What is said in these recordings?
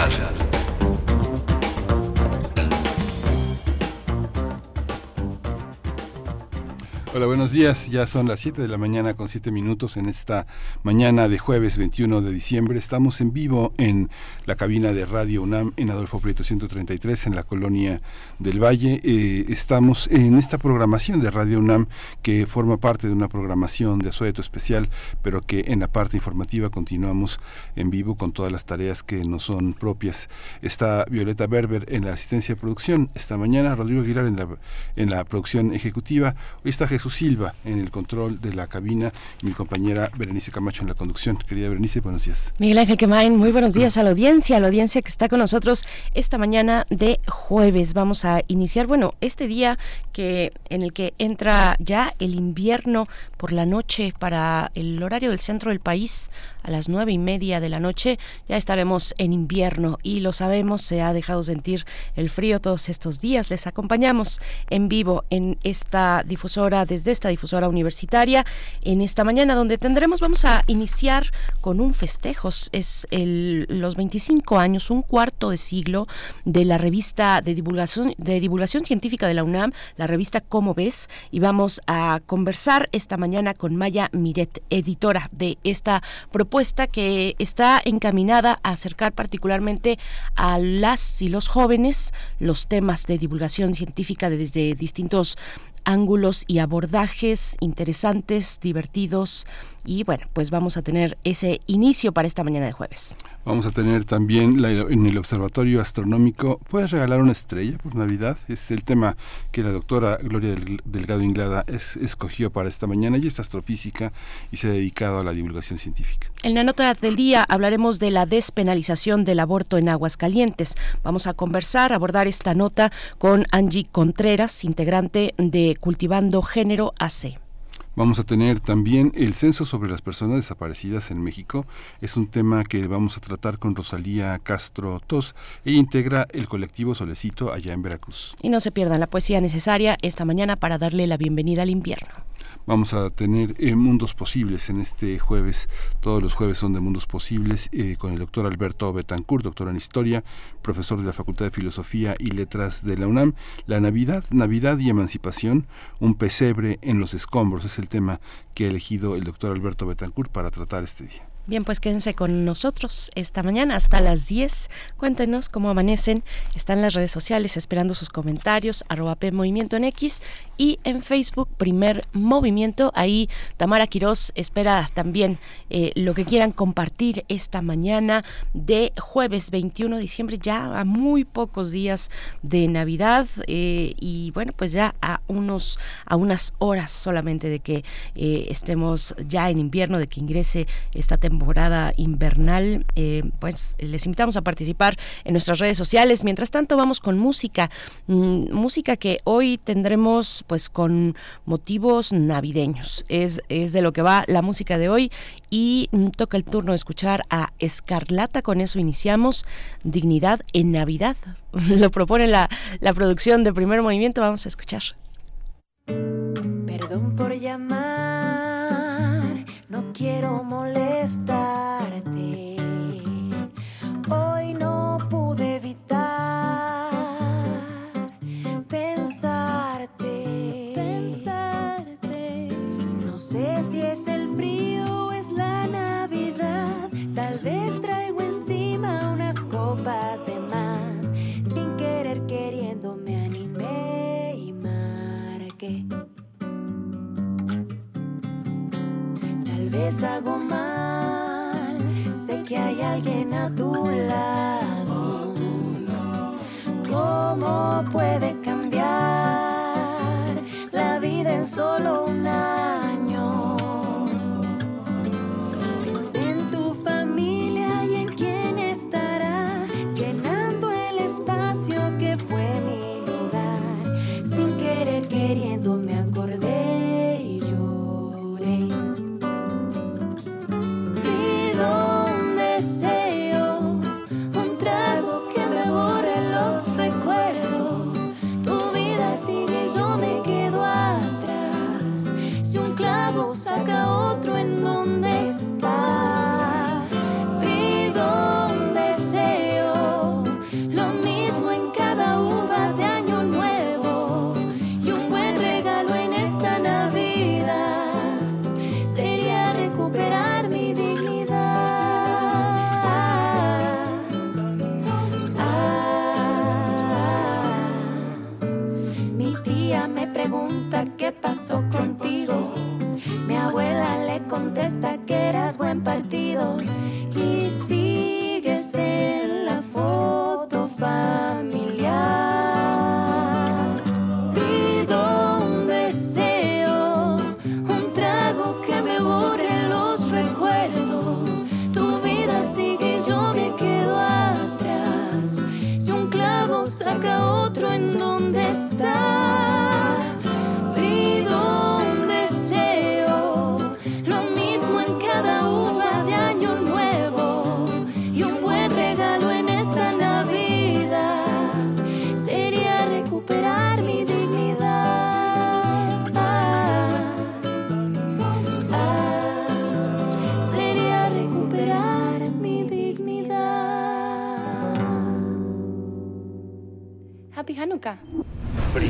Universidad. Hola, buenos días. Ya son las 7 de la mañana con 7 minutos en esta mañana de jueves 21 de diciembre. Estamos en vivo en la cabina de Radio UNAM en Adolfo Prieto 133 en la colonia del Valle. Eh, estamos en esta programación de Radio UNAM que forma parte de una programación de asueto especial, pero que en la parte informativa continuamos en vivo con todas las tareas que nos son propias. Está Violeta Berber en la asistencia de producción esta mañana, Rodrigo Aguilar en la, en la producción ejecutiva. Hoy está Jesús Silva en el control de la cabina mi compañera Berenice Camacho en la conducción. Querida Berenice, buenos días. Miguel Ángel Quemain, muy buenos días a la audiencia, a la audiencia que está con nosotros esta mañana de jueves. Vamos a iniciar, bueno, este día que en el que entra ya el invierno por la noche para el horario del centro del país a las nueve y media de la noche. Ya estaremos en invierno y lo sabemos, se ha dejado sentir el frío todos estos días. Les acompañamos en vivo en esta difusora, desde esta difusora universitaria, en esta mañana donde tendremos, vamos a iniciar con un festejos, es el, los 25 años, un cuarto de siglo de la revista de divulgación, de divulgación científica de la UNAM, la revista Cómo ves, y vamos a conversar esta mañana con Maya Miret, editora de esta propuesta que está encaminada a acercar particularmente a las y los jóvenes los temas de divulgación científica desde distintos ángulos y abordajes interesantes, divertidos y bueno, pues vamos a tener ese inicio para esta mañana de jueves. Vamos a tener también en el Observatorio Astronómico, ¿puedes regalar una estrella por Navidad? Es el tema que la doctora Gloria Delgado Inglada es, escogió para esta mañana y es astrofísica y se ha dedicado a la divulgación científica. En la nota del día hablaremos de la despenalización del aborto en Aguascalientes. Vamos a conversar, abordar esta nota con Angie Contreras, integrante de Cultivando Género AC. Vamos a tener también el censo sobre las personas desaparecidas en México. Es un tema que vamos a tratar con Rosalía Castro Tos. Ella integra el colectivo Solecito allá en Veracruz. Y no se pierdan la poesía necesaria esta mañana para darle la bienvenida al invierno. Vamos a tener eh, Mundos Posibles en este jueves. Todos los jueves son de Mundos Posibles eh, con el doctor Alberto Betancourt, doctor en Historia, profesor de la Facultad de Filosofía y Letras de la UNAM. La Navidad, Navidad y Emancipación, un pesebre en los escombros es el tema que ha elegido el doctor Alberto Betancourt para tratar este día. Bien, pues quédense con nosotros esta mañana hasta las 10. Cuéntenos cómo amanecen. Están las redes sociales esperando sus comentarios, arroba P Movimiento en X y en Facebook Primer Movimiento. Ahí Tamara Quirós espera también eh, lo que quieran compartir esta mañana de jueves 21 de diciembre, ya a muy pocos días de Navidad eh, y bueno, pues ya a, unos, a unas horas solamente de que eh, estemos ya en invierno, de que ingrese esta temporada temporada invernal. Eh, pues les invitamos a participar en nuestras redes sociales. Mientras tanto, vamos con música. Mm, música que hoy tendremos pues con motivos navideños. Es, es de lo que va la música de hoy y toca el turno de escuchar a Escarlata. Con eso iniciamos Dignidad en Navidad. Lo propone la, la producción de primer movimiento. Vamos a escuchar. Perdón por llamar, no quiero molestarte. Hoy no pude evitar pensarte. Pensarte. No sé si es el frío o es la Navidad. Tal vez traigo encima unas copas de más. Sin querer queriendo me animé y marqué. Vez hago mal. Sé que hay alguien a tu lado. ¿Cómo puede cambiar la vida en solo un contigo? Mi abuela le contesta que eras buen partido y sigues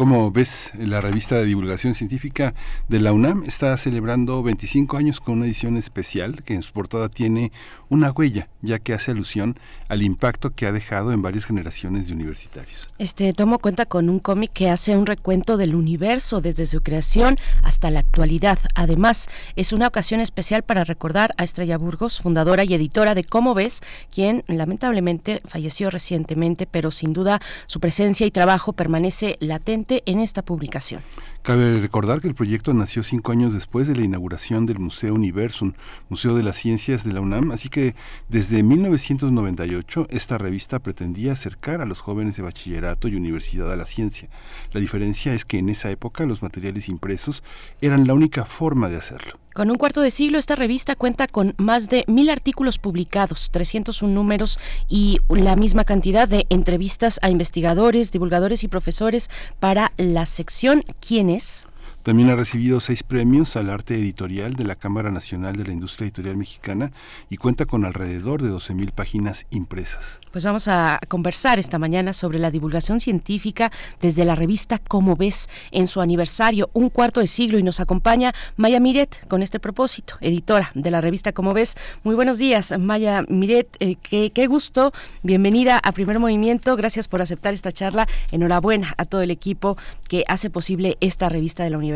Como ves, la revista de divulgación científica de la UNAM está celebrando 25 años con una edición especial que en su portada tiene una huella, ya que hace alusión al impacto que ha dejado en varias generaciones de universitarios. Este tomo cuenta con un cómic que hace un recuento del universo desde su creación hasta la actualidad. Además, es una ocasión especial para recordar a Estrella Burgos, fundadora y editora de Cómo ves, quien lamentablemente falleció recientemente, pero sin duda su presencia y trabajo permanece latente en esta publicación. Cabe recordar que el proyecto nació cinco años después de la inauguración del Museo Universum, Museo de las Ciencias de la UNAM, así que desde 1998 esta revista pretendía acercar a los jóvenes de bachillerato y universidad a la ciencia. La diferencia es que en esa época los materiales impresos eran la única forma de hacerlo. Con un cuarto de siglo, esta revista cuenta con más de mil artículos publicados, 301 números y la misma cantidad de entrevistas a investigadores, divulgadores y profesores para la sección ¿Quién es? También ha recibido seis premios al arte editorial de la Cámara Nacional de la Industria Editorial Mexicana y cuenta con alrededor de 12.000 páginas impresas. Pues vamos a conversar esta mañana sobre la divulgación científica desde la revista Como ves en su aniversario, un cuarto de siglo, y nos acompaña Maya Miret con este propósito, editora de la revista Como ves. Muy buenos días, Maya Miret, eh, qué, qué gusto, bienvenida a Primer Movimiento, gracias por aceptar esta charla, enhorabuena a todo el equipo que hace posible esta revista de la universidad,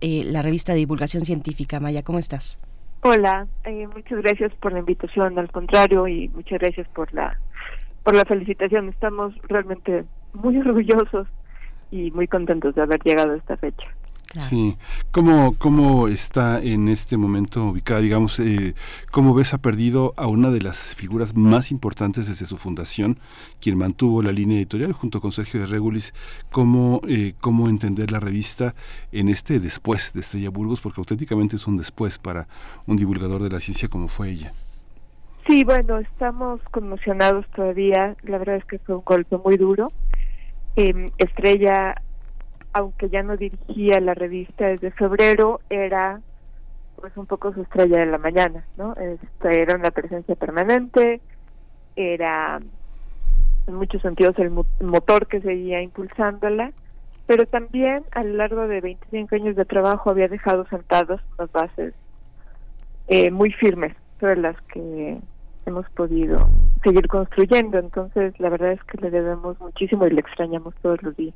eh, la revista de divulgación científica. Maya, ¿cómo estás? Hola, eh, muchas gracias por la invitación, al contrario, y muchas gracias por la por la felicitación. Estamos realmente muy orgullosos y muy contentos de haber llegado a esta fecha. Sí, ¿Cómo, ¿cómo está en este momento ubicada? Digamos, eh, ¿cómo ves ha perdido a una de las figuras más importantes desde su fundación, quien mantuvo la línea editorial junto con Sergio de Regulis? ¿Cómo, eh, ¿Cómo entender la revista en este después de Estrella Burgos? Porque auténticamente es un después para un divulgador de la ciencia como fue ella. Sí, bueno, estamos conmocionados todavía. La verdad es que fue un golpe muy duro. Eh, Estrella aunque ya no dirigía la revista desde febrero, era pues un poco su estrella de la mañana, ¿no? Este, era una presencia permanente, era en muchos sentidos el mo- motor que seguía impulsándola, pero también a lo largo de 25 años de trabajo había dejado sentadas unas bases eh, muy firmes sobre las que hemos podido seguir construyendo. Entonces, la verdad es que le debemos muchísimo y le extrañamos todos los días.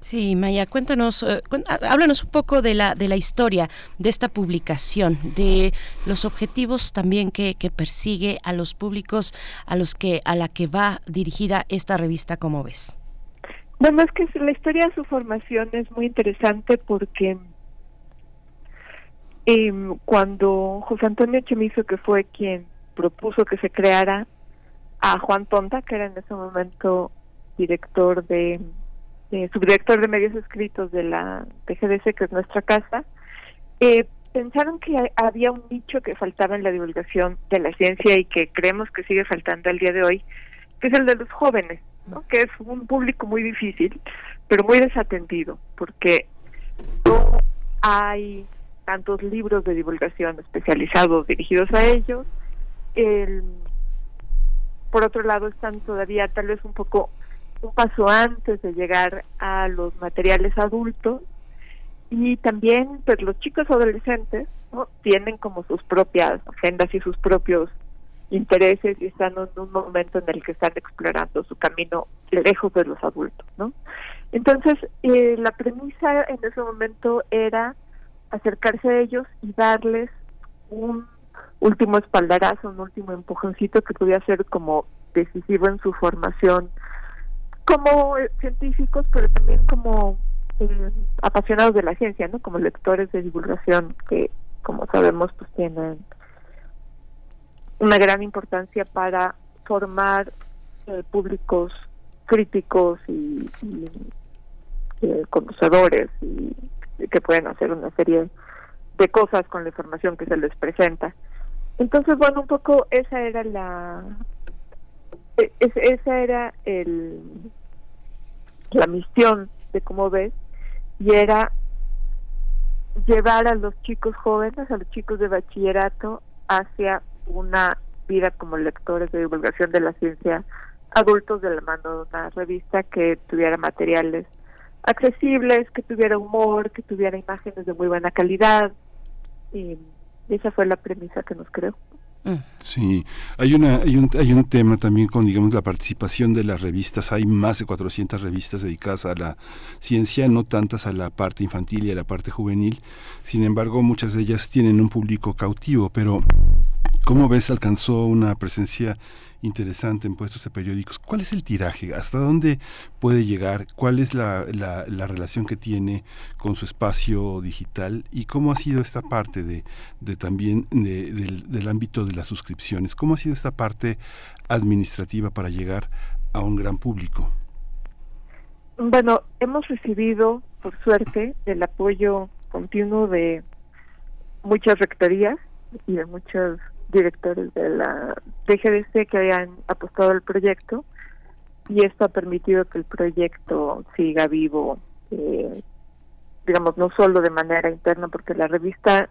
Sí, Maya, cuéntanos, eh, há- háblanos un poco de la, de la historia de esta publicación, de los objetivos también que, que persigue a los públicos a los que a la que va dirigida esta revista, ¿cómo ves? Bueno, es que la historia de su formación es muy interesante porque em, cuando José Antonio Chemizo, que fue quien propuso que se creara a Juan Tonta, que era en ese momento director de, de subdirector de medios escritos de la TGDC, que es nuestra casa, eh, pensaron que ha- había un nicho que faltaba en la divulgación de la ciencia y que creemos que sigue faltando al día de hoy, que es el de los jóvenes, que es un público muy difícil, pero muy desatendido, porque no hay tantos libros de divulgación especializados dirigidos a ellos, el, por otro lado están todavía tal vez un poco un paso antes de llegar a los materiales adultos y también pues los chicos adolescentes tienen como sus propias agendas y sus propios intereses y están en un momento en el que están explorando su camino lejos de los adultos, ¿no? Entonces, eh, la premisa en ese momento era acercarse a ellos y darles un último espaldarazo, un último empujoncito que pudiera ser como decisivo en su formación como eh, científicos, pero también como eh, apasionados de la ciencia, ¿no? Como lectores de divulgación que, como sabemos, pues tienen una gran importancia para formar eh, públicos críticos y, conocedores y, que pueden hacer una serie de cosas con la información que se les presenta. Entonces, bueno, un poco esa era la e, esa era el la misión de cómo ves y era llevar a los chicos jóvenes, a los chicos de bachillerato hacia una vida como lectores de divulgación de la ciencia adultos de la mano de una revista que tuviera materiales accesibles, que tuviera humor, que tuviera imágenes de muy buena calidad. Y esa fue la premisa que nos creó. Sí, hay, una, hay, un, hay un tema también con, digamos, la participación de las revistas. Hay más de 400 revistas dedicadas a la ciencia, no tantas a la parte infantil y a la parte juvenil. Sin embargo, muchas de ellas tienen un público cautivo, pero ¿cómo ves alcanzó una presencia interesante en puestos de periódicos. ¿Cuál es el tiraje? ¿Hasta dónde puede llegar? ¿Cuál es la, la, relación que tiene con su espacio digital? ¿Y cómo ha sido esta parte de, de también del, del ámbito de las suscripciones? ¿Cómo ha sido esta parte administrativa para llegar a un gran público? Bueno, hemos recibido, por suerte, el apoyo continuo de muchas rectorías y de muchos directores de la DGDC que hayan apostado al proyecto y esto ha permitido que el proyecto siga vivo, eh, digamos, no solo de manera interna, porque la revista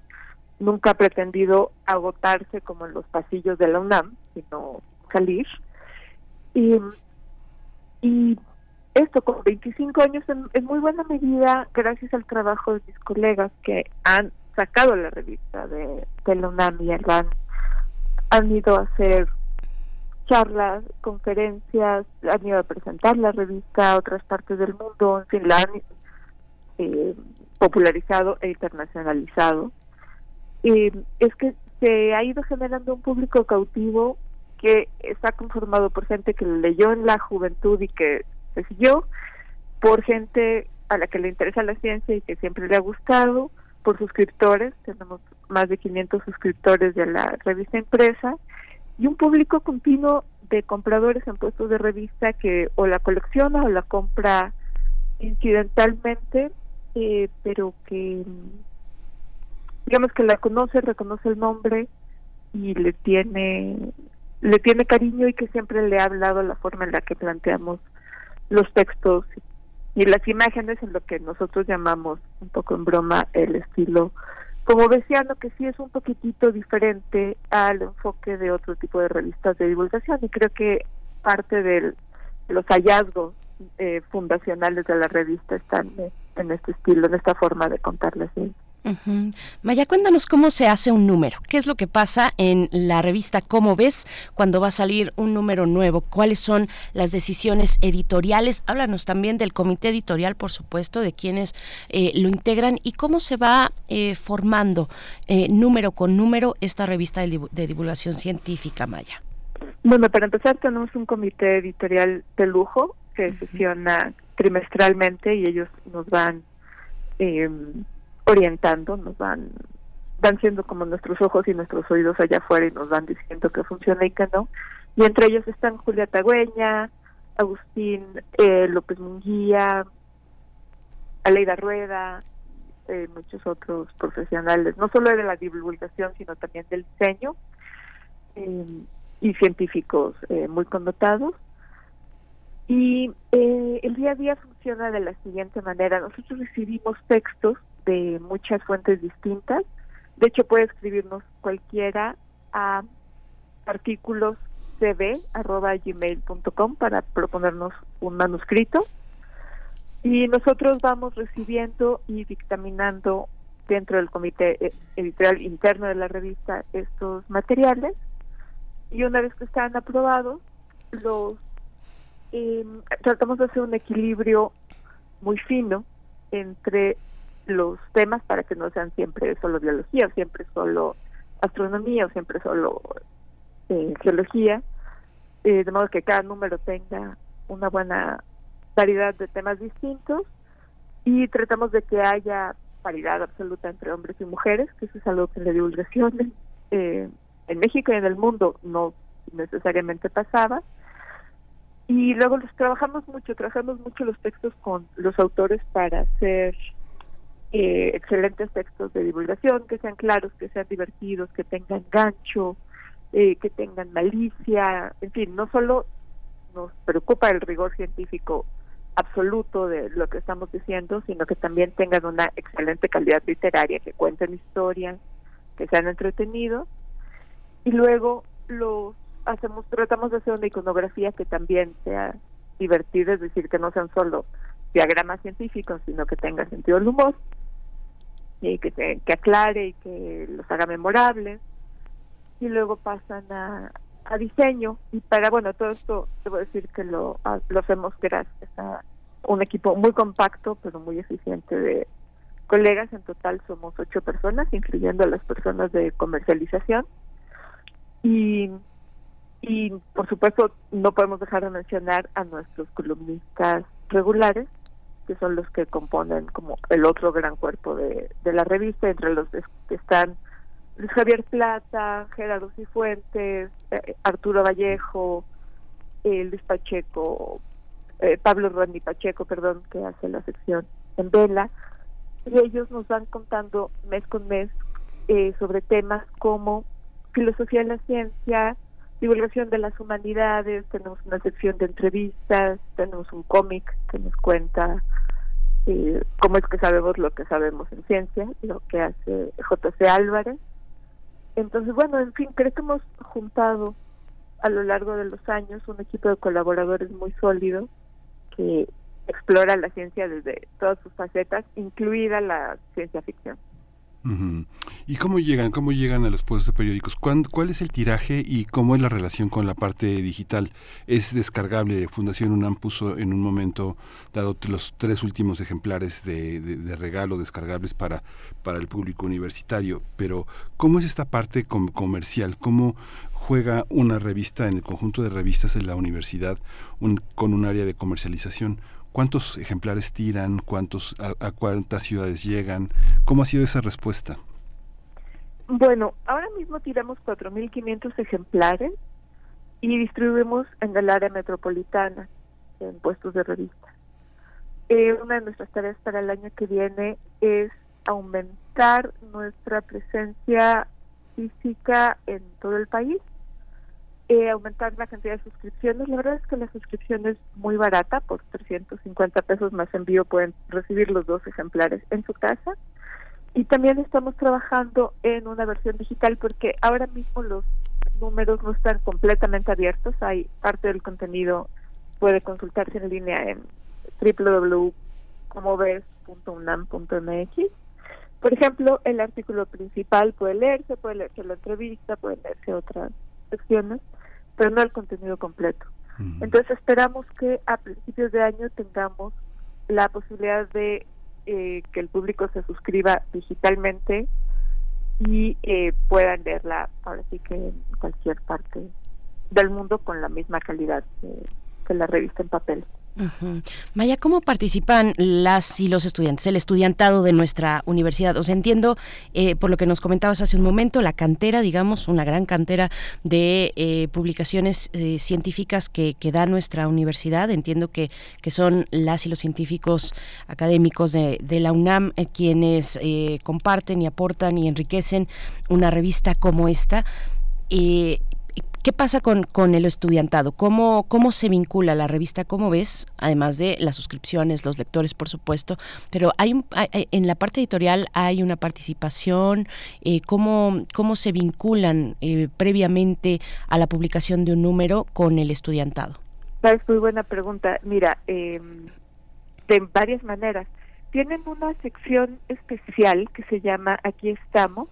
nunca ha pretendido agotarse como en los pasillos de la UNAM, sino salir. Y, y esto con 25 años en, muy buena medida gracias al trabajo de mis colegas que han sacado la revista de, de la UNAM y han han ido a hacer charlas, conferencias, han ido a presentar la revista a otras partes del mundo, en fin, la han eh, popularizado e internacionalizado. Y es que se ha ido generando un público cautivo que está conformado por gente que leyó en la juventud y que se siguió, por gente a la que le interesa la ciencia y que siempre le ha gustado, por suscriptores, tenemos más de 500 suscriptores de la revista impresa y un público continuo de compradores en puestos de revista que o la colecciona o la compra incidentalmente, eh, pero que digamos que la conoce, reconoce el nombre y le tiene le tiene cariño y que siempre le ha hablado la forma en la que planteamos los textos y las imágenes en lo que nosotros llamamos un poco en broma el estilo como veciano que sí es un poquitito diferente al enfoque de otro tipo de revistas de divulgación. Y creo que parte de los hallazgos eh, fundacionales de la revista están en este estilo, en esta forma de contar Maya, cuéntanos cómo se hace un número. ¿Qué es lo que pasa en la revista Cómo ves cuando va a salir un número nuevo? ¿Cuáles son las decisiones editoriales? Háblanos también del comité editorial, por supuesto, de quienes eh, lo integran y cómo se va eh, formando eh, número con número esta revista de, divulgación científica, Maya. Bueno, para empezar tenemos un comité editorial de lujo que sesiona trimestralmente y ellos nos van orientando, nos van van siendo como nuestros ojos y nuestros oídos allá afuera y nos van diciendo que funciona y que no. Y entre ellos están Julia Tagüeña, Agustín eh, López Munguía, Aleida Rueda, eh, muchos otros profesionales, no solo de la divulgación, sino también del diseño eh, y científicos eh, muy connotados. Y el día a día funciona de la siguiente manera. Nosotros recibimos textos de muchas fuentes distintas. De hecho, puede escribirnos cualquiera a artículos cb.gmail.com para proponernos un manuscrito y nosotros vamos recibiendo y dictaminando dentro del comité e- editorial interno de la revista estos materiales y una vez que están aprobados los eh, tratamos de hacer un equilibrio muy fino entre los temas para que no sean siempre solo biología siempre solo astronomía o siempre solo eh, geología eh, de modo que cada número tenga una buena variedad de temas distintos y tratamos de que haya paridad absoluta entre hombres y mujeres, que eso es algo que en la divulgación eh, en México y en el mundo no necesariamente pasaba. Y luego los trabajamos mucho, trabajamos mucho los textos con los autores para hacer eh, excelentes textos de divulgación, que sean claros, que sean divertidos, que tengan gancho, eh, que tengan malicia, en fin, no solo nos preocupa el rigor científico absoluto de lo que estamos diciendo, sino que también tengan una excelente calidad literaria, que cuenten historias, que sean entretenidos. Y luego los hacemos, tratamos de hacer una iconografía que también sea divertida, es decir, que no sean solo diagramas científicos, sino que tenga sentido del humor, y que, que aclare y que los haga memorables. Y luego pasan a, a diseño. Y para bueno todo esto debo decir que lo, ah, lo hacemos gracias a un equipo muy compacto pero muy eficiente de colegas. En total somos ocho personas incluyendo a las personas de comercialización. Y y por supuesto no podemos dejar de mencionar a nuestros columnistas regulares que son los que componen como el otro gran cuerpo de, de la revista entre los que están Luis Javier Plata, Gerardo Cifuentes, eh, Arturo Vallejo, eh, Luis Pacheco, eh, Pablo Randy Pacheco, perdón, que hace la sección en Vela, y ellos nos van contando mes con mes eh, sobre temas como filosofía en la ciencia, divulgación de las humanidades, tenemos una sección de entrevistas, tenemos un cómic que nos cuenta eh, cómo es que sabemos lo que sabemos en ciencia, lo que hace JC Álvarez, entonces, bueno, en fin, creo que hemos juntado a lo largo de los años un equipo de colaboradores muy sólido que explora la ciencia desde todas sus facetas, incluida la ciencia ficción. Ujú. ¿Y cómo llegan, cómo llegan a los puestos de periódicos? ¿Cuán- ¿Cuál es el tiraje y cómo es la relación con la parte digital? ¿Es descargable? Fundación UNAM puso en un momento dado los tres últimos ejemplares de, regalo descargables para, para el público universitario, pero ¿cómo es esta parte com- comercial? ¿Cómo juega una revista en el conjunto de revistas en la universidad un- con un área de comercialización? ¿Cuántos ejemplares tiran? ¿Cuántos, a cuántas ciudades llegan? ¿Cómo ha sido esa respuesta? Bueno, ahora mismo tiramos 4.500 ejemplares y distribuimos en el área metropolitana, en puestos de revista. Eh, una de nuestras tareas para el año que viene es aumentar nuestra presencia física en todo el país, eh, aumentar la cantidad de suscripciones. La verdad es que la suscripción es muy barata, por 350 pesos más envío pueden recibir los dos ejemplares en su casa. Y también estamos trabajando en una versión digital porque ahora mismo los números no están completamente abiertos. Hay parte del contenido puede consultarse en línea en www.comoves.unam.mx. Por ejemplo, el artículo principal puede leerse, puede leerse la entrevista, puede leerse otras secciones, pero no el contenido completo. Entonces esperamos que a principios de año tengamos la posibilidad de eh, que el público se suscriba digitalmente y eh, puedan leerla ahora sí que en cualquier parte del mundo con la misma calidad que la revista en papel. Vaya, ¿cómo participan las y los estudiantes, el estudiantado de nuestra universidad? O sea, entiendo, eh, por lo que nos comentabas hace un momento, la cantera, digamos, una gran cantera de eh, publicaciones eh, científicas que, da nuestra universidad. Entiendo que, son las y los científicos académicos de, la UNAM eh, quienes comparten y aportan y enriquecen una revista como esta. Eh, ¿Qué pasa con, con el estudiantado? ¿Cómo, ¿Cómo se vincula la revista? ¿Cómo ves? Además de las suscripciones, los lectores, por supuesto, pero hay, en la parte editorial hay una participación. Eh, ¿cómo, ¿Cómo se vinculan eh, previamente a la publicación de un número con el estudiantado? Es muy buena pregunta. Mira, em, de varias maneras. Tienen una sección especial que se llama Aquí estamos,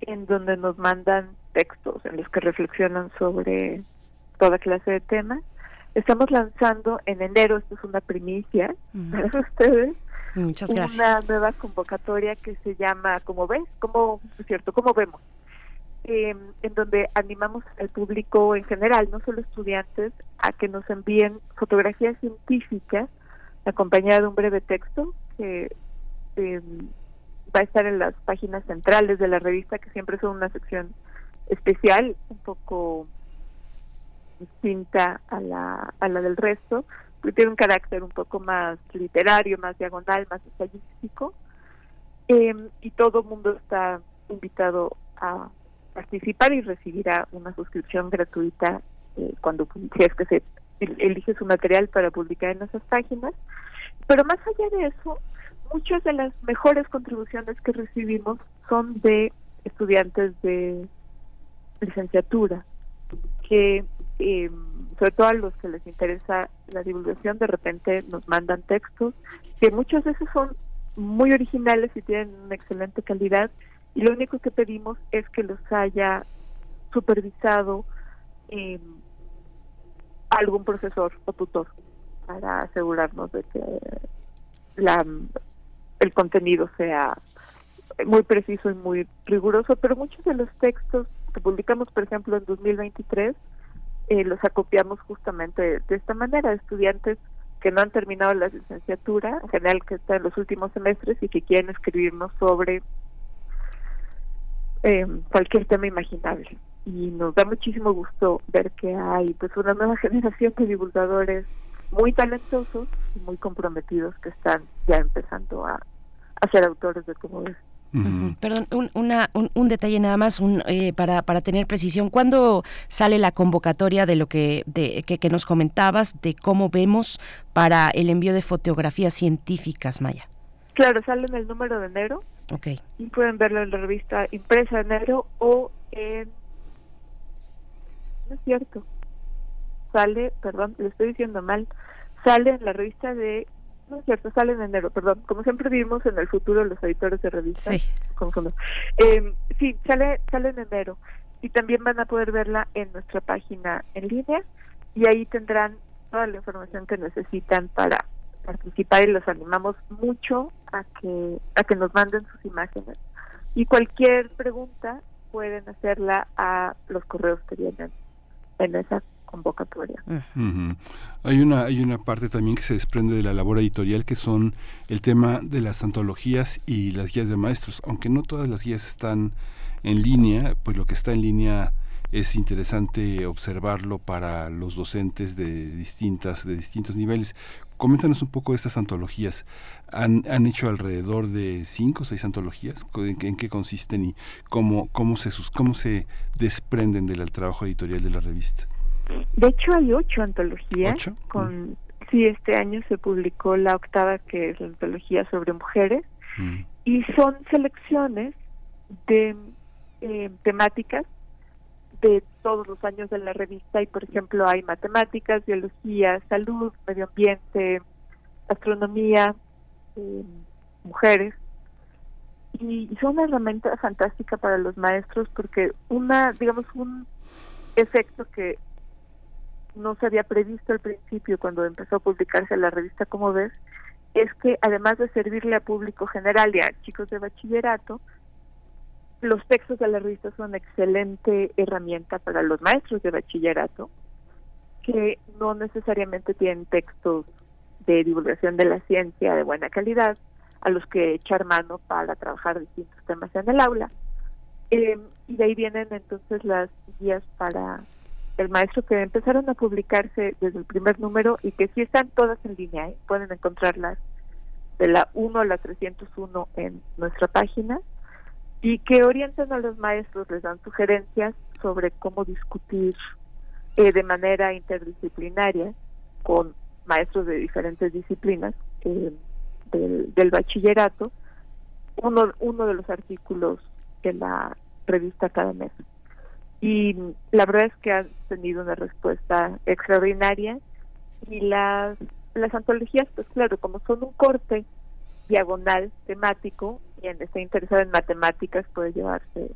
en donde nos mandan textos en los que reflexionan sobre toda clase de temas. Estamos lanzando en enero, esto es una primicia para ustedes, Muchas gracias. una nueva convocatoria que se llama ¿Cómo ves? ¿Cómo, es cierto? ¿Cómo vemos? Eh, en donde animamos al público en general, no solo estudiantes, a que nos envíen fotografías científicas acompañada de un breve texto que eh, va a estar en las páginas centrales de la revista, que siempre son una sección especial, un poco distinta a la, a la del resto, porque tiene un carácter un poco más literario, más diagonal, más estadístico, eh, y todo mundo está invitado a participar y recibirá una suscripción gratuita eh, cuando si que se elige su material para publicar en esas páginas. Pero más allá de eso, muchas de las mejores contribuciones que recibimos son de estudiantes de licenciatura, que eh, sobre todo a los que les interesa la divulgación, de repente nos mandan textos, que muchas veces son muy originales y tienen una excelente calidad, y lo único que pedimos es que los haya supervisado eh, algún profesor o tutor para asegurarnos de que la, el contenido sea muy preciso y muy riguroso, pero muchos de los textos que publicamos, por ejemplo, en 2023, eh, los acopiamos justamente de, esta manera, estudiantes que no han terminado la licenciatura, en general que están en los últimos semestres y que quieren escribirnos sobre eh, cualquier tema imaginable. Y nos da muchísimo gusto ver que hay pues una nueva generación de divulgadores muy talentosos y muy comprometidos que están ya empezando a, ser autores de Perdón, un, una, un, detalle nada más un, eh, para, para tener precisión. ¿Cuándo sale la convocatoria de lo que, de, que, que, nos comentabas, de cómo vemos para el envío de fotografías científicas, Maya? Claro, sale en el número de enero. Ok. Y pueden verlo en la revista impresa de enero o en... No es cierto. Sale, perdón, le estoy diciendo mal, sale en la revista de no es cierto, sale en enero, perdón. Como siempre vivimos en el futuro los editores de revistas. Sí. Eh, sí, sale, sale en enero. Y también van a poder verla en nuestra página en línea y ahí tendrán toda la información que necesitan para participar y los animamos mucho a que a que nos manden sus imágenes y cualquier pregunta pueden hacerla a los correos que vienen en esa convocatoria. Hay una hay una parte también que se desprende de la labor editorial que son el tema de las antologías y las guías de maestros, aunque no todas las guías están en línea, pues lo que está en línea es interesante observarlo para los docentes de distintas de distintos niveles. Coméntanos un poco de estas antologías. Han, han hecho alrededor de cinco o seis antologías. ¿En, qué consisten y cómo cómo se cómo se desprenden del trabajo editorial de la revista? De hecho, hay ocho antologías. Con, Sí, este año se publicó la octava, que es la antología sobre mujeres, mm. y son selecciones de eh, temáticas de todos los años de la revista y por ejemplo hay matemáticas, biología, salud, medio ambiente, astronomía, eh, mujeres y, y, son una herramienta fantástica para los maestros porque una digamos un efecto que no se había previsto al principio cuando empezó a publicarse la revista como ves es que además de servirle a público general y a chicos de bachillerato los textos de la revista son excelente herramienta para los maestros de bachillerato que no necesariamente tienen textos de divulgación de la ciencia de buena calidad a los que echar mano para trabajar distintos temas en el aula. Eh, y de ahí vienen entonces las guías para el maestro que empezaron a publicarse desde el primer número y que sí están todas en línea, ¿eh? pueden encontrarlas de la 1 a la 301 en nuestra página y que orientan a los maestros, les dan sugerencias sobre cómo discutir eh, de manera interdisciplinaria con maestros de diferentes disciplinas eh, del, del, bachillerato uno, uno de los artículos de la revista cada mes. Y la verdad es que han tenido una respuesta extraordinaria y las, las antologías, pues claro, como son un corte diagonal temático, quien esté interesado en matemáticas puede llevarse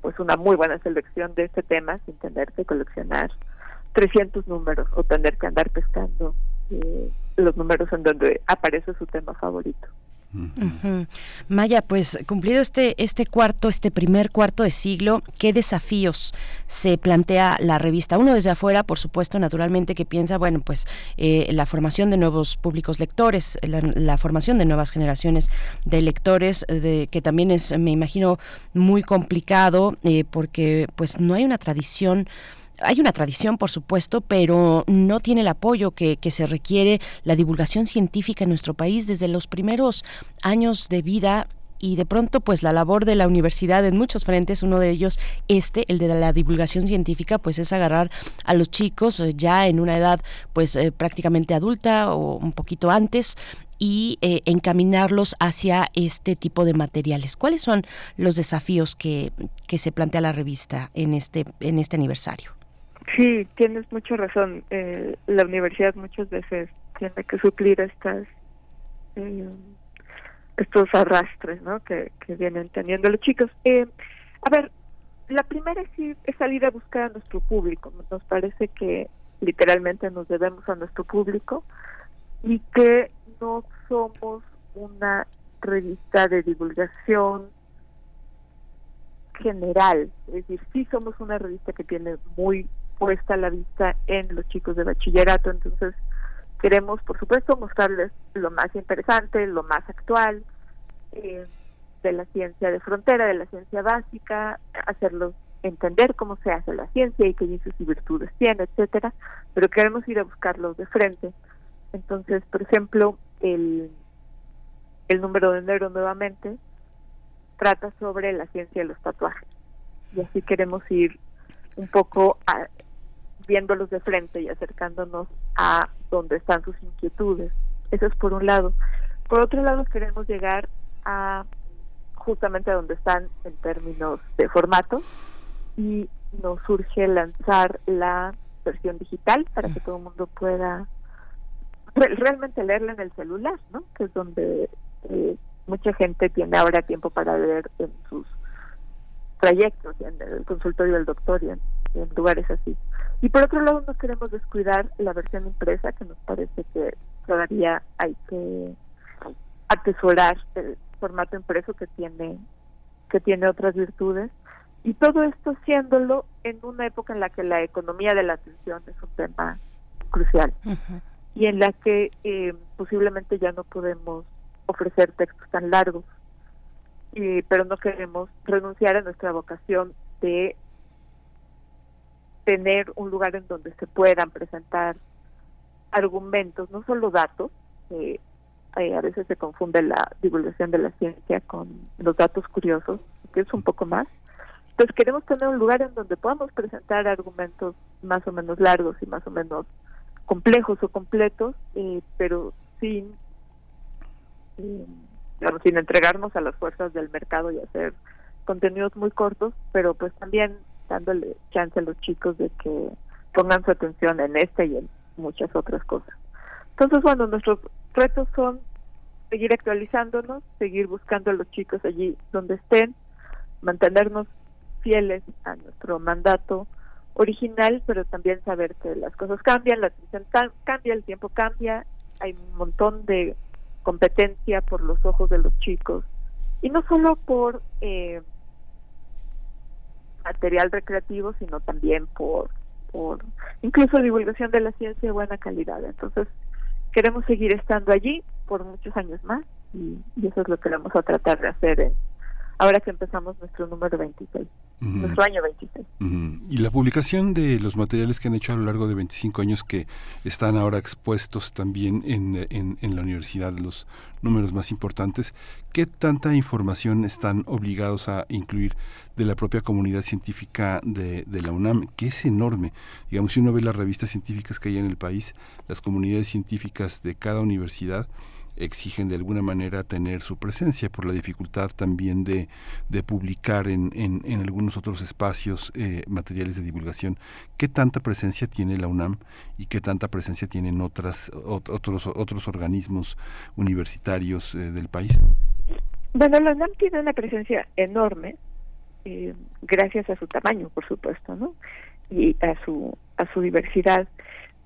pues una muy buena selección de este tema sin tener que coleccionar 300 números o tener que andar pescando eh, los números en donde aparece su tema favorito. Maya, pues cumplido este, este cuarto, este primer cuarto de siglo, ¿qué desafíos se plantea la revista? Uno desde afuera, por supuesto, naturalmente, que piensa, bueno, pues eh, la formación de nuevos públicos lectores, la, formación de nuevas generaciones de lectores, de, que también es, me imagino, muy complicado, eh, porque pues no hay una tradición hay una tradición, por supuesto, pero no tiene el apoyo que, se requiere la divulgación científica en nuestro país desde los primeros años de vida y de pronto pues la labor de la universidad en muchos frentes, uno de ellos este, el de la divulgación científica, pues es agarrar a los chicos eh, ya en una edad pues eh, prácticamente adulta o un poquito antes y eh, encaminarlos hacia este tipo de materiales. ¿Cuáles son los desafíos que, que se plantea la revista en este, en este aniversario? Sí, tienes mucha razón. Eh, la universidad muchas veces tiene que suplir estas eh, estos arrastres ¿no? que, vienen teniendo los chicos. Eh, a ver, la primera es salir a buscar a nuestro público. Nos parece que literalmente nos debemos a nuestro público y que no somos una revista de divulgación general, es decir, sí somos una revista que tiene muy puesta la vista en los chicos de bachillerato. Entonces, queremos, por supuesto, mostrarles lo más interesante, lo más actual eh, de la ciencia de frontera, de la ciencia básica, hacerlos entender cómo se hace la ciencia y qué dices y virtudes tiene, etcétera, pero queremos ir a buscarlos de frente. Entonces, por ejemplo, el, el número de enero nuevamente trata sobre la ciencia de los tatuajes. Y así queremos ir un poco a, viéndolos de frente y acercándonos a donde están sus inquietudes. Eso es por un lado. Por otro lado, queremos llegar a justamente a donde están en términos de formato y nos surge lanzar la versión digital para que todo el mundo pueda realmente leerla en el celular, ¿no? Que es donde eh, mucha gente tiene ahora tiempo para leer en sus trayectos, en el consultorio del doctor y en en lugares así. Y por otro lado, no queremos descuidar la versión impresa, que nos parece que todavía hay que atesorar el formato impreso que tiene que tiene otras virtudes. Y todo esto siéndolo en una época en la que la economía de la atención es un tema crucial y en la que eh, posiblemente ya no podemos ofrecer textos tan largos. Y, pero no queremos renunciar a nuestra vocación de tener un lugar en donde se puedan presentar argumentos, no solo datos, eh, a veces se confunde la divulgación de la ciencia con los datos curiosos, que es un poco más. Entonces queremos tener un lugar en donde podamos presentar argumentos más o menos largos y más o menos complejos o completos, eh, pero sin, eh, sin entregarnos a las fuerzas del mercado y hacer contenidos muy cortos, pero pues también dándole chance a los chicos de que pongan su atención en este y en muchas otras cosas. Entonces, bueno, nuestros retos son seguir actualizándonos, seguir buscando a los chicos allí donde estén, mantenernos fieles a nuestro mandato original, pero también saber que las cosas cambian, la atención cambia, el tiempo cambia, hay un montón de competencia por los ojos de los chicos y no solo por eh, material recreativo, sino también por, por incluso divulgación de la ciencia de buena calidad. Entonces, queremos seguir estando allí por muchos años más y, eso es lo que vamos a tratar de hacer en ahora que empezamos nuestro número 26, nuestro año 26. Y la publicación de los materiales que han hecho a lo largo de 25 años que están ahora expuestos también en, en, la universidad, los números más importantes, ¿qué tanta información están obligados a incluir de la propia comunidad científica de, de, la UNAM, que es enorme. Digamos, si uno ve las revistas científicas que hay en el país, las comunidades científicas de cada universidad exigen de alguna manera tener su presencia por la dificultad también de, de publicar en, en, en, algunos otros espacios eh, materiales de divulgación. ¿Qué tanta presencia tiene la UNAM y qué tanta presencia tienen otras, otros, otros organismos universitarios eh, del país? Bueno, la UNAM tiene una presencia enorme, eh, gracias a su tamaño, por supuesto, ¿no? Y a su, a su diversidad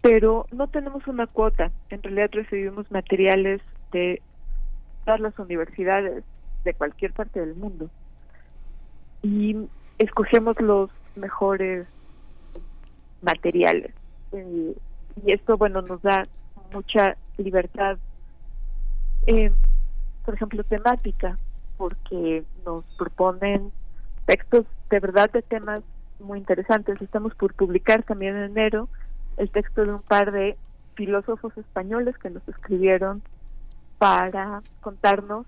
pero no tenemos una cuota. En realidad recibimos materiales de todas las universidades de cualquier parte del mundo. Y escogemos los mejores materiales. Y esto bueno nos da mucha libertad eh, por ejemplo temática porque nos proponen textos de verdad de temas muy interesantes. Estamos por publicar también en enero el texto de un par de filósofos españoles que nos escribieron para contarnos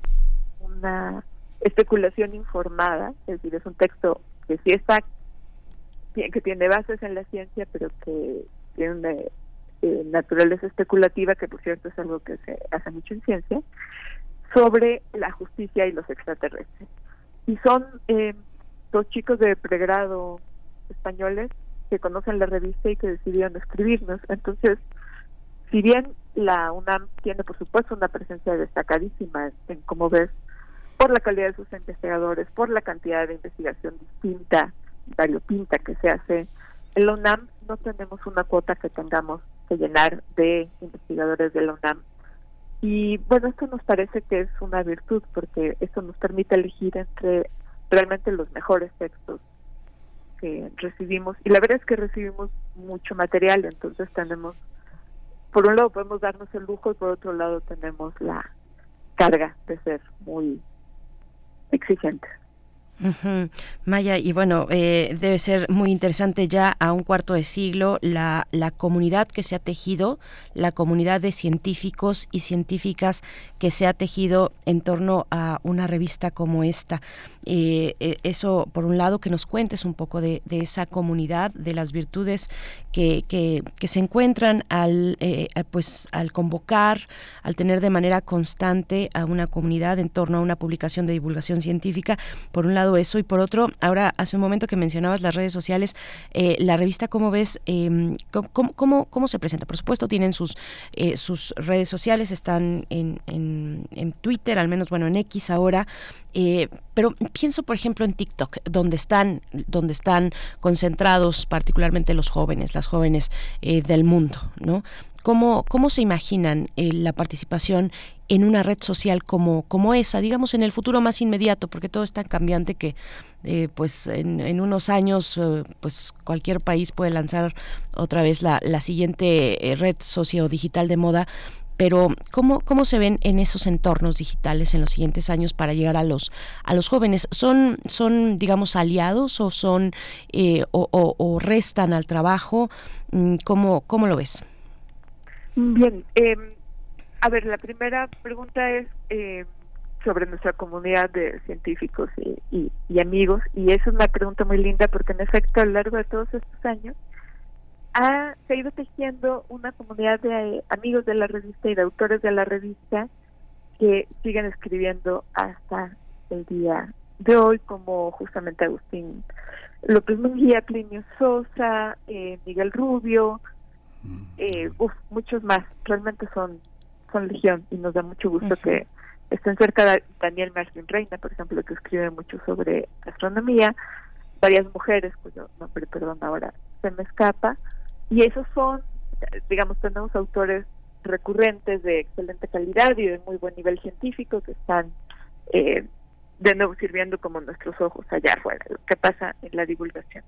una especulación informada, es decir, es un texto que sí está, que tiene bases en la ciencia, pero que tiene una eh, naturaleza especulativa, que por cierto es algo que se hace mucho en ciencia, sobre la justicia y los extraterrestres. Y son eh, dos chicos de pregrado españoles que conocen la revista y que decidieron escribirnos. Entonces, si bien la UNAM tiene, por supuesto, una presencia destacadísima en, como ves, por la calidad de sus investigadores, por la cantidad de investigación distinta, variopinta que se hace, en la UNAM no tenemos una cuota que tengamos que llenar de investigadores de la UNAM. Y bueno, esto nos parece que es una virtud porque esto nos permite elegir entre realmente los mejores textos que recibimos. Y la verdad es que recibimos mucho material, entonces tenemos por un lado podemos darnos el lujo y por otro lado tenemos la carga de ser muy exigentes. Maya, y bueno, eh, debe ser muy interesante ya a un cuarto de siglo la, la comunidad que se ha tejido, la comunidad de científicos y científicas que se ha tejido en torno a una revista como esta. Eh, eh, eso, por un lado, que nos cuentes un poco de, esa comunidad, de las virtudes que, que, se encuentran al, pues, al convocar, al tener de manera constante a una comunidad en torno a una publicación de divulgación científica. Por un eso y por otro, ahora hace un momento que mencionabas las redes sociales, eh, la revista, ¿cómo ves? Eh, ¿cómo, cómo, se presenta? Por supuesto, tienen sus, eh, sus redes sociales, están en, en, en, Twitter, al menos, bueno, en X ahora, eh, pero pienso, por ejemplo, en TikTok, donde están, donde están concentrados particularmente los jóvenes, las jóvenes del mundo, ¿no? ¿Cómo, cómo se imaginan la participación en una red social como, como esa, digamos en el futuro más inmediato, porque todo es tan cambiante que eh, pues en, unos años eh, pues cualquier país puede lanzar otra vez la, la siguiente eh, red socio-digital de moda, pero ¿cómo, ¿cómo se ven en esos entornos digitales en los siguientes años para llegar a los a los jóvenes? ¿Son, son digamos, aliados o son o, o, restan al trabajo? Mm, ¿Cómo, cómo lo ves? Bien, eh, a ver, la primera pregunta es eh, sobre nuestra comunidad de científicos y, amigos, y es una pregunta muy linda porque en efecto a lo largo de todos estos años ha, se ha ido tejiendo una comunidad de amigos de la revista y de autores de la revista que siguen escribiendo hasta el día de hoy, como justamente Agustín López Munguía, Plinio Sosa, eh, Miguel Rubio, eh, muchos más. Realmente son son legión y nos da mucho gusto que estén cerca de Daniel Martín Reina, por ejemplo, que escribe mucho sobre astronomía, varias mujeres cuyo nombre, perdón, ahora se me escapa, y esos son, digamos, tenemos autores recurrentes de excelente calidad y de muy buen nivel científico que están eh, de nuevo sirviendo como nuestros ojos allá afuera, lo que pasa en la divulgación.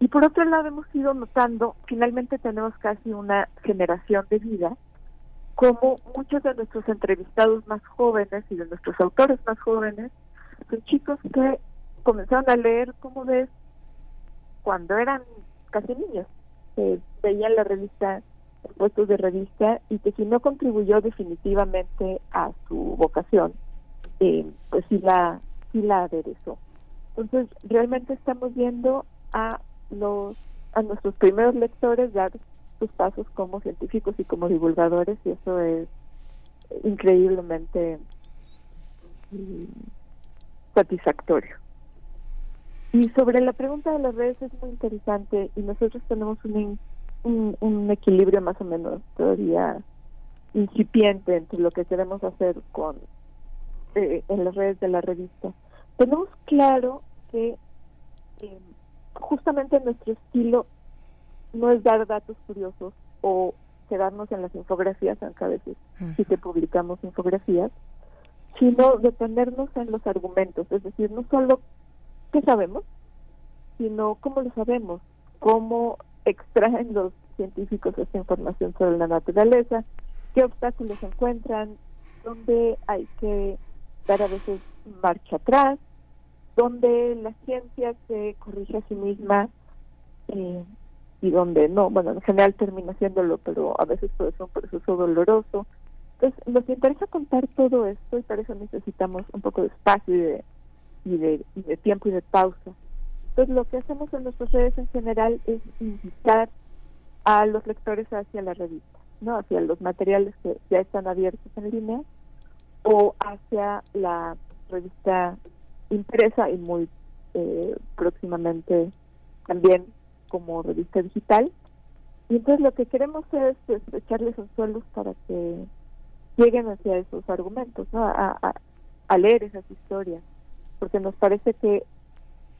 Y por otro lado hemos ido notando, finalmente tenemos casi una generación de vida como muchos de nuestros entrevistados más jóvenes y de nuestros autores más jóvenes con chicos que comenzaron a leer, como ves, cuando eran casi niños. veían la revista puestos de revista y que si no contribuyó definitivamente a su vocación, eh, pues sí la, sí la aderezó. Entonces, realmente estamos viendo a los a nuestros primeros lectores dar sus pasos como científicos y como divulgadores y eso es increíblemente mm, satisfactorio. Y sobre la pregunta de las redes es muy interesante y nosotros tenemos un, un, equilibrio más o menos todavía incipiente entre lo que queremos hacer con eh, en las redes de la revista. Tenemos claro que eh, justamente nuestro estilo no es dar datos curiosos o quedarnos en las infografías, aunque a veces sí que publicamos infografías, sino detenernos en los argumentos, es decir, no solo qué sabemos, sino cómo lo sabemos, cómo extraen los científicos esta información sobre la naturaleza, qué obstáculos encuentran, dónde hay que dar a veces marcha atrás, donde la ciencia se corrige a sí misma eh, y donde no, bueno, en general termina haciéndolo, pero a veces puede ser un proceso doloroso. Entonces, nos interesa contar todo esto y para eso necesitamos un poco de espacio y de, y de, tiempo y de pausa. Entonces, lo que hacemos en nuestras redes en general es invitar a los lectores hacia la revista, ¿no? Hacia los materiales que ya están abiertos en línea o hacia la revista impresa y muy eh, próximamente también como revista digital. Y entonces lo que queremos es pues, echarles un suelos para que lleguen hacia esos argumentos, ¿no? A, leer esas historias, porque nos parece que,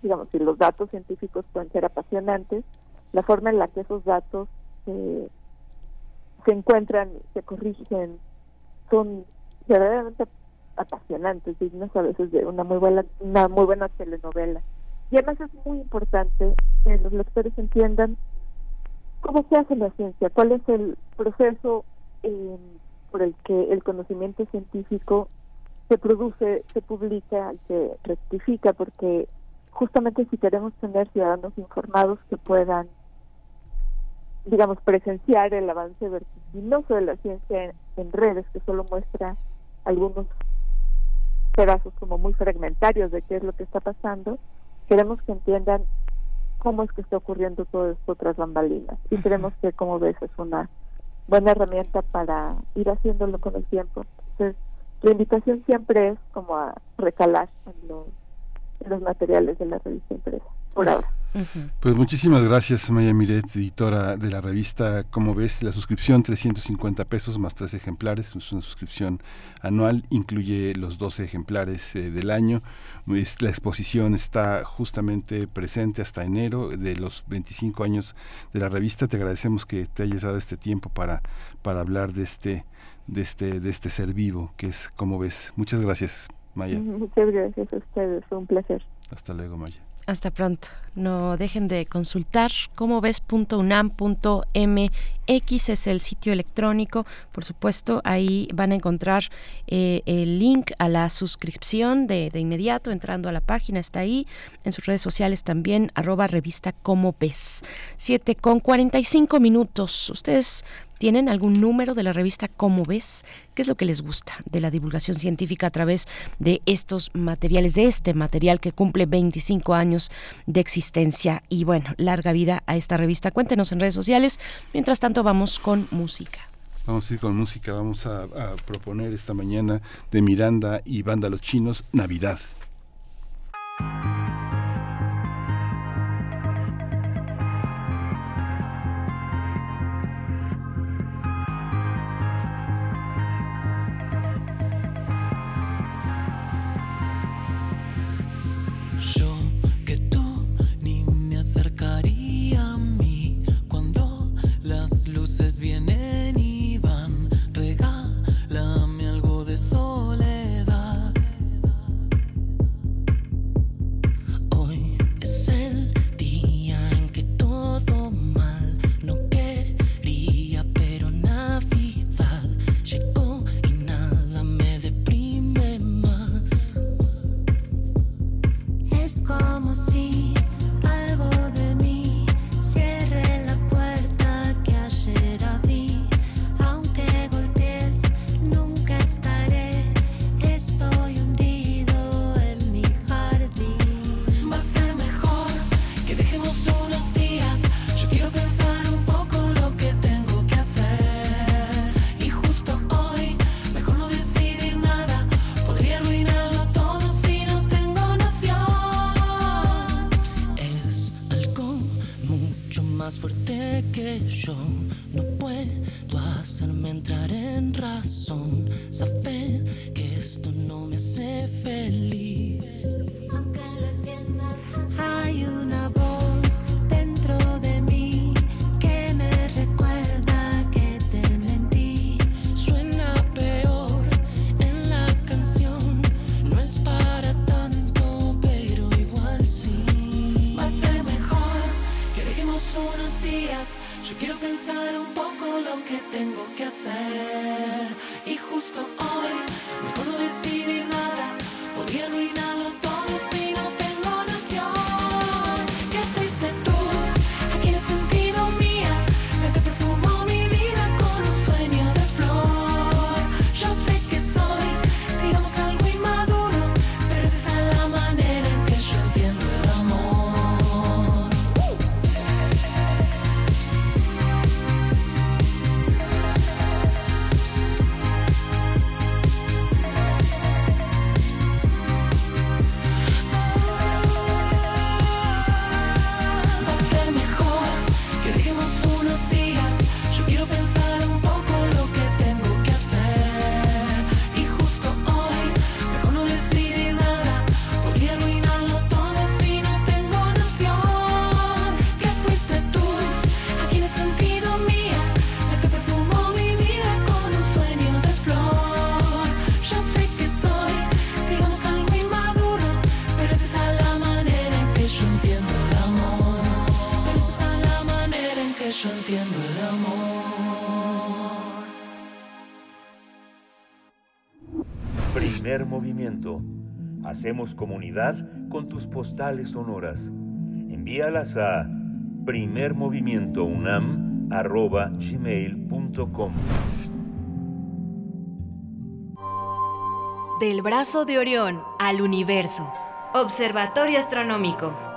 digamos, si los datos científicos pueden ser apasionantes, la forma en la que esos datos se encuentran, se corrigen, son verdaderamente apasionantes, dignos a veces de una muy buena, una muy buena telenovela. Y además es muy importante que los lectores entiendan cómo se hace la ciencia, cuál es el proceso eh, por el que el conocimiento científico se produce, se publica, se rectifica, porque justamente si queremos tener ciudadanos informados que puedan, digamos, presenciar el avance vertiginoso de la ciencia en redes, que solo muestra algunos pedazos como muy fragmentarios de qué es lo que está pasando, queremos que entiendan cómo es que está ocurriendo todo esto tras bambalinas. Y creemos que, como ves, es una buena herramienta para ir haciéndolo con el tiempo. Entonces, la invitación siempre es como a recalar en los, en los materiales de la revista impresa, por ahora. Pues muchísimas gracias, Maya Miret, editora de la revista Como ves, la suscripción 350 pesos más tres ejemplares, es una suscripción anual, incluye los 12 ejemplares eh, del año. la exposición está justamente presente hasta enero de los 25 años de la revista. Te agradecemos que te hayas dado este tiempo para, para hablar de este, de este, de este ser vivo que es Como ves. Muchas gracias, Maya. Muchas gracias a ustedes, fue un placer. Hasta luego, Maya. Hasta pronto. No dejen de consultar como ves.unam.mx es el sitio electrónico. Por supuesto, ahí van a encontrar eh, el link a la suscripción de, de, inmediato entrando a la página. Está ahí. En sus redes sociales también, arroba revista como ves. 7 con 45 minutos. Ustedes ¿Tienen algún número de la revista Cómo ves? ¿Qué es lo que les gusta de la divulgación científica a través de estos materiales, de este material que cumple 25 años de existencia? Y bueno, larga vida a esta revista. Cuéntenos en redes sociales. Mientras tanto, vamos con música. Vamos a ir con música, vamos a, a proponer esta mañana de Miranda y Banda Los Chinos, Navidad. Hacemos comunidad con tus postales sonoras. Envíalas a primermovimientounam.gmail.com Del brazo de Orión al universo. Observatorio Astronómico.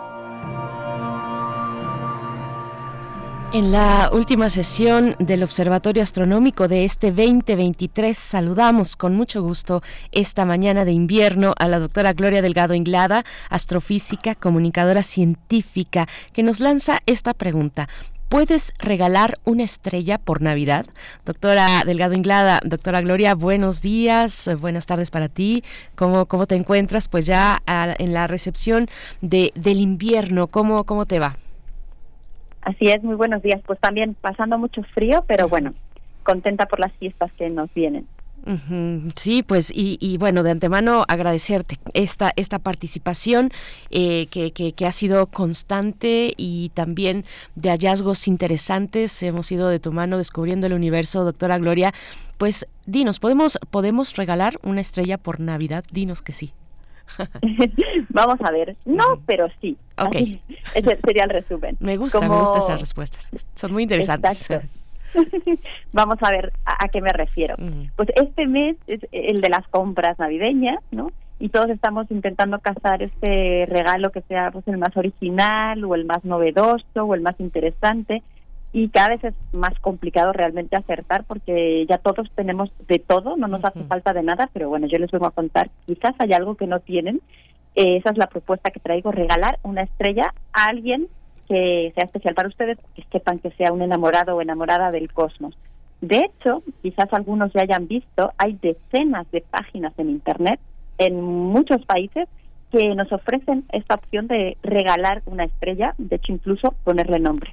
En la última sesión del Observatorio Astronómico de este 2023 saludamos con mucho gusto esta mañana de invierno a la doctora Gloria Delgado Inglada, astrofísica, comunicadora científica, que nos lanza esta pregunta. ¿Puedes regalar una estrella por Navidad? Doctora Delgado Inglada, doctora Gloria, buenos días, buenas tardes para ti. ¿Cómo, cómo te encuentras? Pues ya en la recepción de, del invierno, ¿cómo, ¿cómo te va? Así es, muy buenos días. Pues también pasando mucho frío, pero bueno, contenta por las fiestas que nos vienen. Sí, pues y, y bueno, de antemano agradecerte esta, esta participación eh, que, que, que ha sido constante y también de hallazgos interesantes. Hemos ido de tu mano descubriendo el universo, doctora Gloria. Pues dinos, ¿podemos, ¿podemos regalar una estrella por Navidad? Dinos que sí. Vamos a ver. No, pero sí. Ok. Así, ese sería el resumen. Me gusta, me gustan esas respuestas. Son muy interesantes. Exacto. Vamos a ver a, a qué me refiero. Pues este mes es el de las compras navideñas, ¿no? Y todos estamos intentando cazar este regalo que sea pues el más original o el más novedoso o el más interesante y cada vez es más complicado realmente acertar porque ya todos tenemos de todo, no nos hace falta de nada, pero bueno, yo les vengo a contar, quizás hay algo que no tienen. Eh, esa es la propuesta que traigo, regalar una estrella a alguien que sea especial para ustedes, que sepan que sea un enamorado o enamorada del cosmos. De hecho, quizás algunos ya hayan visto, hay decenas de páginas en Internet en muchos países que nos ofrecen esta opción de regalar una estrella, de hecho incluso ponerle nombre.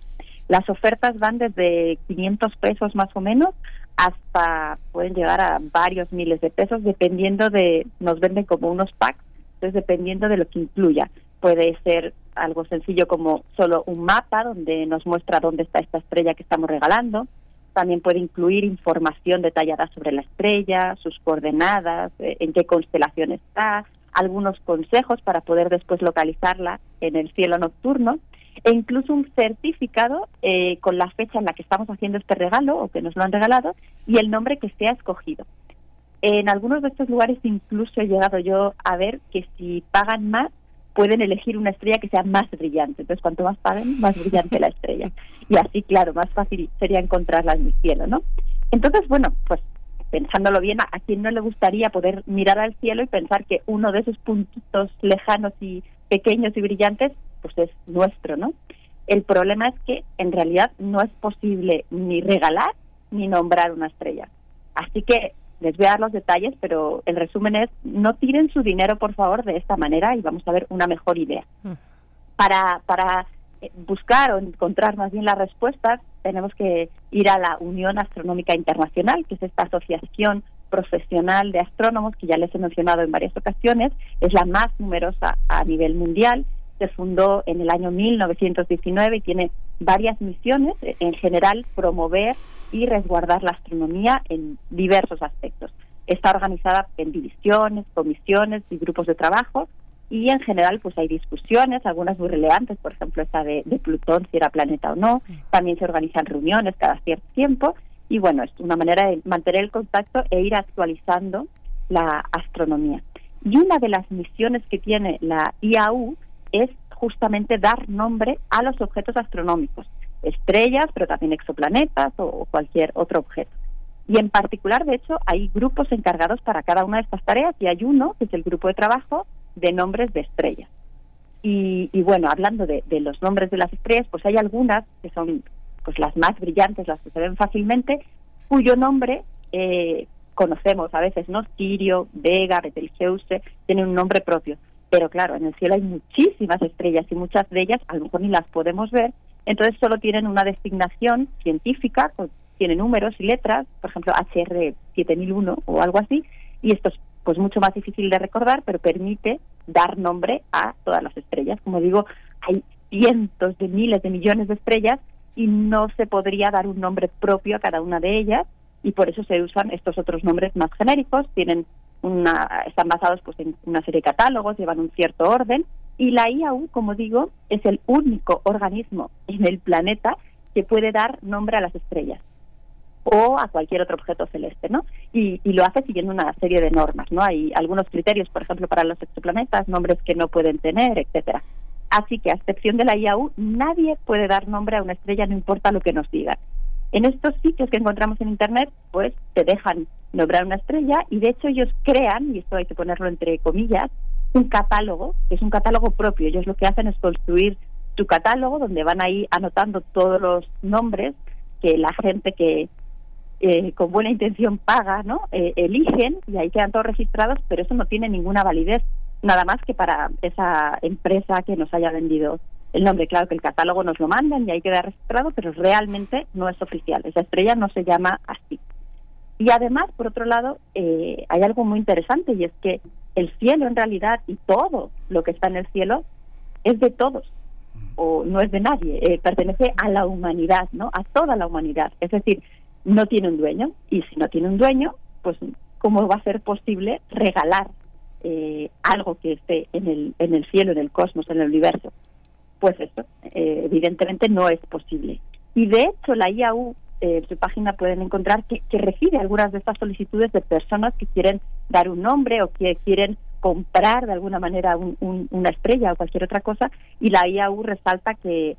Las ofertas van desde 500 pesos más o menos hasta pueden llegar a varios miles de pesos dependiendo de, nos venden como unos packs, entonces dependiendo de lo que incluya. Puede ser algo sencillo como solo un mapa donde nos muestra dónde está esta estrella que estamos regalando. También puede incluir información detallada sobre la estrella, sus coordenadas, eh, en qué constelación está, algunos consejos para poder después localizarla en el cielo nocturno e incluso un certificado eh, con la fecha en la que estamos haciendo este regalo o que nos lo han regalado y el nombre que se ha escogido. En algunos de estos lugares incluso he llegado yo a ver que si pagan más pueden elegir una estrella que sea más brillante. Entonces, cuanto más paguen, más brillante la estrella. Y así, claro, más fácil sería encontrarla en el cielo, ¿no? Entonces, bueno, pues pensándolo bien, ¿a quién no le gustaría poder mirar al cielo y pensar que uno de esos puntitos lejanos y pequeños y brillantes, pues es nuestro, ¿no? El problema es que en realidad no es posible ni regalar ni nombrar una estrella. Así que les voy a dar los detalles, pero el resumen es no tiren su dinero, por favor, de esta manera y vamos a ver una mejor idea. Mm. Para, para eh, buscar o encontrar más bien las respuestas, tenemos que ir a la Unión Astronómica Internacional, que es esta asociación profesional de astrónomos que ya les he mencionado en varias ocasiones, es la más numerosa a nivel mundial, se fundó en el año 1919 y tiene varias misiones, en general promover y resguardar la astronomía en diversos aspectos. Está organizada en divisiones, comisiones y grupos de trabajo y en general pues hay discusiones, algunas muy relevantes, por ejemplo esta de, de Plutón, si era planeta o no, también se organizan reuniones cada cierto tiempo y bueno, es una manera de mantener el contacto e ir actualizando la astronomía. Y una de las misiones que tiene la IAU es justamente dar nombre a los objetos astronómicos, estrellas, pero también exoplanetas o cualquier otro objeto. Y en particular, de hecho, hay grupos encargados para cada una de estas tareas y hay uno, que es el grupo de trabajo de nombres de estrellas. Y, y bueno, hablando de, los nombres de las estrellas, pues hay algunas que son pues las más brillantes, las que se ven fácilmente, cuyo nombre eh, conocemos a veces, ¿no? Sirio, Vega, Betelgeuse, tienen un nombre propio. Pero claro, en el cielo hay muchísimas estrellas y muchas de ellas a lo mejor ni las podemos ver, entonces solo tienen una designación científica, tiene números y letras, por ejemplo HR 7001 o algo así, y esto es pues mucho más difícil de recordar, pero permite dar nombre a todas las estrellas. Como digo, hay cientos de miles de millones de estrellas y no se podría dar un nombre propio a cada una de ellas y por eso se usan estos otros nombres más genéricos, tienen una, están basados pues en una serie de catálogos, llevan un cierto orden y la IAU, como digo, es el único organismo en el planeta que puede dar nombre a las estrellas o a cualquier otro objeto celeste, ¿no? Y, y, lo hace siguiendo una serie de normas, ¿no? Hay algunos criterios, por ejemplo, para los exoplanetas, nombres que no pueden tener, etcétera. Así que, a excepción de la IAU, nadie puede dar nombre a una estrella, no importa lo que nos digan. En estos sitios que encontramos en Internet, pues te dejan nombrar una estrella y de hecho ellos crean, y esto hay que ponerlo entre comillas, un catálogo, que es un catálogo propio. Ellos lo que hacen es construir su catálogo donde van ahí anotando todos los nombres que la gente que eh, con buena intención paga, ¿no? Eh, eligen y ahí quedan todos registrados, pero eso no tiene ninguna validez, nada más que para esa empresa que nos haya vendido el nombre. Claro que el catálogo nos lo mandan y ahí queda registrado, pero realmente no es oficial. Esa estrella no se llama así. Y además, por otro lado, eh, hay algo muy interesante y es que el cielo en realidad y todo lo que está en el cielo es de todos o no es de nadie, eh, pertenece a la humanidad, ¿no? A toda la humanidad. Es decir, no tiene un dueño y si no tiene un dueño, pues cómo va a ser posible regalar eh, algo que esté en el en el cielo, en el cosmos, en el universo. Pues eso, eh, evidentemente no es posible. Y de hecho la IAU eh, en su página pueden encontrar que, que recibe algunas de estas solicitudes de personas que quieren dar un nombre o que quieren comprar de alguna manera un, un, una estrella o cualquier otra cosa y la IAU resalta que,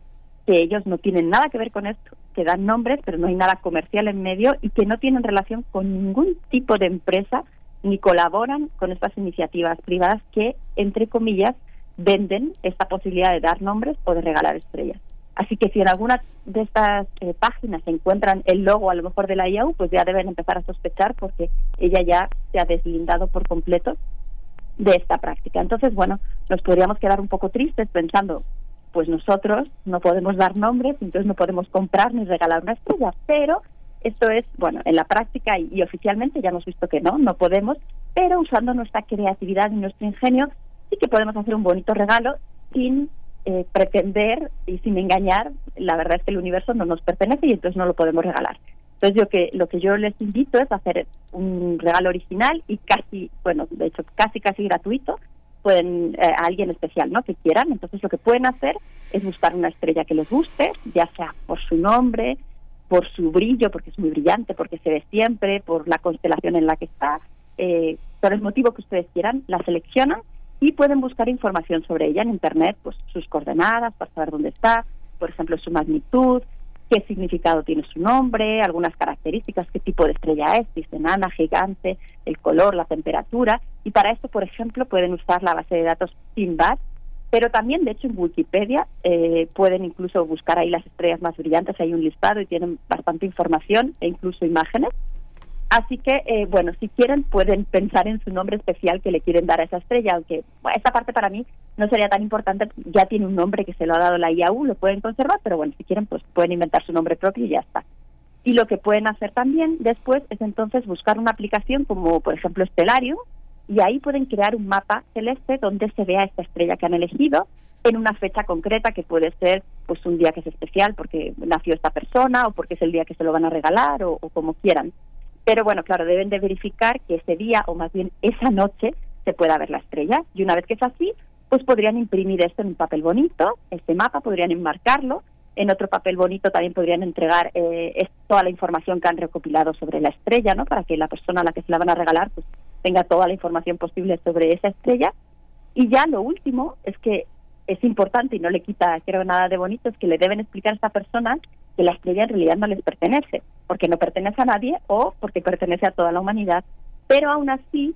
que ellos no tienen nada que ver con esto, que dan nombres pero no hay nada comercial en medio y que no tienen relación con ningún tipo de empresa ni colaboran con estas iniciativas privadas que, entre comillas, venden esta posibilidad de dar nombres o de regalar estrellas. Así que si en alguna de estas eh, páginas encuentran el logo a lo mejor de la IAU, pues ya deben empezar a sospechar porque ella ya se ha deslindado por completo de esta práctica. Entonces, bueno, nos podríamos quedar un poco tristes pensando, pues nosotros no podemos dar nombres, entonces no podemos comprar ni regalar una estrella, pero esto es, bueno, en la práctica y, y oficialmente ya hemos visto que no, no podemos, pero usando nuestra creatividad y nuestro ingenio sí que podemos hacer un bonito regalo sin eh, pretender y sin engañar, la verdad es que el universo no nos pertenece y entonces no lo podemos regalar. Entonces yo que lo que yo les invito es hacer un regalo original y casi, bueno, de hecho casi casi gratuito pueden eh, a alguien especial, ¿no? Que quieran. Entonces lo que pueden hacer es buscar una estrella que les guste, ya sea por su nombre, por su brillo, porque es muy brillante, porque se ve siempre, por la constelación en la que está, eh, por el motivo que ustedes quieran, la seleccionan y pueden buscar información sobre ella en internet, pues sus coordenadas para saber dónde está, por ejemplo su magnitud, qué significado tiene su nombre, algunas características, qué tipo de estrella es, si es enana, gigante, el color, la temperatura. Y para esto, por ejemplo, pueden usar la base de datos SIMBAD, pero también, de hecho, en Wikipedia eh, pueden incluso buscar ahí las estrellas más brillantes, hay un listado y tienen bastante información e incluso imágenes. Así que, eh, bueno, si quieren, pueden pensar en su nombre especial que le quieren dar a esa estrella, aunque esta parte para mí no sería tan importante, ya tiene un nombre que se lo ha dado la IAU, lo pueden conservar, pero bueno, si quieren, pues pueden inventar su nombre propio y ya está. Y lo que pueden hacer también después es entonces buscar una aplicación como, por ejemplo, Stellarium, y ahí pueden crear un mapa celeste donde se vea esta estrella que han elegido en una fecha concreta que puede ser pues un día que es especial porque nació esta persona o porque es el día que se lo van a regalar o como quieran. Pero bueno, claro, deben de verificar que ese día o más bien esa noche se pueda ver la estrella. Y una vez que es así, pues podrían imprimir esto en un papel bonito, este mapa, podrían enmarcarlo. En otro papel bonito también podrían entregar eh, toda la información que han recopilado sobre la estrella, ¿no? Para que la persona a la que se la van a regalar pues tenga toda la información posible sobre esa estrella. Y ya lo último es que es importante y no le quita, creo, nada de bonito, es que le deben explicar a esta persona que la estrella en realidad no les pertenece, porque no pertenece a nadie o porque pertenece a toda la humanidad, pero aún así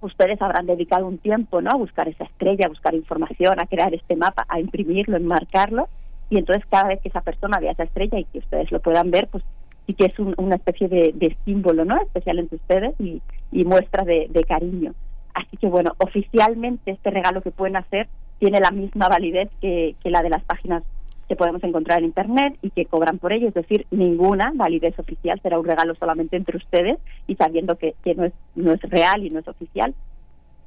ustedes habrán dedicado un tiempo ¿no? a buscar esa estrella, a buscar información, a crear este mapa, a imprimirlo, enmarcarlo, y entonces cada vez que esa persona vea esa estrella y que ustedes lo puedan ver, pues sí que es una especie de, símbolo no especial entre ustedes y, muestra de, cariño. Así que bueno, oficialmente este regalo que pueden hacer tiene la misma validez que la de las páginas que podemos encontrar en Internet y que cobran por ello, es decir, ninguna validez oficial será un regalo solamente entre ustedes y sabiendo que, que no, es, no es real y no es oficial,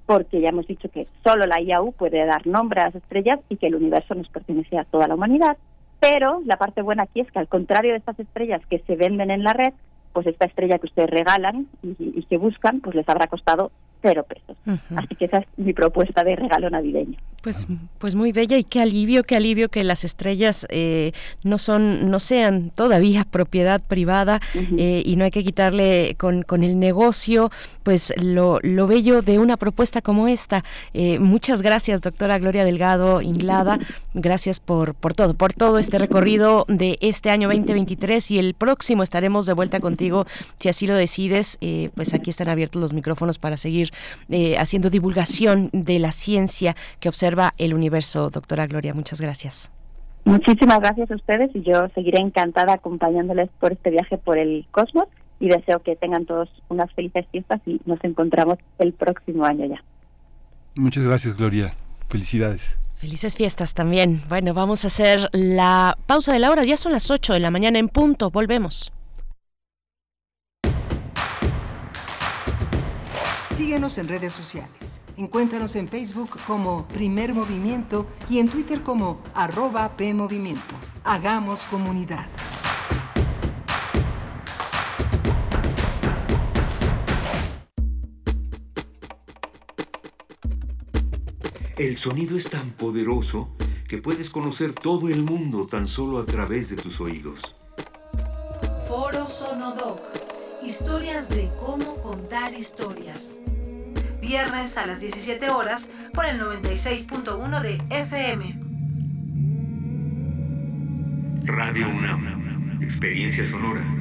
porque ya hemos dicho que solo la IAU puede dar nombre a las estrellas y que el universo nos pertenece a toda la humanidad. Pero la parte buena aquí es que al contrario de estas estrellas que se venden en la red, pues esta estrella que ustedes regalan y, y que buscan, pues les habrá costado cero pesos. Así que esa es mi propuesta de regalo navideño. Pues, pues muy bella y qué alivio, qué alivio que las estrellas eh, no son, no sean todavía propiedad privada eh, y no hay que quitarle con, con el negocio, pues lo, lo, bello de una propuesta como esta. Eh, muchas gracias, doctora Gloria Delgado Inglada, gracias por, por todo, por todo este recorrido de este año 2023 y el próximo estaremos de vuelta contigo si así lo decides. pues aquí están abiertos los micrófonos para seguir haciendo divulgación de la ciencia que observa el universo, doctora Gloria. Muchas gracias. Muchísimas gracias a ustedes y yo seguiré encantada acompañándoles por este viaje por el cosmos y deseo que tengan todos unas felices fiestas y nos encontramos el próximo año ya. Muchas gracias, Gloria. Felicidades. Felices fiestas también. Bueno, vamos a hacer la pausa de la hora. Ya son las 8 de la mañana en punto. Volvemos. Síguenos en redes sociales. Encuéntranos en Facebook como Primer Movimiento y en Twitter como arroba PMovimiento. Hagamos comunidad. El sonido es tan poderoso que puedes conocer todo el mundo tan solo a través de tus oídos. Foro Sonodoc. Historias de cómo contar historias viernes a las 17 horas por el 96.1 de FM. Radio UNAM, experiencia sonora.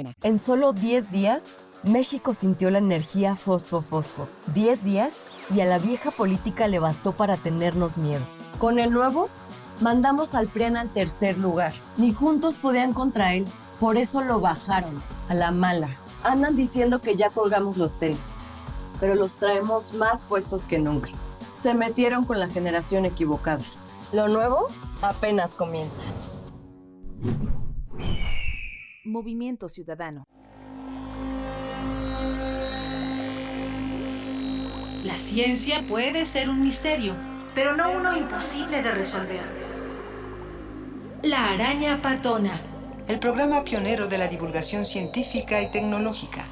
En solo 10 días, México sintió la energía fosfo-fosfo. Diez días y a la vieja política le bastó para tenernos miedo. Con el nuevo, mandamos al PRIAN al tercer lugar. Ni juntos podían contra él, por eso lo bajaron, a la mala. Andan diciendo que ya colgamos los tenis. pero los traemos más puestos que nunca. Se metieron con la generación equivocada. Lo nuevo apenas comienza. Movimiento Ciudadano. La ciencia puede ser un misterio, pero no uno imposible de resolver. La araña patona. El programa pionero de la divulgación científica y tecnológica.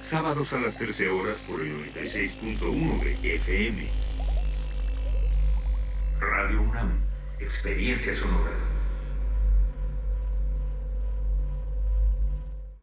Sábados a las 13 horas por el 96.1 de FM. Radio UNAM, experiencia sonora.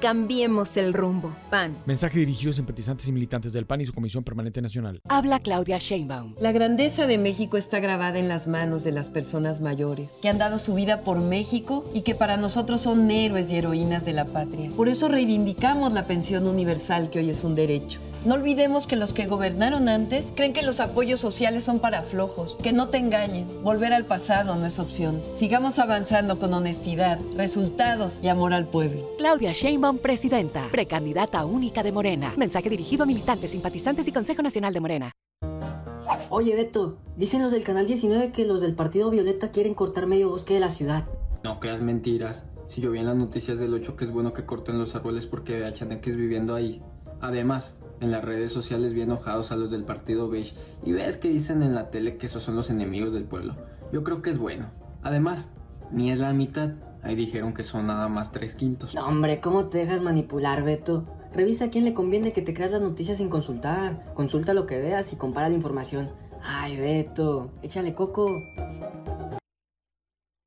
Cambiemos el rumbo. PAN. Mensaje dirigido a simpatizantes y militantes del PAN y su Comisión Permanente Nacional. Habla Claudia Sheinbaum. La grandeza de México está grabada en las manos de las personas mayores, que han dado su vida por México y que para nosotros son héroes y heroínas de la patria. Por eso reivindicamos la pensión universal que hoy es un derecho. No olvidemos que los que gobernaron antes creen que los apoyos sociales son para flojos, que no te engañen. Volver al pasado no es opción. Sigamos avanzando con honestidad, resultados y amor al pueblo. Claudia Sheinbaum, presidenta, precandidata única de Morena. Mensaje dirigido a militantes, simpatizantes y Consejo Nacional de Morena. Oye, Beto, dicen los del Canal 19 que los del Partido Violeta quieren cortar medio bosque de la ciudad. No creas mentiras. Si yo vi en las noticias del 8 que es bueno que corten los árboles porque vea chaneques viviendo ahí. Además, en las redes sociales vi enojados a los del partido beige y ves que dicen en la tele que esos son los enemigos del pueblo. Yo creo que es bueno. Además, ni es la mitad. Ahí dijeron que son nada más tres quintos. No, hombre, ¿cómo te dejas manipular, Beto? Revisa a quién le conviene que te creas las noticias sin consultar. Consulta lo que veas y compara la información. Ay, Beto, échale coco.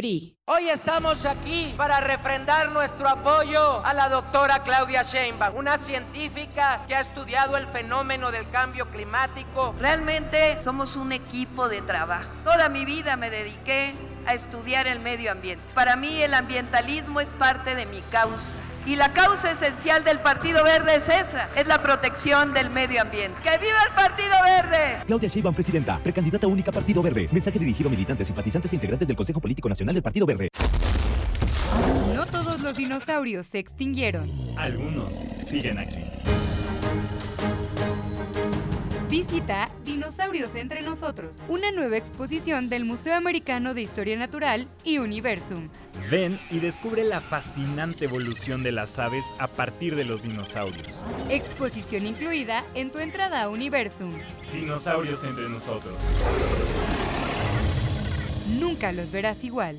Hoy estamos aquí para refrendar nuestro apoyo a la doctora Claudia Sheinbaum, una científica que ha estudiado el fenómeno del cambio climático. Realmente somos un equipo de trabajo. Toda mi vida me dediqué a estudiar el medio ambiente. Para mí el ambientalismo es parte de mi causa. Y la causa esencial del Partido Verde es esa, es la protección del medio ambiente. ¡Que viva el Partido Verde! Claudia Sheinbaum, presidenta, precandidata única Partido Verde. Mensaje dirigido a militantes, simpatizantes e integrantes del Consejo Político Nacional del Partido Verde. No todos los dinosaurios se extinguieron. Algunos siguen aquí. Visita Dinosaurios entre nosotros, una nueva exposición del Museo Americano de Historia Natural y Universum. Ven y descubre la fascinante evolución de las aves a partir de los dinosaurios. Exposición incluida en tu entrada a Universum. Dinosaurios entre nosotros. Nunca los verás igual.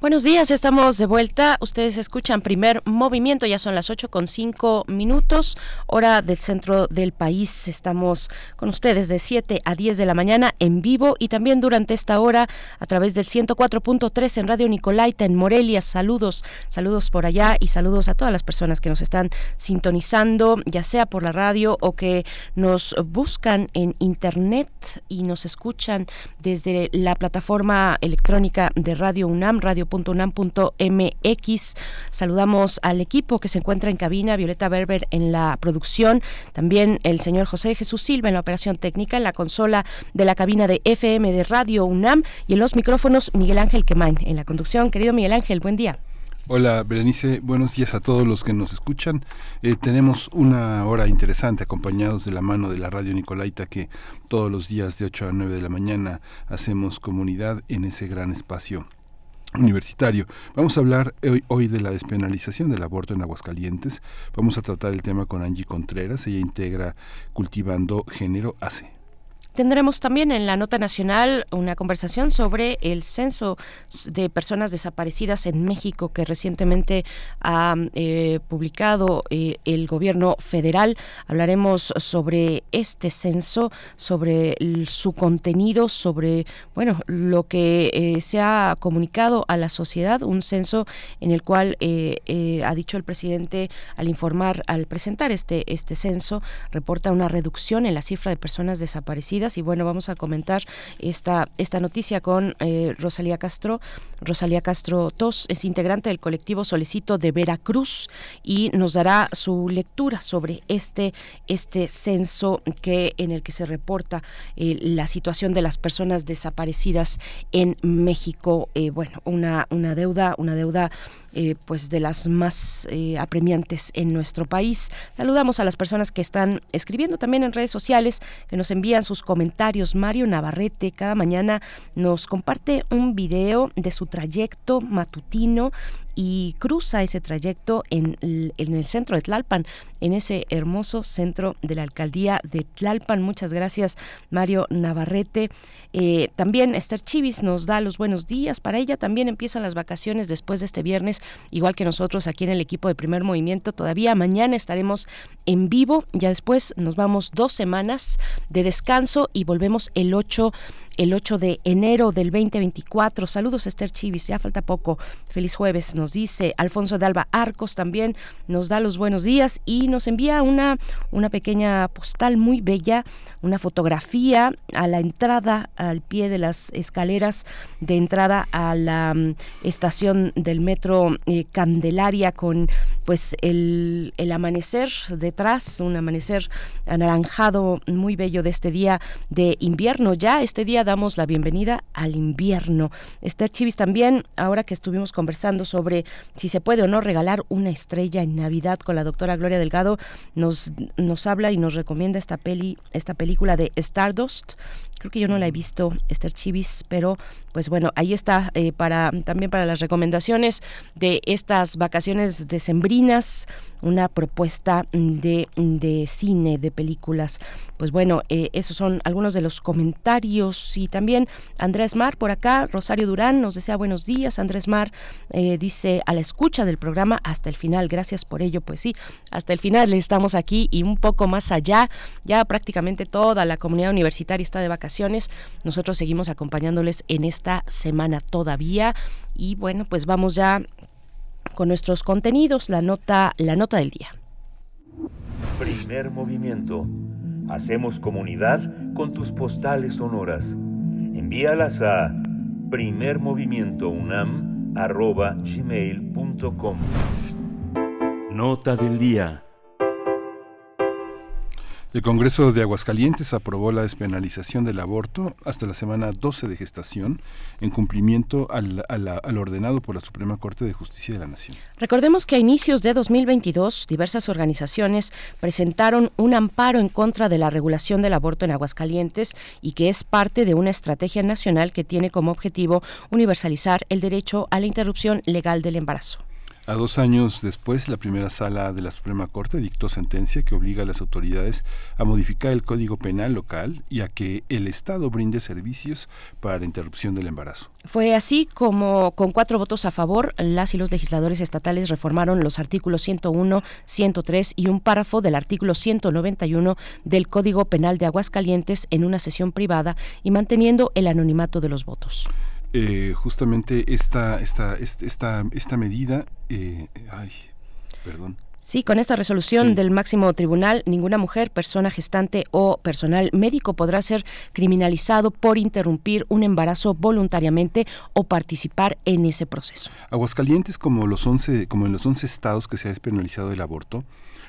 Buenos días, estamos de vuelta. Ustedes escuchan primer movimiento, ya son las 8 con 5 minutos, hora del centro del país. Estamos con ustedes de 7 a 10 de la mañana en vivo y también durante esta hora a través del 104.3 en Radio Nicolaita en Morelia. Saludos, saludos por allá y saludos a todas las personas que nos están sintonizando, ya sea por la radio o que nos buscan en internet y nos escuchan desde la plataforma electrónica de Radio UNAM, Radio unam.mx. Saludamos al equipo que se encuentra en cabina, Violeta Berber en la producción, también el señor José Jesús Silva en la operación técnica, en la consola de la cabina de FM de Radio UNAM y en los micrófonos Miguel Ángel Quemain en la conducción. Querido Miguel Ángel, buen día. Hola Berenice, buenos días a todos los que nos escuchan. Eh, tenemos una hora interesante acompañados de la mano de la radio Nicolaita que todos los días de 8 a 9 de la mañana hacemos comunidad en ese gran espacio universitario. Vamos a hablar hoy, hoy, de la despenalización del aborto en Aguascalientes. Vamos a tratar el tema con Angie Contreras. Ella integra Cultivando Género ACE. Tendremos también en la nota nacional una conversación sobre el censo de personas desaparecidas en México que recientemente ha eh, publicado eh, el gobierno federal. Hablaremos sobre este censo, sobre su contenido, sobre bueno lo que eh, se ha comunicado a la sociedad, un censo en el cual ha dicho el presidente al informar, al presentar este este censo, reporta una reducción en la cifra de personas desaparecidas y bueno, vamos a comentar esta, esta noticia con eh, Rosalía Castro. Rosalía Castro Tos es integrante del colectivo Solicito de Veracruz y nos dará su lectura sobre este, este censo que, en el que se reporta eh, la situación de las personas desaparecidas en México. Eh, bueno, una, una deuda, una deuda eh, pues de las más eh, apremiantes en nuestro país. Saludamos a las personas que están escribiendo también en redes sociales, que nos envían sus comentarios. Mario Navarrete cada mañana nos comparte un video de su trayecto matutino y cruza ese trayecto en el, centro de Tlalpan, en ese hermoso centro de la alcaldía de Tlalpan. Muchas gracias, Mario Navarrete. Eh, también Esther Chivis nos da los buenos días. Para ella también empiezan las vacaciones después de este viernes, igual que nosotros aquí en el equipo de primer movimiento. Todavía mañana estaremos en vivo. Ya después nos vamos dos semanas de descanso y volvemos el 8 el 8 de enero del 2024. Saludos Esther Chivis, ya falta poco. Feliz jueves, nos dice Alfonso de Alba Arcos también nos da los buenos días y nos envía una, una pequeña postal muy bella, una fotografía a la entrada, al pie de las escaleras de entrada a la mm, estación del metro eh, Candelaria con pues el, el amanecer detrás, un amanecer anaranjado muy bello de este día de invierno ya, este día damos la bienvenida al invierno. Esther Chivis también, ahora que estuvimos conversando sobre si se puede o no regalar una estrella en Navidad con la doctora Gloria Delgado, nos, nos habla y nos recomienda esta peli, esta película de Stardust. Creo que yo no la he visto, Esther Chivis, pero pues bueno, ahí está eh, para también para las recomendaciones de estas vacaciones decembrinas una propuesta de, de cine, de películas. Pues bueno, eh, esos son algunos de los comentarios. Y también Andrés Mar por acá, Rosario Durán nos desea buenos días. Andrés Mar eh, dice a la escucha del programa hasta el final. Gracias por ello. Pues sí, hasta el final estamos aquí y un poco más allá. Ya prácticamente toda la comunidad universitaria está de vacaciones. Nosotros seguimos acompañándoles en esta semana todavía. Y bueno, pues vamos ya con nuestros contenidos, la nota, la nota del día. Primer movimiento. Hacemos comunidad con tus postales sonoras. Envíalas a primermovimientounam.gmail.com Nota del día. El Congreso de Aguascalientes aprobó la despenalización del aborto hasta la semana 12 de gestación en cumplimiento al, ordenado por la Suprema Corte de Justicia de la Nación. Recordemos que a inicios de 2022 diversas organizaciones presentaron un amparo en contra de la regulación del aborto en Aguascalientes y que es parte de una estrategia nacional que tiene como objetivo universalizar el derecho a la interrupción legal del embarazo. A dos años después, la primera sala de la Suprema Corte dictó sentencia que obliga a las autoridades a modificar el Código Penal local y a que el Estado brinde servicios para la interrupción del embarazo. Fue así como, con cuatro votos a favor, las y los legisladores estatales reformaron los artículos 101, 103 y un párrafo del artículo 191 del Código Penal de Aguascalientes en una sesión privada y manteniendo el anonimato de los votos. Eh, justamente esta, esta, esta, esta medida, eh, ay, perdón. Sí, con esta resolución del máximo tribunal, ninguna mujer, persona gestante o personal médico podrá ser criminalizado por interrumpir un embarazo voluntariamente o participar en ese proceso. Aguascalientes, como, los 11, como en los 11 estados que se ha despenalizado el aborto,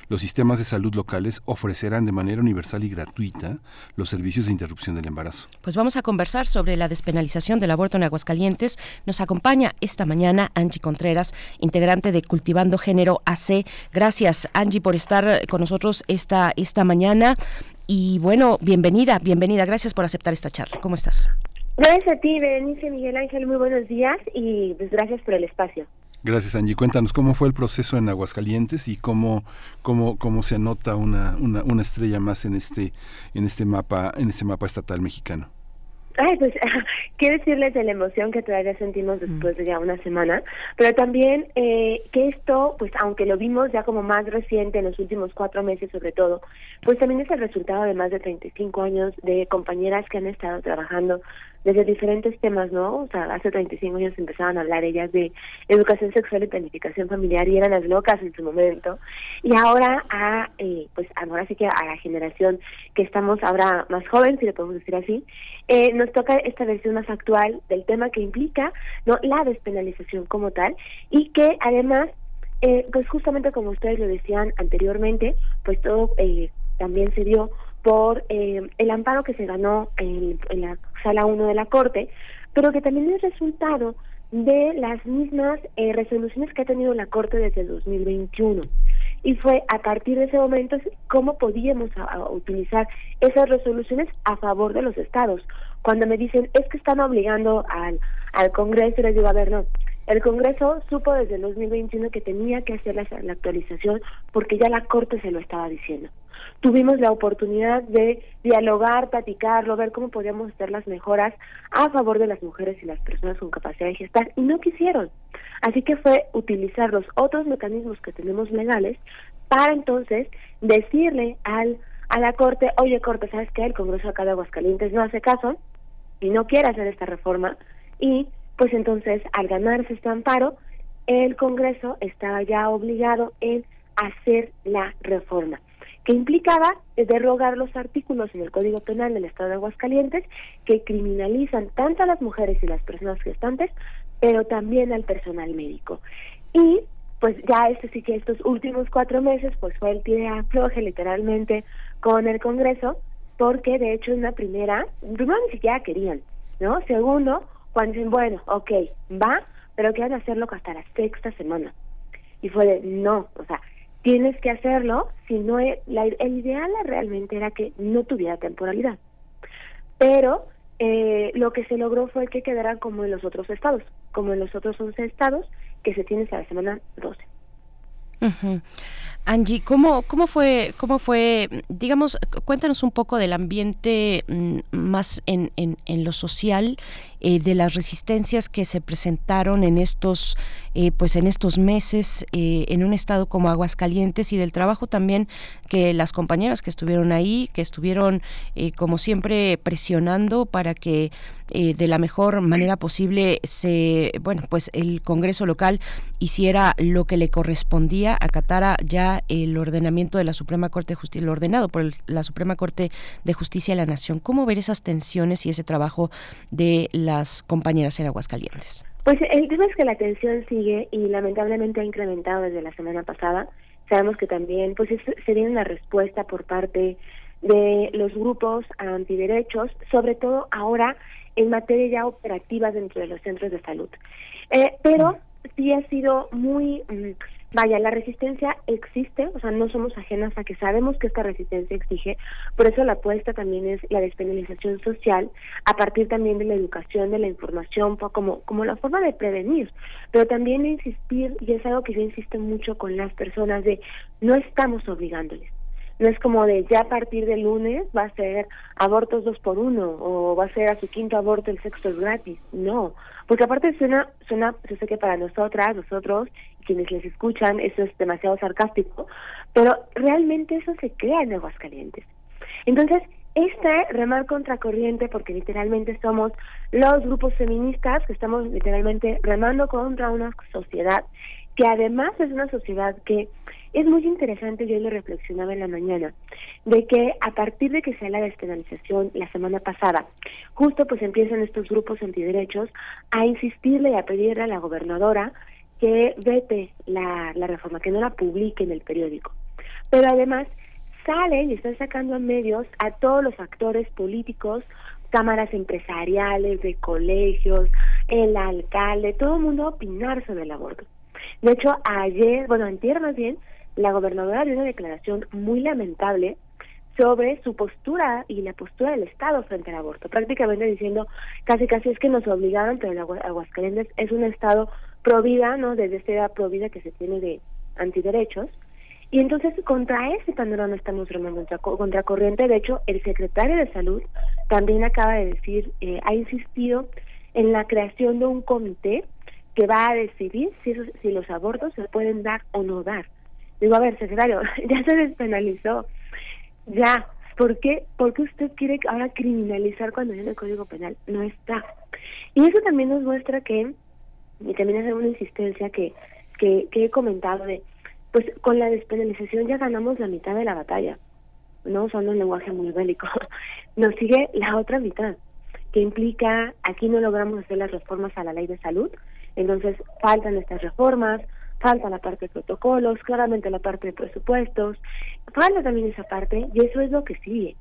los sistemas de salud locales ofrecerán de manera universal y gratuita los servicios de interrupción del embarazo. Pues vamos a conversar sobre la despenalización del aborto en Aguascalientes. Nos acompaña esta mañana Angie Contreras, integrante de Cultivando Género AC. Gracias, Angie, por estar con nosotros esta, esta mañana. Y bueno, bienvenida, bienvenida. Gracias por aceptar esta charla. ¿Cómo estás? Gracias a ti, Berenice Miguel Ángel. Muy buenos días y pues gracias por el espacio. Gracias, Angie. Cuéntanos cómo fue el proceso en Aguascalientes y cómo, cómo, cómo se anota una, una, una estrella más en este, en este mapa, en este mapa estatal mexicano. Ay, pues, qué decirles de la emoción que todavía sentimos después de ya una semana, pero también eh, que esto, pues, aunque lo vimos ya como más reciente en los últimos cuatro meses sobre todo, pues también es el resultado de más de 35 años de compañeras que han estado trabajando desde diferentes temas, ¿no? O sea, hace 35 años empezaban a hablar ellas de educación sexual y planificación familiar y eran las locas en su momento. Y ahora a, eh, pues ahora sí que a la generación que estamos ahora más joven, si le podemos decir así, eh, nos toca esta versión más actual del tema que implica, ¿no? La despenalización como tal y que además eh, pues justamente como ustedes lo decían anteriormente, pues todo eh, también se dio por eh, el amparo que se ganó en, la sala 1 de la Corte, pero que también es resultado de las mismas eh, resoluciones que ha tenido la Corte desde el 2021. Y fue a partir de ese momento cómo podíamos utilizar esas resoluciones a favor de los estados. Cuando me dicen, es que están obligando al, al Congreso, les digo, a ver, no, el Congreso supo desde el 2021 que tenía que hacer la, actualización porque ya la Corte se lo estaba diciendo. Tuvimos la oportunidad de dialogar, platicarlo, ver cómo podíamos hacer las mejoras a favor de las mujeres y las personas con capacidad de gestar y no quisieron. Así que fue utilizar los otros mecanismos que tenemos legales para entonces decirle al a la Corte, oye Corte, ¿sabes qué? El Congreso acá de Aguascalientes no hace caso y no quiere hacer esta reforma y pues entonces al ganarse este amparo, el Congreso estaba ya obligado en hacer la reforma, que implicaba derrogar los artículos en el Código Penal del Estado de Aguascalientes que criminalizan tanto a las mujeres y las personas gestantes, pero también al personal médico. Y pues ya este sí que estos últimos cuatro meses pues fue el tire afloje literalmente con el Congreso, porque de hecho en la primera, primero ni siquiera querían, ¿no? Segundo, cuando dicen, bueno, ok, va, pero quieren hacerlo hasta la sexta semana. Y fue de, no, o sea, tienes que hacerlo, si no, e, la, el ideal realmente era que no tuviera temporalidad. Pero eh, lo que se logró fue que quedaran como en los otros estados, como en los otros 11 estados que se tienen hasta la semana 12. Angie, ¿cómo, cómo fue, cómo fue, digamos, cuéntanos un poco del ambiente mm, más en, en, en lo social, eh, de las resistencias que se presentaron en estos, eh, pues en estos meses eh, en un estado como Aguascalientes y del trabajo también que las compañeras que estuvieron ahí, que estuvieron como siempre presionando para que de la mejor manera posible se, bueno, pues el Congreso local hiciera lo que le correspondía, acatara ya el ordenamiento de la Suprema Corte de Justicia, lo ordenado por la Suprema Corte de Justicia de la Nación. ¿Cómo ver esas tensiones y ese trabajo de las compañeras en Aguascalientes? Pues el tema es que la tensión sigue y lamentablemente ha incrementado desde la semana pasada. Sabemos que también pues sería una respuesta por parte de los grupos antiderechos, sobre todo ahora en materia ya operativa dentro de los centros de salud. Eh, pero sí ha sido muy mm, Vaya, la resistencia existe, o sea, no somos ajenas a que sabemos que esta resistencia exige, por eso la apuesta también es la despenalización social, a partir también de la educación, de la información, como, como la forma de prevenir, pero también insistir, y es algo que yo insisto mucho con las personas, de no estamos obligándoles. No es como de ya a partir del lunes va a ser abortos dos por uno o va a ser a su quinto aborto el sexto es gratis. No, porque aparte suena, suena, yo sé que para nosotras, nosotros quienes les escuchan, eso es demasiado sarcástico, pero realmente eso se crea en Aguascalientes. Entonces, este remar contracorriente, porque literalmente somos los grupos feministas que estamos literalmente remando contra una sociedad que además es una sociedad que es muy interesante, yo lo reflexionaba en la mañana, de que a partir de que sea la despenalización la semana pasada, justo pues empiezan estos grupos antiderechos a insistirle y a pedirle a la gobernadora que vete la, la reforma, que no la publique en el periódico. pero además salen y están sacando a medios a todos los actores políticos, cámaras empresariales, de colegios, el alcalde, todo el mundo a opinar sobre el aborto. De hecho, ayer, bueno, antier más bien, la gobernadora dio una declaración muy lamentable sobre su postura y la postura del Estado frente al aborto, prácticamente diciendo casi casi es que nos obligaron, pero Aguascalientes es un Estado pro vida, ¿no? Desde esta edad pro que se tiene de antiderechos. Y entonces contra ese panorama estamos remando contra, corriente. De hecho, el secretario de Salud también acaba de decir, eh, ha insistido en la creación de un comité que va a decidir si, si los abortos se pueden dar o no dar. Digo, a ver, secretario, ya se despenalizó. Ya, ¿por qué, ¿por qué usted quiere ahora criminalizar cuando en el Código Penal no está? Y eso también nos muestra que, y también es una insistencia que, que, que he comentado de, pues con la despenalización ya ganamos la mitad de la batalla, no usando un lenguaje muy bélico, nos sigue la otra mitad, que implica, aquí no logramos hacer las reformas a la ley de salud, entonces faltan estas reformas, falta la parte de protocolos, claramente la parte de presupuestos, falta también esa parte y eso es lo que sigue.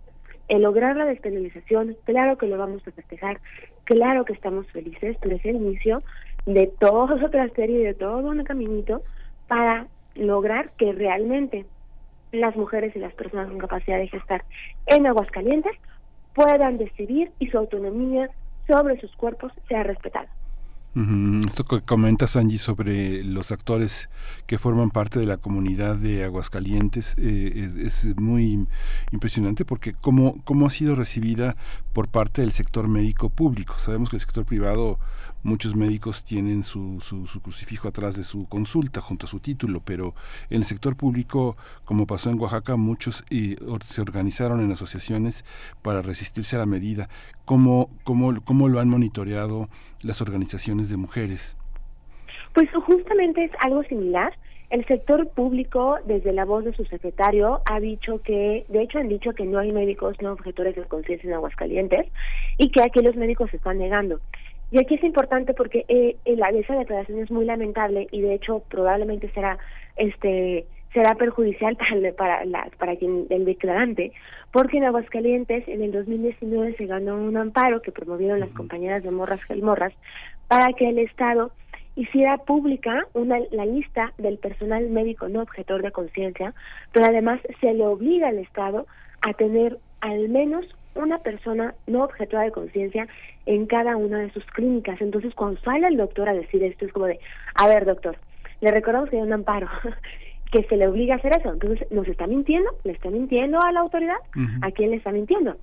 El lograr la despenalización, claro que lo vamos a festejar, claro que estamos felices, pero es el inicio de toda otra serie, de todo un caminito para lograr que realmente las mujeres y las personas con capacidad de gestar en Aguascalientes puedan decidir y su autonomía sobre sus cuerpos sea respetada. Esto que comenta Sanji sobre los actores que forman parte de la comunidad de Aguascalientes eh, es, muy impresionante porque cómo, cómo ha sido recibida por parte del sector médico público. Sabemos que el sector privado muchos médicos tienen su, su, crucifijo atrás de su consulta junto a su título, pero en el sector público, como pasó en Oaxaca, muchos eh, se organizaron en asociaciones para resistirse a la medida. ¿Cómo, cómo, cómo lo han monitoreado las organizaciones de mujeres? Pues justamente es algo similar. El sector público, desde la voz de su secretario, ha dicho que, de hecho han dicho que no hay médicos no objetores de conciencia en Aguascalientes y que aquí los médicos se están negando. Y aquí es importante porque eh, esa declaración es muy lamentable y de hecho probablemente será este será perjudicial para para, la, para quien el declarante porque en Aguascalientes en el 2019 se ganó un amparo que promovieron las compañeras de Morras Gelmorras para que el Estado hiciera pública una la lista del personal médico no objetor de conciencia, pero además se le obliga al Estado a tener al menos una persona no objetora de conciencia en cada una de sus clínicas. Entonces, cuando sale el doctor a decir esto, es como de, a ver, doctor, le recordamos que hay un amparo que se le obliga a hacer eso. Entonces, ¿nos está mintiendo? ¿Le está mintiendo a la autoridad? ¿A quién le está mintiendo?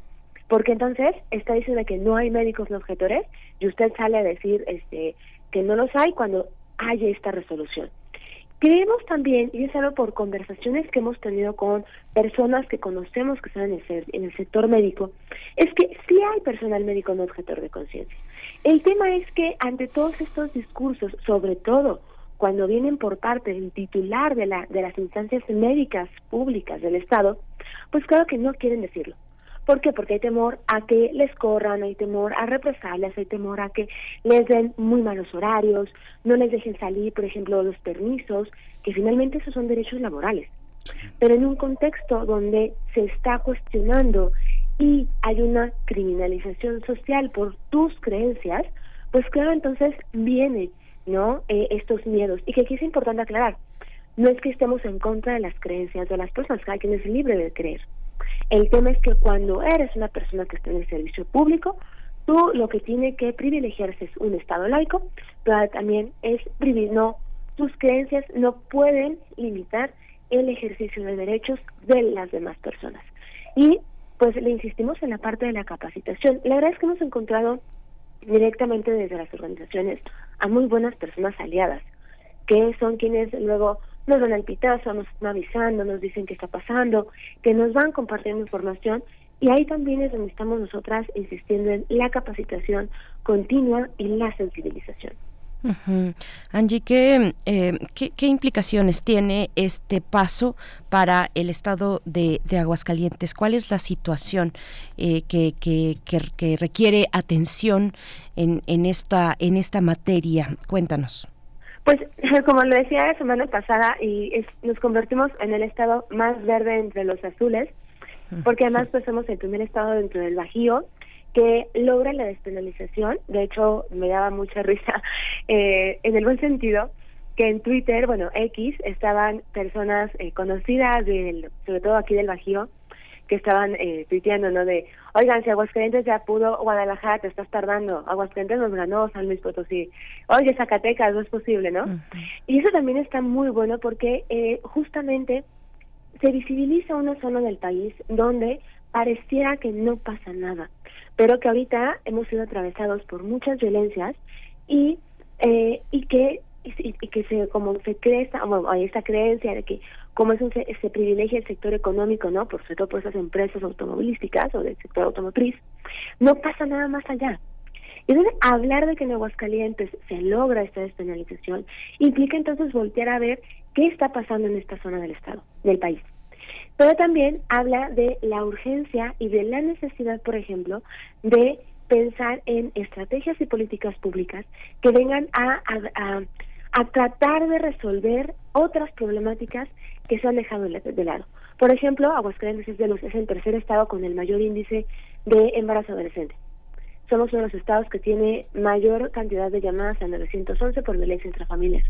Porque entonces está diciendo que no hay médicos no objetores y usted sale a decir este que no los hay cuando haya esta resolución. Creemos también, y es algo por conversaciones que hemos tenido con personas que conocemos que están en el, en el sector médico, es que sí hay personal médico no objetor de conciencia. El tema es que ante todos estos discursos, sobre todo cuando vienen por parte del titular de, la, de las instancias médicas públicas del Estado, pues claro que no quieren decirlo. ¿Por qué? Porque hay temor a que les corran, hay temor a represalias, hay temor a que les den muy malos horarios, no les dejen salir, por ejemplo, los permisos, que finalmente esos son derechos laborales. Pero en un contexto donde se está cuestionando y hay una criminalización social por tus creencias, pues claro, entonces viene, ¿no? Eh, estos miedos. Y que aquí es importante aclarar, no es que estemos en contra de las creencias de las personas, cada quien es libre de creer. El tema es que cuando eres una persona que está en el servicio público, tú lo que tiene que privilegiarse es un Estado laico, pero también es no tus creencias no pueden limitar el ejercicio de derechos de las demás personas. Y pues le insistimos en la parte de la capacitación. La verdad es que hemos encontrado directamente desde las organizaciones a muy buenas personas aliadas, que son quienes luego nos dan el pitazo, nos están avisando, nos dicen qué está pasando, que nos van compartiendo información y ahí también es donde estamos nosotras insistiendo en la capacitación continua y la sensibilización. Angie, eh, ¿qué, ¿qué, implicaciones tiene este paso para el estado de, Aguascalientes? ¿Cuál es la situación eh, que, que, que, requiere atención en, en, esta, en esta materia? Cuéntanos. Pues como lo decía la semana pasada, y es, nos convertimos en el estado más verde entre los azules, porque además pues somos el primer estado dentro del Bajío que logra la despenalización. De hecho, me daba mucha risa eh, en el buen sentido que en Twitter, bueno, X, estaban personas eh, conocidas, del, sobre todo aquí del Bajío, que estaban eh, tuiteando, ¿no? De, oigan, si Aguascalientes ya pudo, Guadalajara te estás tardando, Aguascalientes nos ganó, San Luis Potosí, oye, Zacatecas, no es posible, ¿no? Y eso también está muy bueno porque eh, justamente se visibiliza una zona del país donde pareciera que no pasa nada, pero que ahorita hemos sido atravesados por muchas violencias y, eh, y que y, que se como se cree bueno, hay esta creencia de que como eso se, se privilegia el sector económico, ¿no? Por sobre todo por esas empresas automovilísticas o del sector automotriz, no pasa nada más allá. Y entonces hablar de que en Aguascalientes se logra esta despenalización implica entonces voltear a ver qué está pasando en esta zona del estado, del país. Pero también habla de la urgencia y de la necesidad, por ejemplo, de pensar en estrategias y políticas públicas que vengan a, a, a tratar de resolver otras problemáticas que se han dejado de lado. Por ejemplo, Aguascalientes es, de los, es el tercer estado con el mayor índice de embarazo adolescente. Somos uno de los estados que tiene mayor cantidad de llamadas a 911 por violencia intrafamiliar.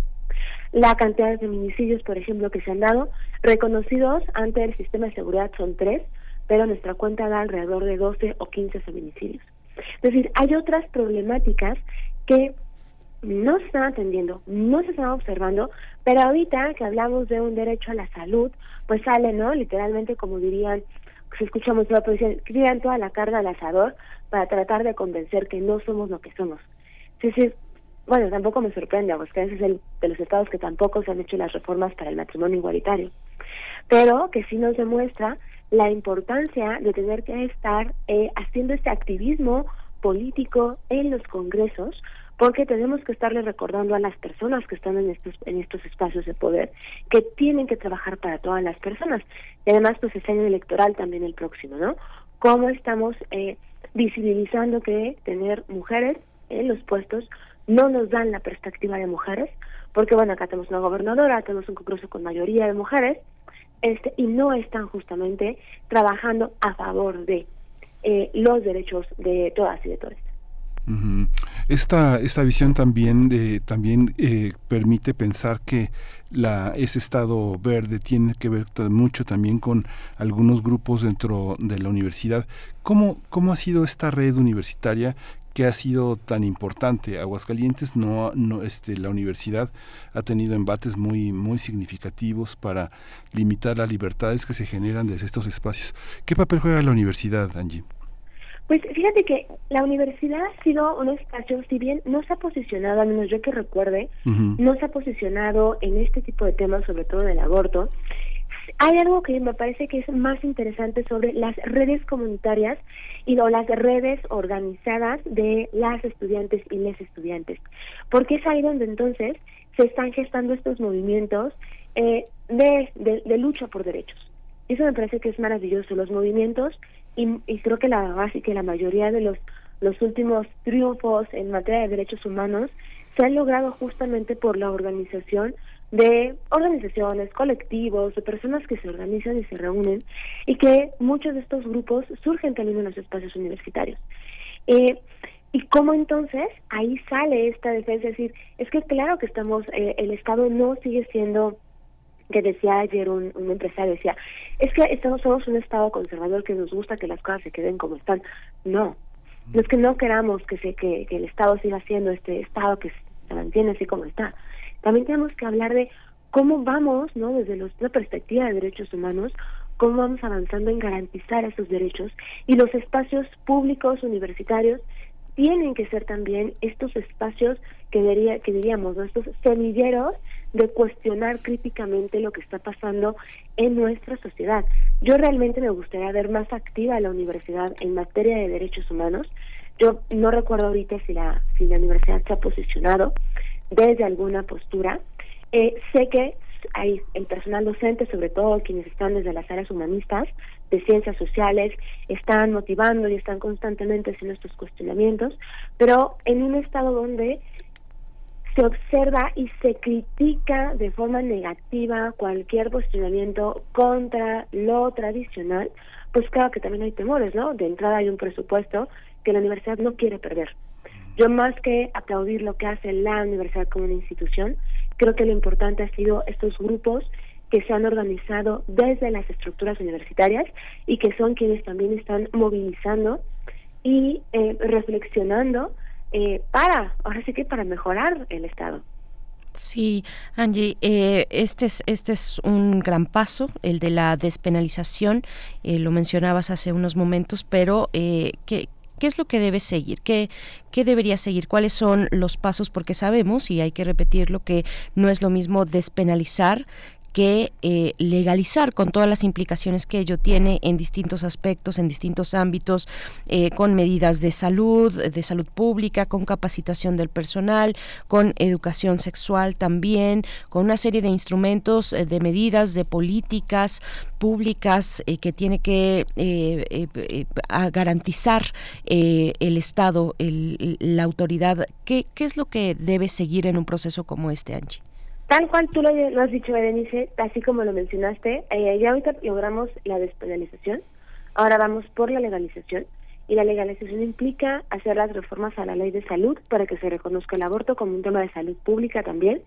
La cantidad de feminicidios, por ejemplo, que se han dado, reconocidos ante el sistema de seguridad son tres, pero nuestra cuenta da alrededor de 12 o 15 feminicidios. Es decir, hay otras problemáticas que no se están atendiendo, no se están observando, pero ahorita que hablamos de un derecho a la salud, pues sale, ¿no? Literalmente, como dirían, se escucha mucho policía, tiran toda la carga al asador para tratar de convencer que no somos lo que somos. Sí, bueno, tampoco me sorprende, porque ese es el de los estados que tampoco se han hecho las reformas para el matrimonio igualitario, pero que sí nos demuestra la importancia de tener que estar eh, haciendo este activismo político en los congresos porque tenemos que estarle recordando a las personas que están en estos en estos espacios de poder que tienen que trabajar para todas las personas. Y además pues es año electoral también el próximo no cómo estamos eh, visibilizando que tener mujeres en los puestos no nos dan la perspectiva de mujeres porque bueno acá tenemos una gobernadora tenemos un congreso con mayoría de mujeres este y no están justamente trabajando a favor de eh, los derechos de todas y de todos esta, esta visión también, eh, también eh, permite pensar que la, ese estado verde tiene que ver mucho también con algunos grupos dentro de la universidad. ¿Cómo, cómo ha sido esta red universitaria que ha sido tan importante. Aguascalientes no, no este, la universidad ha tenido embates muy, muy significativos para limitar las libertades que se generan desde estos espacios. ¿Qué papel juega la universidad, Angie? Pues fíjate que la universidad ha sido un espacio, si bien no se ha posicionado, al menos yo que recuerde, no se ha posicionado en este tipo de temas, sobre todo del aborto. Hay algo que me parece que es más interesante sobre las redes comunitarias y o las redes organizadas de las estudiantes y les estudiantes, porque es ahí donde entonces se están gestando estos movimientos eh, de, de, de lucha por derechos. Eso me parece que es maravilloso. Los movimientos y, creo que la base que la mayoría de los los últimos triunfos en materia de derechos humanos se han logrado justamente por la organización de organizaciones, colectivos, de personas que se organizan y se reúnen y que muchos de estos grupos surgen también en los espacios universitarios. Eh, y cómo entonces ahí sale esta defensa, es decir, es que claro que estamos, eh, el Estado no sigue siendo que decía ayer un, un empresario, decía, es que estamos, somos un Estado conservador que nos gusta que las cosas se queden como están. No, no es que no queramos que, se, que, el Estado siga siendo este Estado que se mantiene así como está. También tenemos que hablar de cómo vamos, ¿no? Desde la perspectiva de derechos humanos, cómo vamos avanzando en garantizar esos derechos y los espacios públicos universitarios tienen que ser también estos espacios que, diría, que diríamos, ¿no? estos semilleros de cuestionar críticamente lo que está pasando en nuestra sociedad. Yo realmente me gustaría ver más activa la universidad en materia de derechos humanos. Yo no recuerdo ahorita si la, si la universidad se ha posicionado desde alguna postura. Eh, sé que hay el personal docente, sobre todo quienes están desde las áreas humanistas, de ciencias sociales, están motivando y están constantemente haciendo estos cuestionamientos, pero en un estado donde se observa y se critica de forma negativa cualquier posicionamiento contra lo tradicional, pues claro que también hay temores, ¿no? De entrada hay un presupuesto que la universidad no quiere perder. Yo más que aplaudir lo que hace la universidad como una institución, creo que lo importante ha sido estos grupos que se han organizado desde las estructuras universitarias y que son quienes también están movilizando y eh, reflexionando eh, para, ahora sí que para mejorar el Estado. Sí, Angie, eh, este, es, este es un gran paso, el de la despenalización, eh, lo mencionabas hace unos momentos, pero eh, ¿qué, ¿Qué es lo que debe seguir? ¿Qué, ¿Qué debería seguir? ¿Cuáles son los pasos? Porque sabemos, y hay que repetirlo, que no es lo mismo despenalizar que eh, legalizar con todas las implicaciones que ello tiene en distintos aspectos, en distintos ámbitos, eh, con medidas de salud, de salud pública, con capacitación del personal, con educación sexual también, con una serie de instrumentos, eh, de medidas, de políticas públicas que tiene que garantizar el Estado, el, la autoridad. ¿Qué, ¿Qué es lo que debe seguir en un proceso como este, Angie? Tal cual tú lo, has dicho, Berenice, así como lo mencionaste, eh, ya ahorita logramos la despenalización, ahora vamos por la legalización, y la legalización implica hacer las reformas a la ley de salud para que se reconozca el aborto como un tema de salud pública también,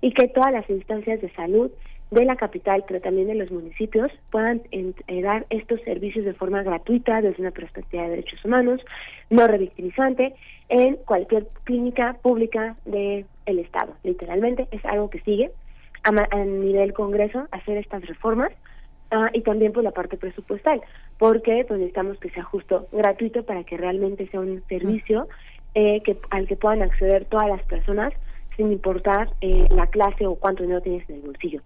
y que todas las instancias de salud de la capital, pero también de los municipios, puedan eh, dar estos servicios de forma gratuita desde una perspectiva de derechos humanos, no revictimizante, en cualquier clínica pública del el Estado. Literalmente es algo que sigue a, nivel Congreso hacer estas reformas ah, y también por la parte presupuestal, porque pues necesitamos que sea justo gratuito para que realmente sea un servicio eh, que al que puedan acceder todas las personas sin importar eh, la clase o cuánto dinero tienes en el bolsillo.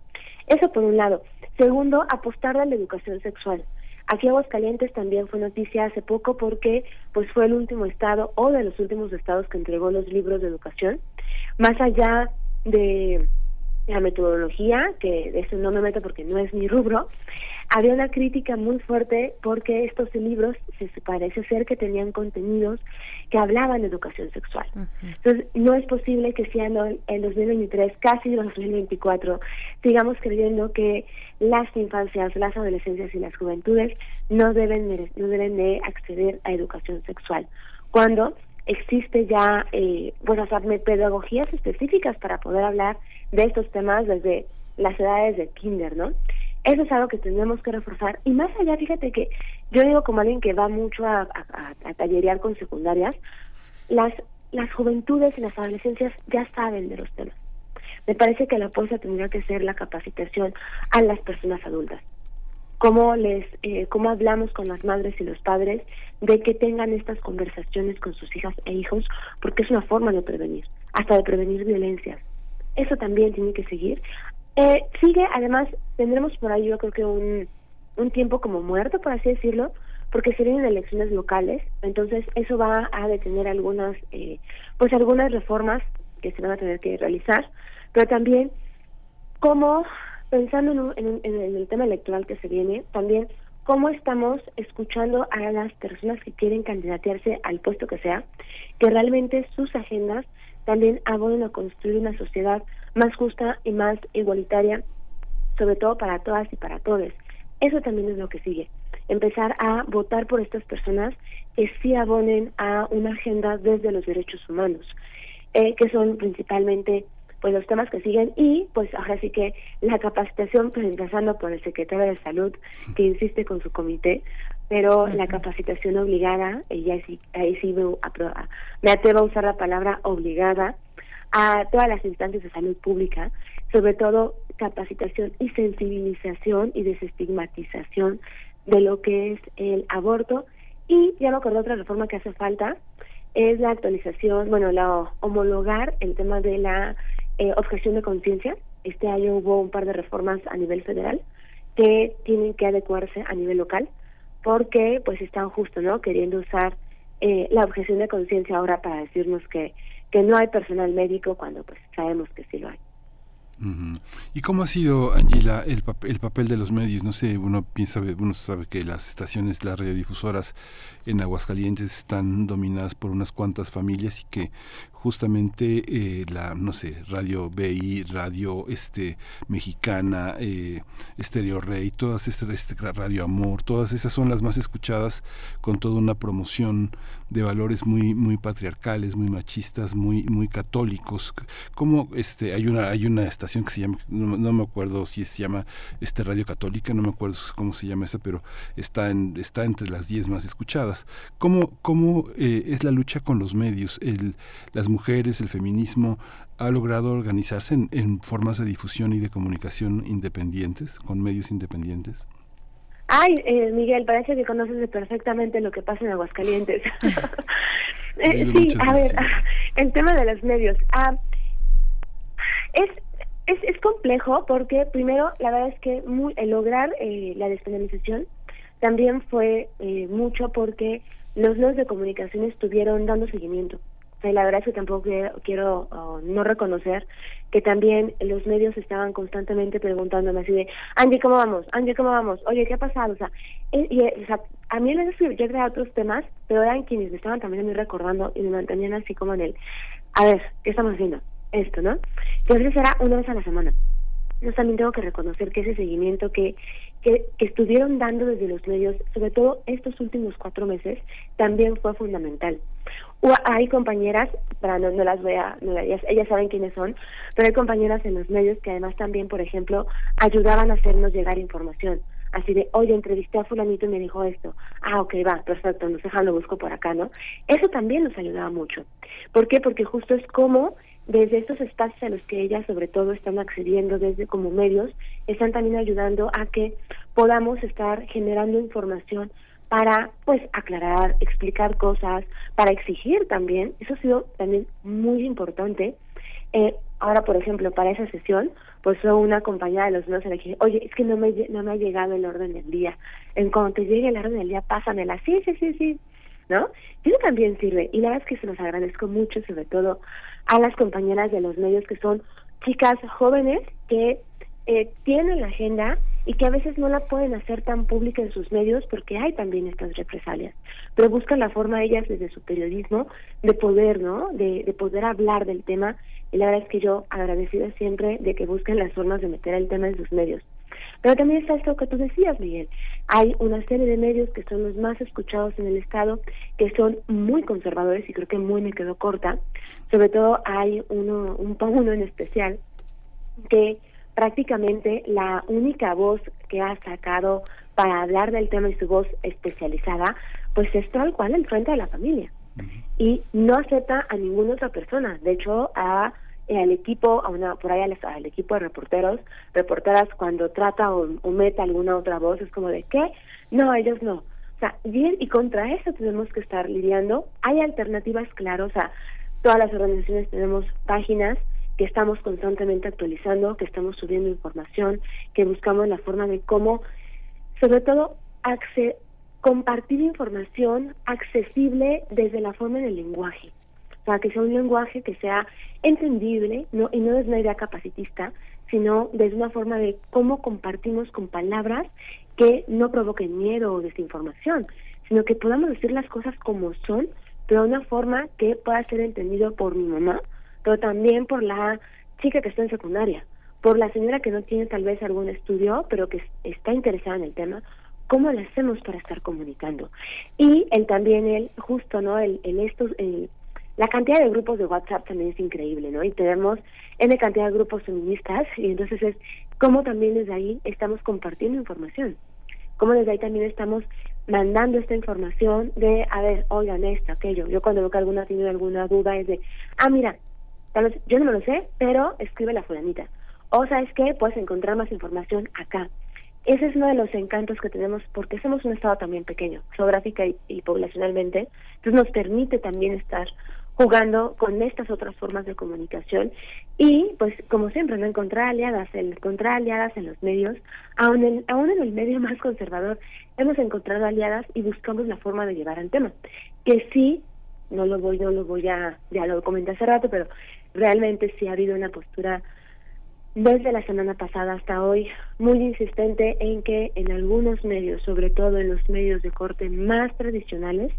Eso por un lado. Segundo, apostar a la educación sexual. Aquí Aguascalientes también fue noticia hace poco porque pues fue el último estado o de los últimos estados que entregó los libros de educación. Más allá de la metodología, que de eso no me meto porque no es mi rubro, había una crítica muy fuerte porque estos libros se parece ser que tenían contenidos que hablaban de educación sexual. Entonces, no es posible que siendo en 2023, casi en 2024, sigamos creyendo que las infancias, las adolescencias y las juventudes no deben, no deben de acceder a educación sexual. Cuando existe ya, eh, bueno, pedagogías específicas para poder hablar de estos temas desde las edades de kinder, ¿no? Eso es algo que tenemos que reforzar. Y más allá, fíjate que yo digo como alguien que va mucho a, tallerear con secundarias, las, las juventudes y las adolescencias ya saben de los temas. Me parece que la apuesta tendría que ser la capacitación a las personas adultas. Cómo, les, eh, cómo hablamos con las madres y los padres de que tengan estas conversaciones con sus hijas e hijos, porque es una forma de prevenir, hasta de prevenir violencias. Eso también tiene que seguir. Eh, sigue, además, tendremos por ahí yo creo que un, un tiempo como muerto, por así decirlo, porque se vienen elecciones locales, entonces eso va a detener algunas, eh, pues algunas reformas que se van a tener que realizar, pero también como pensando en, en, el tema electoral que se viene, también cómo estamos escuchando a las personas que quieren candidatearse al puesto que sea, que realmente sus agendas también abonen a construir una sociedad más justa y más igualitaria, sobre todo para todas y para todos. Eso también es lo que sigue. Empezar a votar por estas personas que sí abonen a una agenda desde los derechos humanos, eh, que son principalmente pues los temas que siguen y pues ahora sí que la capacitación pues empezando por el secretario de salud que insiste con su comité pero la capacitación obligada y ahí sí, ahí sí me, me atrevo a usar la palabra obligada a todas las instancias de salud pública, sobre todo capacitación y sensibilización y desestigmatización de lo que es el aborto. Y ya me acordé otra reforma que hace falta, es la actualización, bueno, la homologar el tema de la eh, objeción de conciencia. Este año hubo un par de reformas a nivel federal que tienen que adecuarse a nivel local porque pues están justo, ¿no? Queriendo usar eh, la objeción de conciencia ahora para decirnos que que no hay personal médico cuando pues sabemos que sí lo hay. ¿Y cómo ha sido, Angela, el, el papel de los medios? No sé, uno piensa, uno sabe que las estaciones, las radiodifusoras en Aguascalientes están dominadas por unas cuantas familias y que justamente eh, la, no sé, Radio BI, Radio este, Mexicana, eh, Estéreo Rey, todas estas, este, Radio Amor, todas esas son las más escuchadas con toda una promoción de valores muy muy patriarcales, muy machistas, muy muy católicos. Como este hay una hay una estación que se llama no, me acuerdo si se llama este Radio Católica, no me acuerdo cómo se llama esa, pero está en está entre las 10 más escuchadas. ¿Cómo cómo eh, es la lucha con los medios, las mujeres, el feminismo ha logrado organizarse en, en formas de difusión y de comunicación independientes, con medios independientes? Ay, eh, Miguel, parece que conoces perfectamente lo que pasa en Aguascalientes. Eh, sí, a ver, el tema de los medios. Ah, es, es, es complejo porque, primero, la verdad es que muy, el lograr eh, la despenalización también fue eh, mucho porque los medios de comunicación estuvieron dando seguimiento la verdad es que tampoco quiero, no reconocer que también los medios estaban constantemente preguntándome así de, Angie, ¿cómo vamos? Angie, ¿cómo vamos? Oye, ¿qué ha pasado? O sea, y, o sea a mí les yo creaba otros temas, pero eran quienes me estaban también a mí recordando y me mantenían así como en el, a ver, ¿qué estamos haciendo? Esto, ¿no? Entonces era una vez a la semana. Yo también tengo que reconocer que ese seguimiento que, que, estuvieron dando desde los medios, sobre todo estos últimos cuatro meses, también fue fundamental hay compañeras, para no, no las voy a, ellas, saben quiénes son, pero hay compañeras en los medios que además también, por ejemplo, ayudaban a hacernos llegar información. Así de, oye, entrevisté a fulanito y me dijo esto. Ah, ok, va, perfecto, nos dejan, lo busco por acá, ¿no? Eso también nos ayudaba mucho. ¿Por qué? Porque justo es como desde estos espacios a los que ellas sobre todo están accediendo desde como medios, están también ayudando a que podamos estar generando información para pues aclarar, explicar cosas, para exigir también, eso ha sido también muy importante. Eh, ahora, por ejemplo, para esa sesión, pues fue una compañera de los la que dije, oye, es que no me, no me ha llegado el orden del día. En cuanto te llegue el orden del día, pásamela. Sí, sí, sí, sí. ¿No? Eso también sirve. Y la verdad es que se los agradezco mucho, sobre todo a las compañeras de los medios que son chicas jóvenes que eh, tienen la agenda y que a veces no la pueden hacer tan pública en sus medios porque hay también estas represalias, pero buscan la forma ellas desde su periodismo de poder, ¿no? De, de poder hablar del tema y la verdad es que yo agradecida siempre de que busquen las formas de meter el tema en sus medios. Pero también está esto que tú decías, Miguel. Hay una serie de medios que son los más escuchados en el Estado, que son muy conservadores y creo que muy me quedó corta. Sobre todo hay uno, un, uno en especial que prácticamente la única voz que ha sacado para hablar del tema y su voz especializada, pues es tal cual el frente de la familia. Y no acepta a ninguna otra persona. De hecho, a al equipo, a una, por ahí al, equipo de reporteros, reporteras cuando trata o, o, mete alguna otra voz, es como de ¿qué? No, ellos no. O sea, bien, y contra eso tenemos que estar lidiando. Hay alternativas, claro, o sea, todas las organizaciones tenemos páginas estamos constantemente actualizando, que estamos subiendo información, que buscamos la forma de cómo, sobre todo, compartir información accesible desde la forma del lenguaje. O sea, que sea un lenguaje que sea entendible no y no desde una idea capacitista, sino desde una forma de cómo compartimos con palabras que no provoquen miedo o desinformación, sino que podamos decir las cosas como son, pero de una forma que pueda ser entendido por mi mamá, pero también por la chica que está en secundaria, por la señora que no tiene tal vez algún estudio, pero que está interesada en el tema, ¿cómo le hacemos para estar comunicando? Y el también el justo, ¿no? El, estos, la cantidad de grupos de WhatsApp también es increíble, ¿no? Y tenemos N cantidad de grupos feministas y entonces es cómo también desde ahí estamos compartiendo información, cómo desde ahí también estamos mandando esta información de, a ver, oigan esto, aquello. Yo cuando veo que alguna tiene alguna duda es de, ah, mira, yo no me lo sé, pero escribe la fulanita. O sabes que puedes encontrar más información acá. Ese es uno de los encantos que tenemos porque somos un estado también pequeño, geográfica y, poblacionalmente, entonces nos permite también estar jugando con estas otras formas de comunicación y pues como siempre no encontrar aliadas, el encontrar aliadas en los medios, aún en, aún en el medio más conservador hemos encontrado aliadas y buscamos la forma de llevar al tema, que sí no lo voy no lo voy a ya lo comenté hace rato, pero realmente sí ha habido una postura desde la semana pasada hasta hoy muy insistente en que en algunos medios, sobre todo en los medios de corte más tradicionales,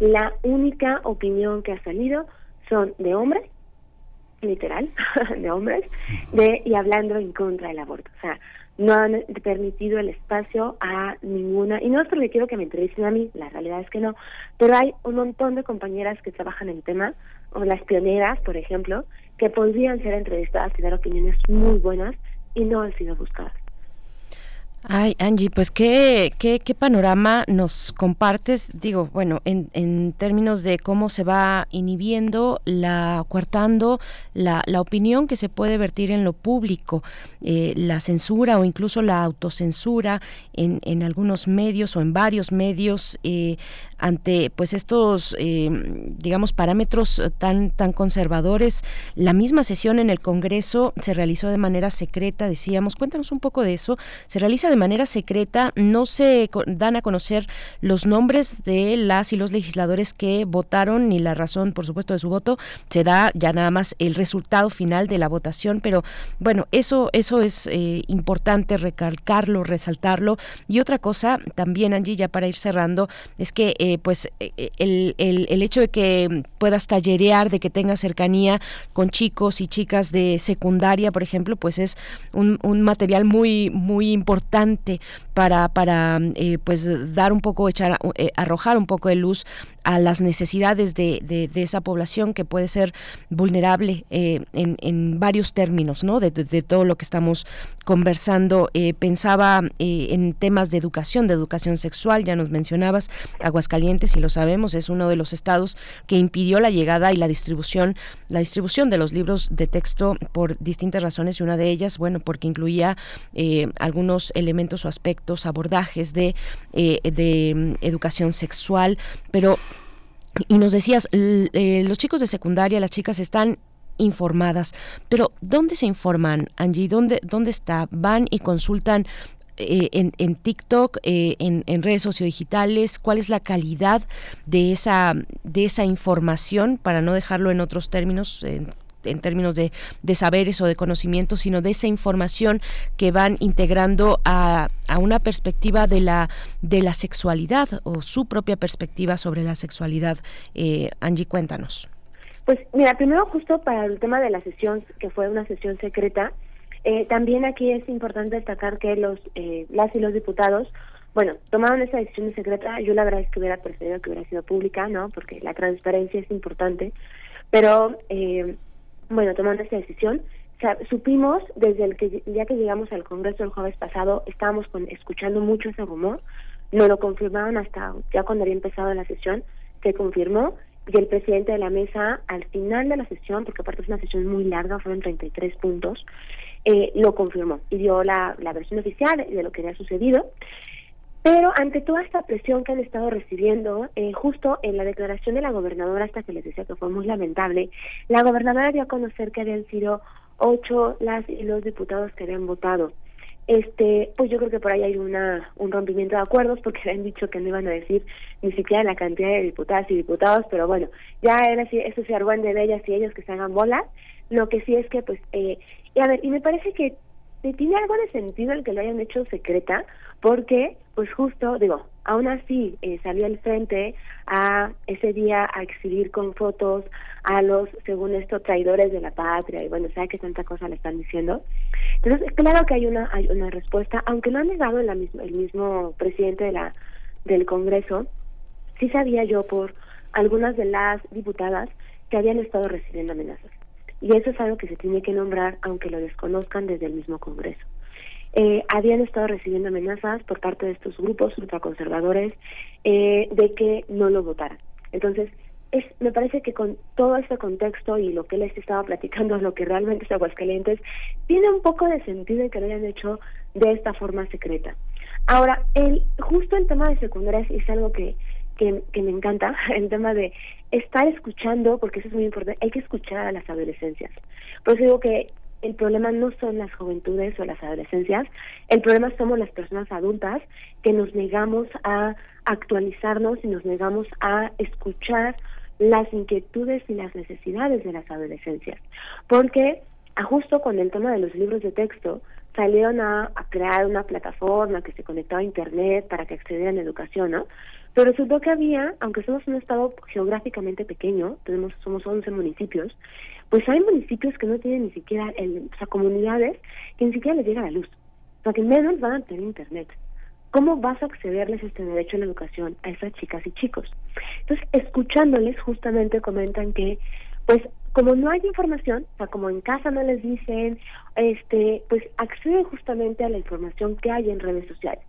la única opinión que ha salido son de hombres, literal, de hombres, de y hablando en contra del aborto. O sea, no han permitido el espacio a ninguna, y no es porque quiero que me entrevisten a mí, la realidad es que no, pero hay un montón de compañeras que trabajan en el tema, o las pioneras, por ejemplo, que podrían ser entrevistadas y dar opiniones muy buenas y no han sido buscadas. Ay, Angie, pues qué, qué, qué panorama nos compartes, digo, bueno, en, en, términos de cómo se va inhibiendo, la coartando la, la opinión que se puede vertir en lo público, eh, la censura o incluso la autocensura en, en algunos medios o en varios medios eh, ante pues estos, eh, digamos, parámetros tan, tan conservadores. La misma sesión en el Congreso se realizó de manera secreta, decíamos, cuéntanos un poco de eso, se realiza de manera secreta, no se dan a conocer los nombres de las y los legisladores que votaron ni la razón, por supuesto, de su voto, se da ya nada más el resultado final de la votación, pero bueno, eso, eso es eh, importante recalcarlo, resaltarlo. Y otra cosa también, Angie, ya para ir cerrando, es que eh, pues eh, el, el, el hecho de que puedas tallerear, de que tengas cercanía con chicos y chicas de secundaria, por ejemplo, pues es un, un material muy, muy importante para, para eh, pues dar un poco, echar, eh, arrojar un poco de luz a las necesidades de, de, esa población que puede ser vulnerable eh, en, en, varios términos, ¿no? De, de, todo lo que estamos conversando. pensaba en temas de educación, de educación sexual, ya nos mencionabas, Aguascalientes, y lo sabemos, es uno de los estados que impidió la llegada y la distribución, la distribución de los libros de texto por distintas razones, y una de ellas, bueno, porque incluía algunos elementos o aspectos, abordajes de, eh, de mm, educación sexual, pero, y nos decías, eh, los chicos de secundaria, las chicas están informadas, pero ¿dónde se informan, Angie? ¿Dónde, dónde está? ¿Van y consultan eh, en, en, TikTok, en, en, redes sociodigitales, cuál es la calidad de esa, de esa información, para no dejarlo en otros términos, en términos de, de, saberes o de conocimientos, sino de esa información que van integrando a, a, una perspectiva de la, de la sexualidad o su propia perspectiva sobre la sexualidad. Eh, Angie, cuéntanos. Pues mira, primero justo para el tema de la sesión, que fue una sesión secreta, eh, también aquí es importante destacar que los eh, las y los diputados bueno, tomaron esa decisión secreta, yo la verdad es que hubiera preferido que hubiera sido pública, ¿no? Porque la transparencia es importante, pero eh, bueno, tomando esta decisión, supimos desde el que ya que llegamos al Congreso el jueves pasado, estábamos con, escuchando mucho ese rumor, no lo confirmaron hasta ya cuando había empezado la sesión, se confirmó y el presidente de la mesa al final de la sesión, porque aparte es una sesión muy larga, fueron 33 puntos, eh, lo confirmó y dio la, la versión oficial de lo que había sucedido. Pero ante toda esta presión que han estado recibiendo, eh, justo en la declaración de la gobernadora, hasta que les decía que fue muy lamentable, la gobernadora dio a conocer que habían sido ocho las los diputados que habían votado. Este, pues yo creo que por ahí hay una un rompimiento de acuerdos porque habían dicho que no iban a decir ni siquiera la cantidad de diputadas y diputados, pero bueno, ya era así, eso se argüen de ellas y ellos que se hagan bolas. Lo que sí es que, pues, eh, y a ver, y me parece que tiene algo de sentido el que lo hayan hecho secreta, porque pues justo, digo, aún así eh, salió al frente a ese día a exhibir con fotos a los, según esto, traidores de la patria, y bueno, sabe que tanta cosa le están diciendo. Entonces, claro que hay una, hay una respuesta, aunque no ha negado misma, el mismo presidente de la, del Congreso, sí sabía yo por algunas de las diputadas que habían estado recibiendo amenazas. Y eso es algo que se tiene que nombrar, aunque lo desconozcan desde el mismo Congreso eh, habían estado recibiendo amenazas por parte de estos grupos ultraconservadores eh, de que no lo votaran. Entonces, es, me parece que con todo este contexto y lo que les estaba platicando, lo que realmente es Aguascalientes, tiene un poco de sentido que lo hayan hecho de esta forma secreta. Ahora, el, justo el tema de secundarias es algo que, que, que me encanta, el tema de estar escuchando, porque eso es muy importante, hay que escuchar a las adolescencias. Por eso digo que el problema no son las juventudes o las adolescencias, el problema somos las personas adultas que nos negamos a actualizarnos y nos negamos a escuchar las inquietudes y las necesidades de las adolescencias. Porque justo con el tema de los libros de texto, salieron a, crear una plataforma que se conectaba a Internet para que accedieran a educación, ¿no? Pero resultó que había, aunque somos un estado geográficamente pequeño, tenemos somos 11 municipios, pues hay municipios que no tienen ni siquiera, el, o sea, comunidades que ni siquiera les llega la luz, o sea, que menos van a tener internet. ¿Cómo vas a accederles este derecho a la educación a esas chicas y chicos? Entonces, escuchándoles, justamente comentan que, pues, como no hay información, o sea, como en casa no les dicen, este, pues acceden justamente a la información que hay en redes sociales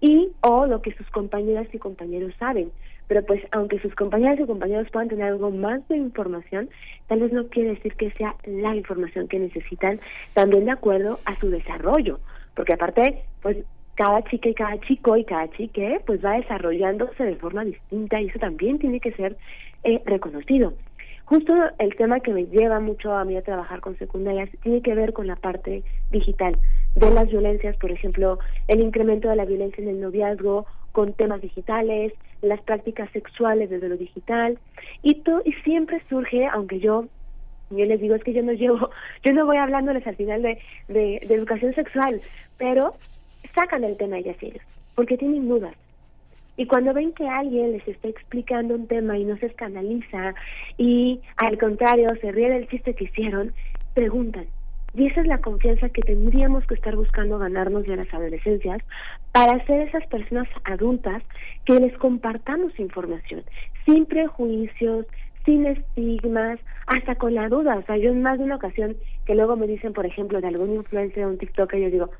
y o lo que sus compañeras y compañeros saben. Pero pues aunque sus compañeras y compañeros puedan tener algo más de información, tal vez no quiere decir que sea la información que necesitan también de acuerdo a su desarrollo, porque aparte, pues cada chica y cada chico y cada chique pues va desarrollándose de forma distinta y eso también tiene que ser eh, reconocido. Justo el tema que me lleva mucho a mí a trabajar con secundarias tiene que ver con la parte digital de las violencias, por ejemplo, el incremento de la violencia en el noviazgo con temas digitales, las prácticas sexuales desde lo digital y todo y siempre surge, aunque yo yo les digo es que yo no llevo, yo no voy hablándoles al final de, de, educación sexual, pero sacan el tema ellas ellos, porque tienen dudas, y cuando ven que alguien les está explicando un tema y no se escandaliza y al contrario se ríe del chiste que hicieron, preguntan. Y esa es la confianza que tendríamos que estar buscando ganarnos de las adolescencias para ser esas personas adultas que les compartamos información, sin prejuicios, sin estigmas, hasta con la duda. O sea, yo en más de una ocasión que luego me dicen, por ejemplo, de algún influencer o un TikTok, yo digo,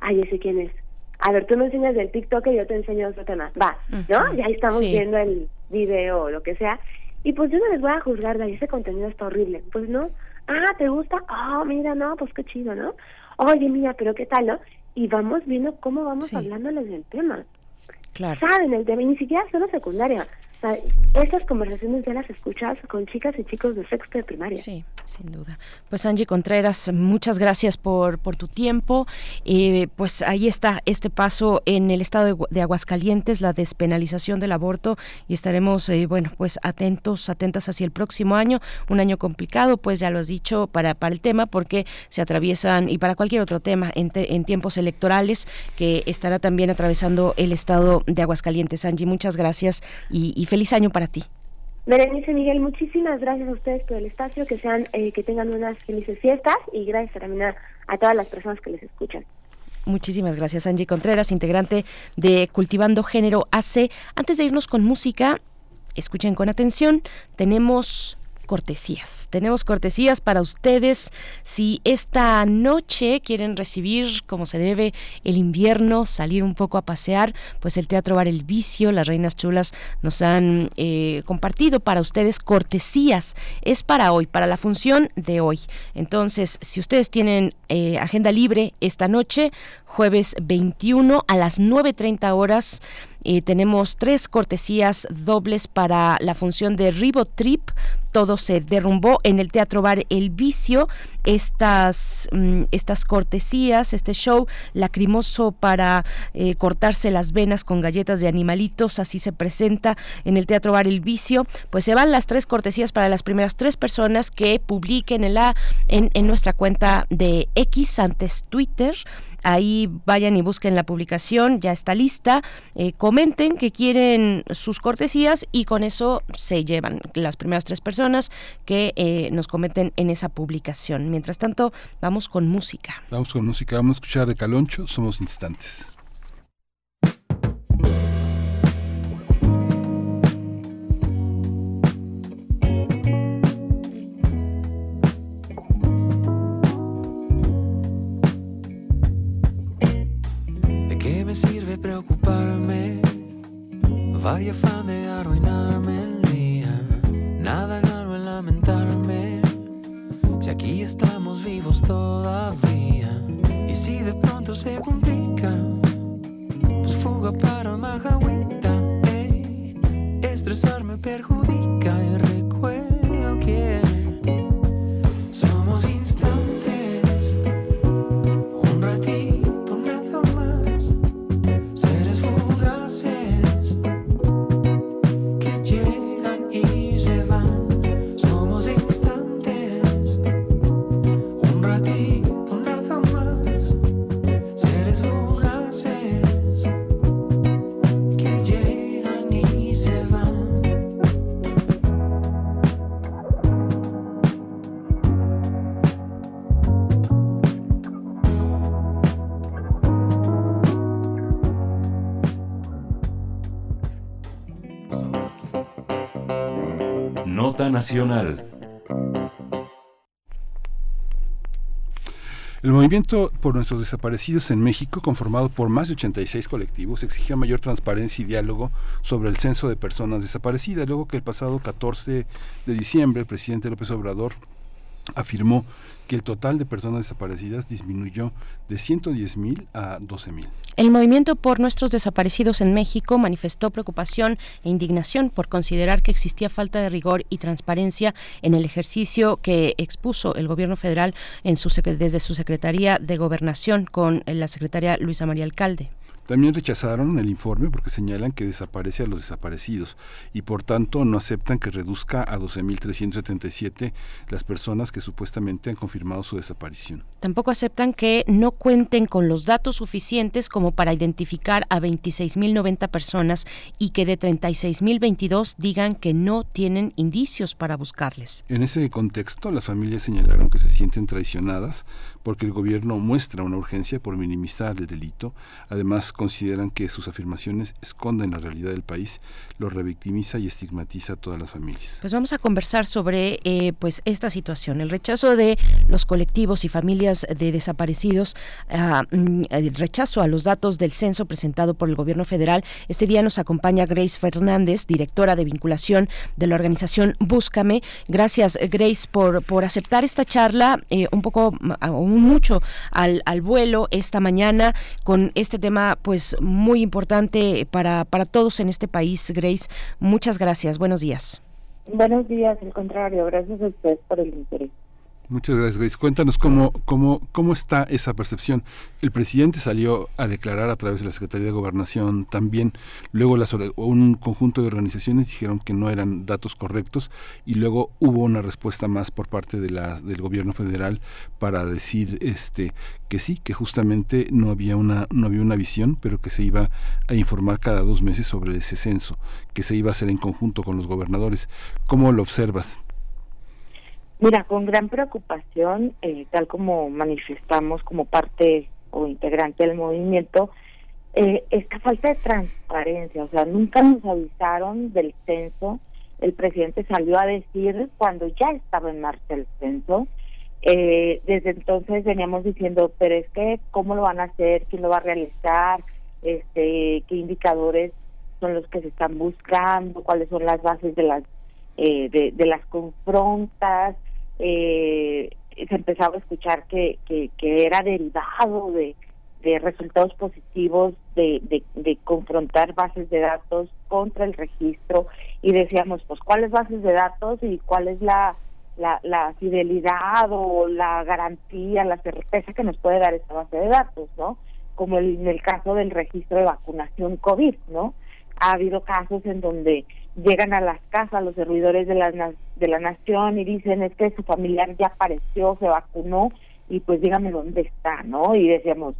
ay, ese quién es a ver, tú me enseñas del TikTok y yo te enseño otro tema. Va, ¿no? Y ahí estamos viendo el video o lo que sea. Y pues yo no les voy a juzgar de ahí, ese contenido está horrible. Pues no. Ah, ¿te gusta? Ah, mira, no, pues qué chido, ¿no? Oye, mira, pero qué tal, ¿no? Y vamos viendo cómo vamos hablándoles del tema. Claro. Saben el tema, y ni siquiera solo secundaria. Esas conversaciones ya las escuchas con chicas y chicos de sexto de primaria. Sí, sin duda. Pues Angie Contreras, muchas gracias por, por tu tiempo. Eh, pues ahí está este paso en el estado de, Aguascalientes, la despenalización del aborto y estaremos, eh, bueno, pues atentos, atentas hacia el próximo año, un año complicado, pues ya lo has dicho para, para el tema, porque se atraviesan, y para cualquier otro tema, en, en tiempos electorales que estará también atravesando el estado de Aguascalientes. Angie, muchas gracias y feliz año para ti. Berenice Miguel, muchísimas gracias a ustedes por el espacio, que sean, eh, que tengan unas felices fiestas y gracias también a, a todas las personas que les escuchan. Muchísimas gracias, Angie Contreras, integrante de Cultivando Género AC. Antes de irnos con música, escuchen con atención, tenemos cortesías. Tenemos cortesías para ustedes. Si esta noche quieren recibir como se debe el invierno, salir un poco a pasear, pues el Teatro Bar El Vicio, las Reinas Chulas nos han eh, compartido para ustedes cortesías. Es para hoy, para la función de hoy. Entonces, si ustedes tienen eh, agenda libre esta noche, jueves 21 a las 9.30 horas, eh, tenemos tres cortesías dobles para la función de Ribotrip. Todo se derrumbó en el Teatro Bar El Vicio. Estas, mm, estas cortesías, este show lacrimoso para eh, cortarse las venas con galletas de animalitos, así se presenta en el Teatro Bar El Vicio. Pues se van las tres cortesías para las primeras tres personas que publiquen en, la, en, en nuestra cuenta de X antes Twitter Ahí vayan y busquen la publicación, ya está lista. Eh, comenten que quieren sus cortesías y con eso se llevan las primeras tres personas que eh, nos comenten en esa publicación. Mientras tanto, vamos con música. Vamos con música, vamos a escuchar de Caloncho, Somos Instantes. Preocuparme, vaya afán de arruinarme el día. Nada gano en lamentarme, si aquí estamos vivos todavía. Y si de pronto se complica, pues fuga para Majahuita. estresarme perjudica Nacional. El movimiento por nuestros desaparecidos en México, conformado por más de 86 colectivos, exigió mayor transparencia y diálogo sobre el censo de personas desaparecidas, luego que el pasado 14 de diciembre el presidente López Obrador afirmó que el total de personas desaparecidas disminuyó de 110.000 a 12.000. El movimiento por nuestros desaparecidos en México manifestó preocupación e indignación por considerar que existía falta de rigor y transparencia en el ejercicio que expuso el gobierno federal en su, desde su Secretaría de Gobernación con la secretaria Luisa María Alcalde. También rechazaron el informe porque señalan que desaparece a los desaparecidos y por tanto no aceptan que reduzca a 12.377 las personas que supuestamente han confirmado su desaparición. Tampoco aceptan que no cuenten con los datos suficientes como para identificar a 26.090 personas y que de 36.022 digan que no tienen indicios para buscarles. En ese contexto, las familias señalaron que se sienten traicionadas porque el gobierno muestra una urgencia por minimizar el delito. Además, consideran que sus afirmaciones esconden la realidad del país, lo revictimiza y estigmatiza a todas las familias. Pues vamos a conversar sobre eh, pues esta situación, el rechazo de los colectivos y familias de desaparecidos, uh, el rechazo a los datos del censo presentado por el gobierno federal. Este día nos acompaña Grace Fernández, directora de vinculación de la organización Búscame. Gracias, Grace, por, por aceptar esta charla, eh, un poco, un mucho al, al vuelo esta mañana con este tema pues muy importante para, para todos en este país. Grace, muchas gracias. Buenos días. Buenos días, al contrario, gracias a usted por el interés. Muchas gracias, Grace. Cuéntanos cómo, cómo, cómo está esa percepción. El presidente salió a declarar a través de la Secretaría de Gobernación también. Luego las, un conjunto de organizaciones dijeron que no eran datos correctos y luego hubo una respuesta más por parte de la, del gobierno federal para decir este que sí, que justamente no había una no había una visión, pero que se iba a informar cada dos meses sobre ese censo, que se iba a hacer en conjunto con los gobernadores. ¿Cómo lo observas? Mira, con gran preocupación, eh, tal como manifestamos como parte o integrante del movimiento, eh, esta falta de transparencia, o sea, nunca nos avisaron del censo, el presidente salió a decir cuando ya estaba en marcha el censo, eh, desde entonces veníamos diciendo, pero es que cómo lo van a hacer, quién lo va a realizar, este, qué indicadores son los que se están buscando, cuáles son las bases de las de, de las confrontas, eh, se empezaba a escuchar que, que, era derivado de, resultados positivos de, de, confrontar bases de datos contra el registro y decíamos, pues, ¿cuáles bases de datos y cuál es la, la, la fidelidad o la garantía, la certeza que nos puede dar esta base de datos, ¿no? Como en el caso del registro de vacunación COVID, ¿no? Ha habido casos en donde llegan a las casas los servidores de la, de la nación y dicen es que su familiar ya apareció, se vacunó y pues dígame dónde está, ¿no? Y decíamos,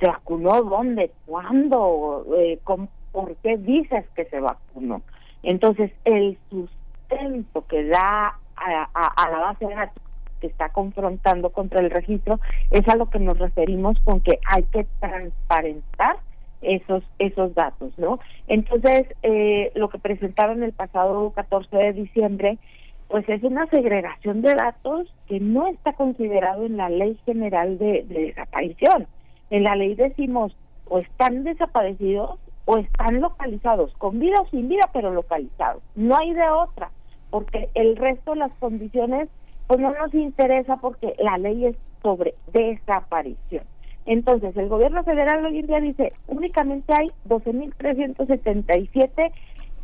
¿se vacunó dónde? ¿Cuándo? Eh, ¿Por qué dices que se vacunó? Entonces, el sustento que da a, a, la base de datos que está confrontando contra el registro es a lo que nos referimos con que hay que transparentar esos esos datos, ¿no? Entonces, eh, lo que presentaron el pasado 14 de diciembre, pues es una segregación de datos que no está considerado en la Ley General de, Desaparición. En la ley decimos, o están desaparecidos o están localizados, con vida o sin vida, pero localizados. No hay de otra, porque el resto de las condiciones, pues no nos interesa porque la ley es sobre desaparición. Entonces, el gobierno federal hoy en día dice, únicamente hay 12.377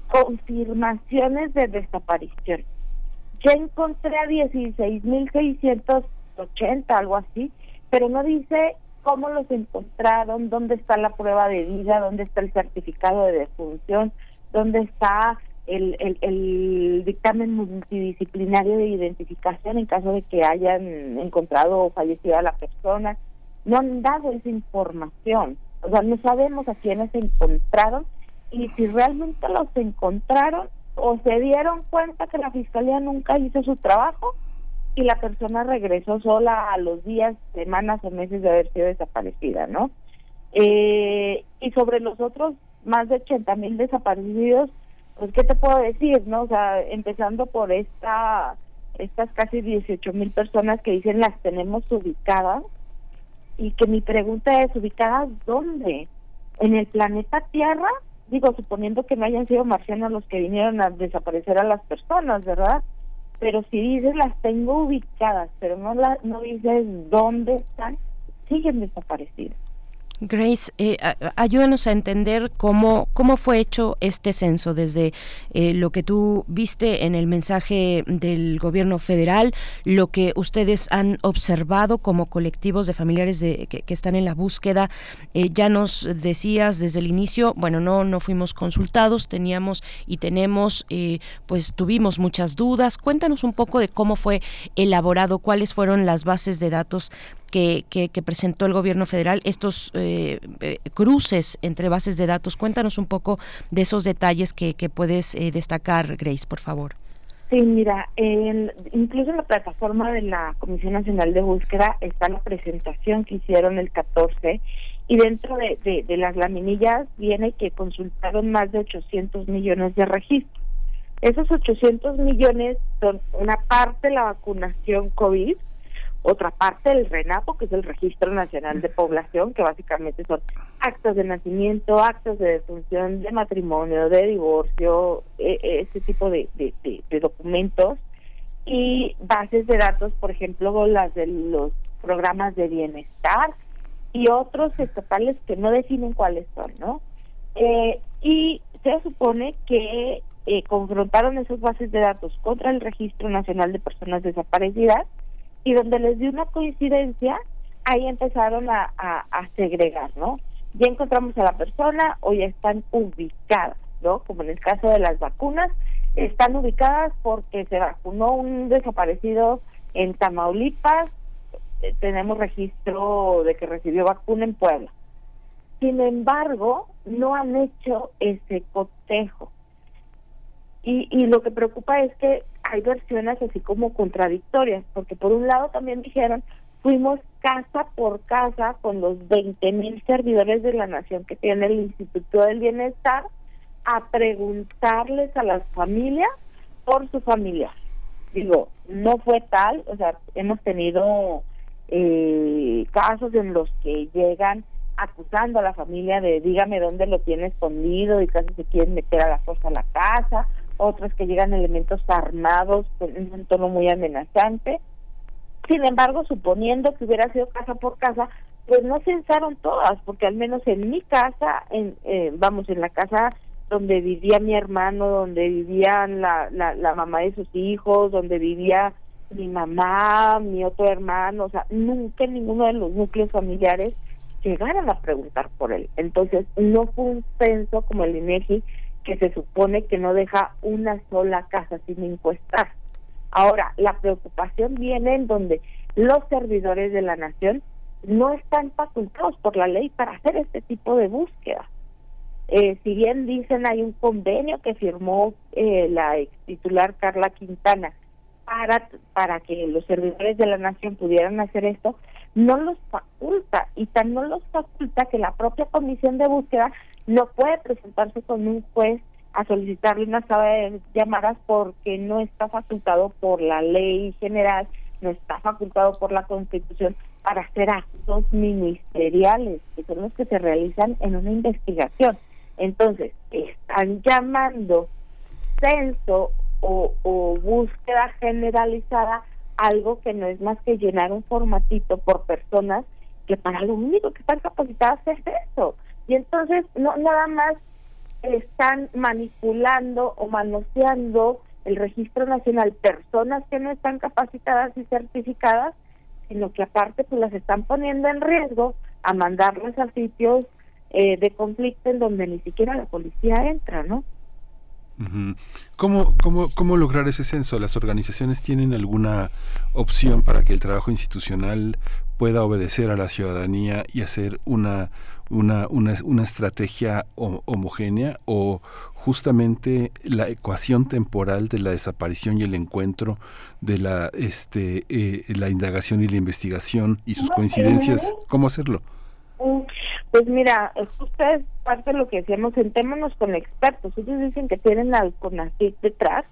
confirmaciones de desaparición. Ya encontré a 16.680, algo así, pero no dice cómo los encontraron, dónde está la prueba de vida, dónde está el certificado de defunción, dónde está el, el, el, dictamen multidisciplinario de identificación en caso de que hayan encontrado o fallecido a la persona no han dado esa información. O sea, no sabemos a quiénes se encontraron y si realmente los encontraron o se dieron cuenta que la fiscalía nunca hizo su trabajo y la persona regresó sola a los días, semanas o meses de haber sido desaparecida, ¿no? Eh, y sobre los otros más de 80 mil desaparecidos, pues, ¿qué te puedo decir, no? O sea, empezando por esta estas casi 18 mil personas que dicen las tenemos ubicadas y que mi pregunta es, ¿ubicadas dónde? ¿En el planeta Tierra? Digo, suponiendo que no hayan sido marcianos los que vinieron a desaparecer a las personas, ¿verdad? Pero si dices las tengo ubicadas, pero no, la, no dices dónde están, siguen desaparecidas. Grace, eh, ayúdanos a entender cómo, cómo fue hecho este censo desde eh, lo que tú viste en el mensaje del gobierno federal, lo que ustedes han observado como colectivos de familiares de, que, están en la búsqueda. Eh, ya nos decías desde el inicio, bueno, no, no fuimos consultados, teníamos y tenemos, pues tuvimos muchas dudas. Cuéntanos un poco de cómo fue elaborado, cuáles fueron las bases de datos que, que, presentó el gobierno federal, estos eh, eh, cruces entre bases de datos. Cuéntanos un poco de esos detalles que, que puedes eh, destacar, Grace, por favor. Sí, mira, incluso en la plataforma de la Comisión Nacional de Búsqueda está la presentación que hicieron el 14 y dentro de, de, de las laminillas viene que consultaron más de 800 millones de registros. Esos 800 millones son una parte de la vacunación COVID, otra parte del RENAPO, que es el Registro Nacional de Población, que básicamente son actos de nacimiento, actos de defunción, de matrimonio, de divorcio, e, e, ese tipo de, de, documentos, y bases de datos, por ejemplo, las de los programas de bienestar y otros estatales que no definen cuáles son, ¿no? Eh, y se supone que eh, confrontaron esas bases de datos contra el Registro Nacional de Personas Desaparecidas, y donde les dio una coincidencia, ahí empezaron a, a, segregar, ¿no? Ya encontramos a la persona o ya están ubicadas, ¿no? Como en el caso de las vacunas, están ubicadas porque se vacunó un desaparecido en Tamaulipas, eh, tenemos registro de que recibió vacuna en Puebla. Sin embargo, no han hecho ese cotejo. Y, y lo que preocupa es que hay versiones así como contradictorias, porque por un lado también dijeron, fuimos casa por casa con los 20 mil servidores de la nación que tiene el Instituto del Bienestar a preguntarles a las familias por su familia. Digo, no fue tal, o sea, hemos tenido eh, casos en los que llegan acusando a la familia de dígame dónde lo tiene escondido y casi se quieren meter a la fuerza a la casa otras que llegan elementos armados con un tono muy amenazante. Sin embargo, suponiendo que hubiera sido casa por casa, pues no censaron todas, porque al menos en mi casa, en, eh, vamos, en la casa donde vivía mi hermano, donde vivían la, la, la mamá de sus hijos, donde vivía mi mamá, mi otro hermano, o sea, nunca en ninguno de los núcleos familiares llegaron a preguntar por él. Entonces, no fue un censo como el INEGI que se supone que no deja una sola casa sin encuestar. Ahora, la preocupación viene en donde los servidores de la nación no están facultados por la ley para hacer este tipo de búsqueda. Eh, si bien dicen hay un convenio que firmó eh, la ex titular Carla Quintana para, para que los servidores de la nación pudieran hacer esto, no los faculta y tan no los faculta que la propia comisión de búsqueda no puede presentarse con un juez a solicitarle una sala de llamadas porque no está facultado por la ley general, no está facultado por la Constitución para hacer actos ministeriales, que son los que se realizan en una investigación. Entonces, están llamando censo o, o búsqueda generalizada algo que no es más que llenar un formatito por personas que para lo único que están capacitadas es eso. Y entonces no nada más están manipulando o manoseando el registro nacional personas que no están capacitadas y certificadas, sino que aparte pues las están poniendo en riesgo a mandarlas a sitios eh, de conflicto en donde ni siquiera la policía entra, ¿no? ¿Cómo, cómo, ¿Cómo lograr ese censo? ¿Las organizaciones tienen alguna opción para que el trabajo institucional pueda obedecer a la ciudadanía y hacer una, una, una, una estrategia homogénea o justamente la ecuación temporal de la desaparición y el encuentro de la este eh, la indagación y la investigación y sus coincidencias cómo hacerlo Pues mira, justo es parte de lo que decíamos, sentémonos con expertos. Ellos dicen que tienen al CONACYT detrás,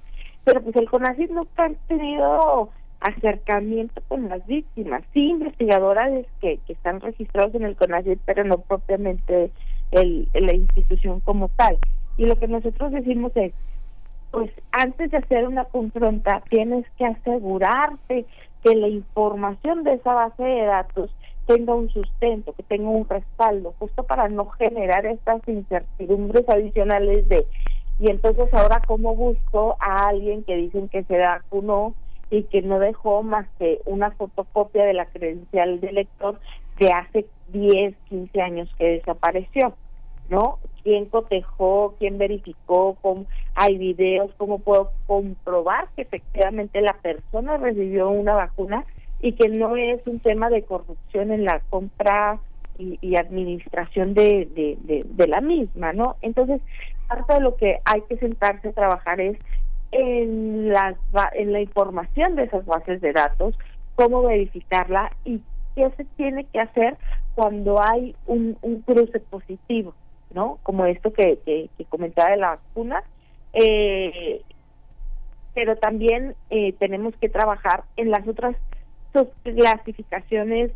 pero pues el CONACYT no ha tenido acercamiento con las víctimas. Sí, investigadoras que, que están registrados en el CONACYT, pero no propiamente el, la institución como tal. Y lo que nosotros decimos es, pues antes de hacer una confronta, tienes que asegurarte que la información de esa base de datos tenga un sustento, que tenga un respaldo, justo para no generar estas incertidumbres adicionales de, y entonces ahora cómo busco a alguien que dicen que se vacunó y que no dejó más que una fotocopia de la credencial del lector de hace 10, 15 años que desapareció, ¿no? ¿Quién cotejó? ¿Quién verificó? Cómo, ¿Hay videos? ¿Cómo puedo comprobar que efectivamente la persona recibió una vacuna y que no es un tema de corrupción en la compra y, administración de, de, la misma, ¿no? Entonces, parte de lo que hay que sentarse a trabajar es en, las, en la información de esas bases de datos, cómo verificarla y qué se tiene que hacer cuando hay un, un cruce positivo, ¿no? Como esto que, que, comentaba de la vacuna. Eh, pero también eh, tenemos que trabajar en las otras clasificaciones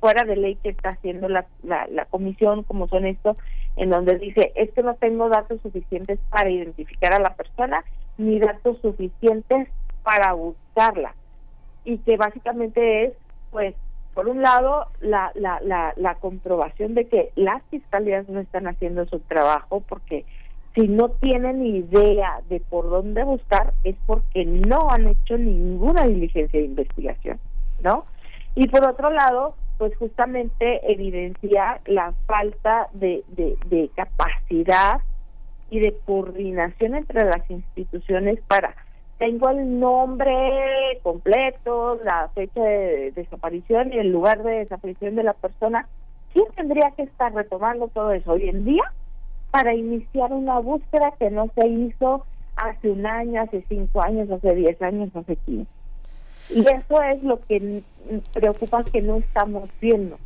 fuera de ley que está haciendo la, la, comisión, como son esto, en donde dice, es que no tengo datos suficientes para identificar a la persona, ni datos suficientes para buscarla. Y que básicamente es, pues, por un lado, la, la, la, la comprobación de que las fiscalías no están haciendo su trabajo, porque si no tienen idea de por dónde buscar, es porque no han hecho ninguna diligencia de investigación. ¿No? Y por otro lado, pues justamente evidencia la falta de, de, capacidad y de coordinación entre las instituciones para tengo el nombre completo, la fecha de desaparición y el lugar de desaparición de la persona. ¿Quién tendría que estar retomando todo eso hoy en día para iniciar una búsqueda que no se hizo hace un año, hace cinco años, hace diez años, hace quince? Y eso es lo que preocupa que no estamos viendo.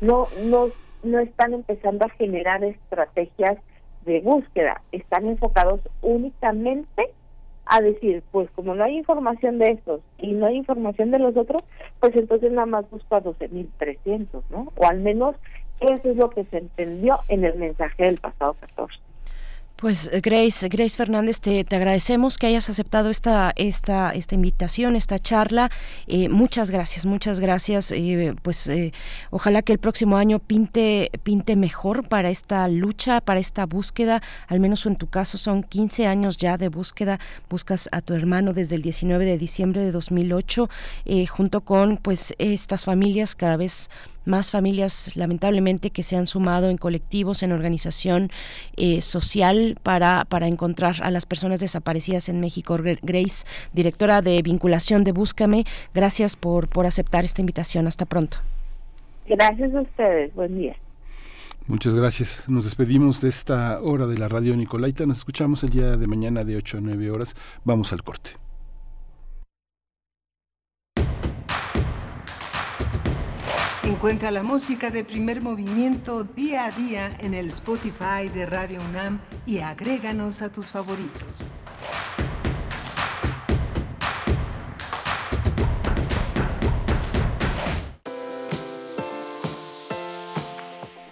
No, no, no están empezando a generar estrategias de búsqueda, están enfocados únicamente a decir, pues como no hay información de estos y no hay información de los otros, pues entonces nada más busco a 12.300, ¿no? O al menos eso es lo que se entendió en el mensaje del pasado 14. Pues eh, Grace, Grace Fernández, te, te, agradecemos que hayas aceptado esta, esta, esta invitación, esta charla. Eh, muchas gracias, muchas gracias. Eh, pues ojalá que el próximo año pinte, pinte mejor para esta lucha, para esta búsqueda. Al menos en tu caso son 15 años ya de búsqueda. Buscas a tu hermano desde el 19 de diciembre de 2008, junto con pues estas familias cada vez más familias lamentablemente que se han sumado en colectivos, en organización eh, social para, para encontrar a las personas desaparecidas en México. Grace, directora de vinculación de Búscame, gracias por, por aceptar esta invitación. Hasta pronto. Gracias a ustedes. Buen día. Muchas gracias. Nos despedimos de esta hora de la radio Nicolaita. Nos escuchamos el día de mañana de 8 a 9 horas. Vamos al corte. Encuentra la música de primer movimiento día a día en el Spotify de Radio UNAM y agréganos a tus favoritos.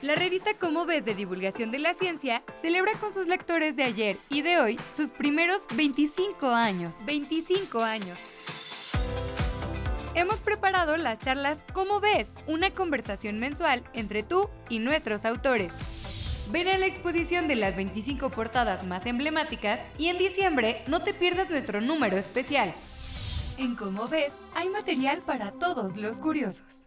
La revista Cómo ves de divulgación de la ciencia celebra con sus lectores de ayer y de hoy sus primeros 25 años. 25 años. Hemos preparado las charlas Cómo ves, una conversación mensual entre tú y nuestros autores. Ven a la exposición de las 25 portadas más emblemáticas y en diciembre no te pierdas nuestro número especial. En Cómo ves, hay material para todos los curiosos.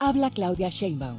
Habla Claudia Sheinbaum.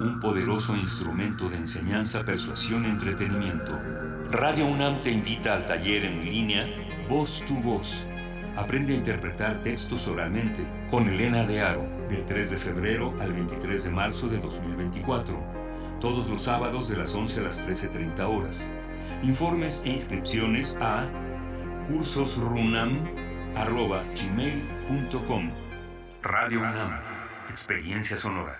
un poderoso instrumento de enseñanza, persuasión entretenimiento. Radio UNAM te invita al taller en línea Voz tu Voz. Aprende a interpretar textos oralmente con Elena de Aro, del 3 de febrero al 23 de marzo de 2024. Todos los sábados de las 11 a las 13.30 horas. Informes e inscripciones a cursosrunam.gmail.com Radio UNAM Experiencia sonora.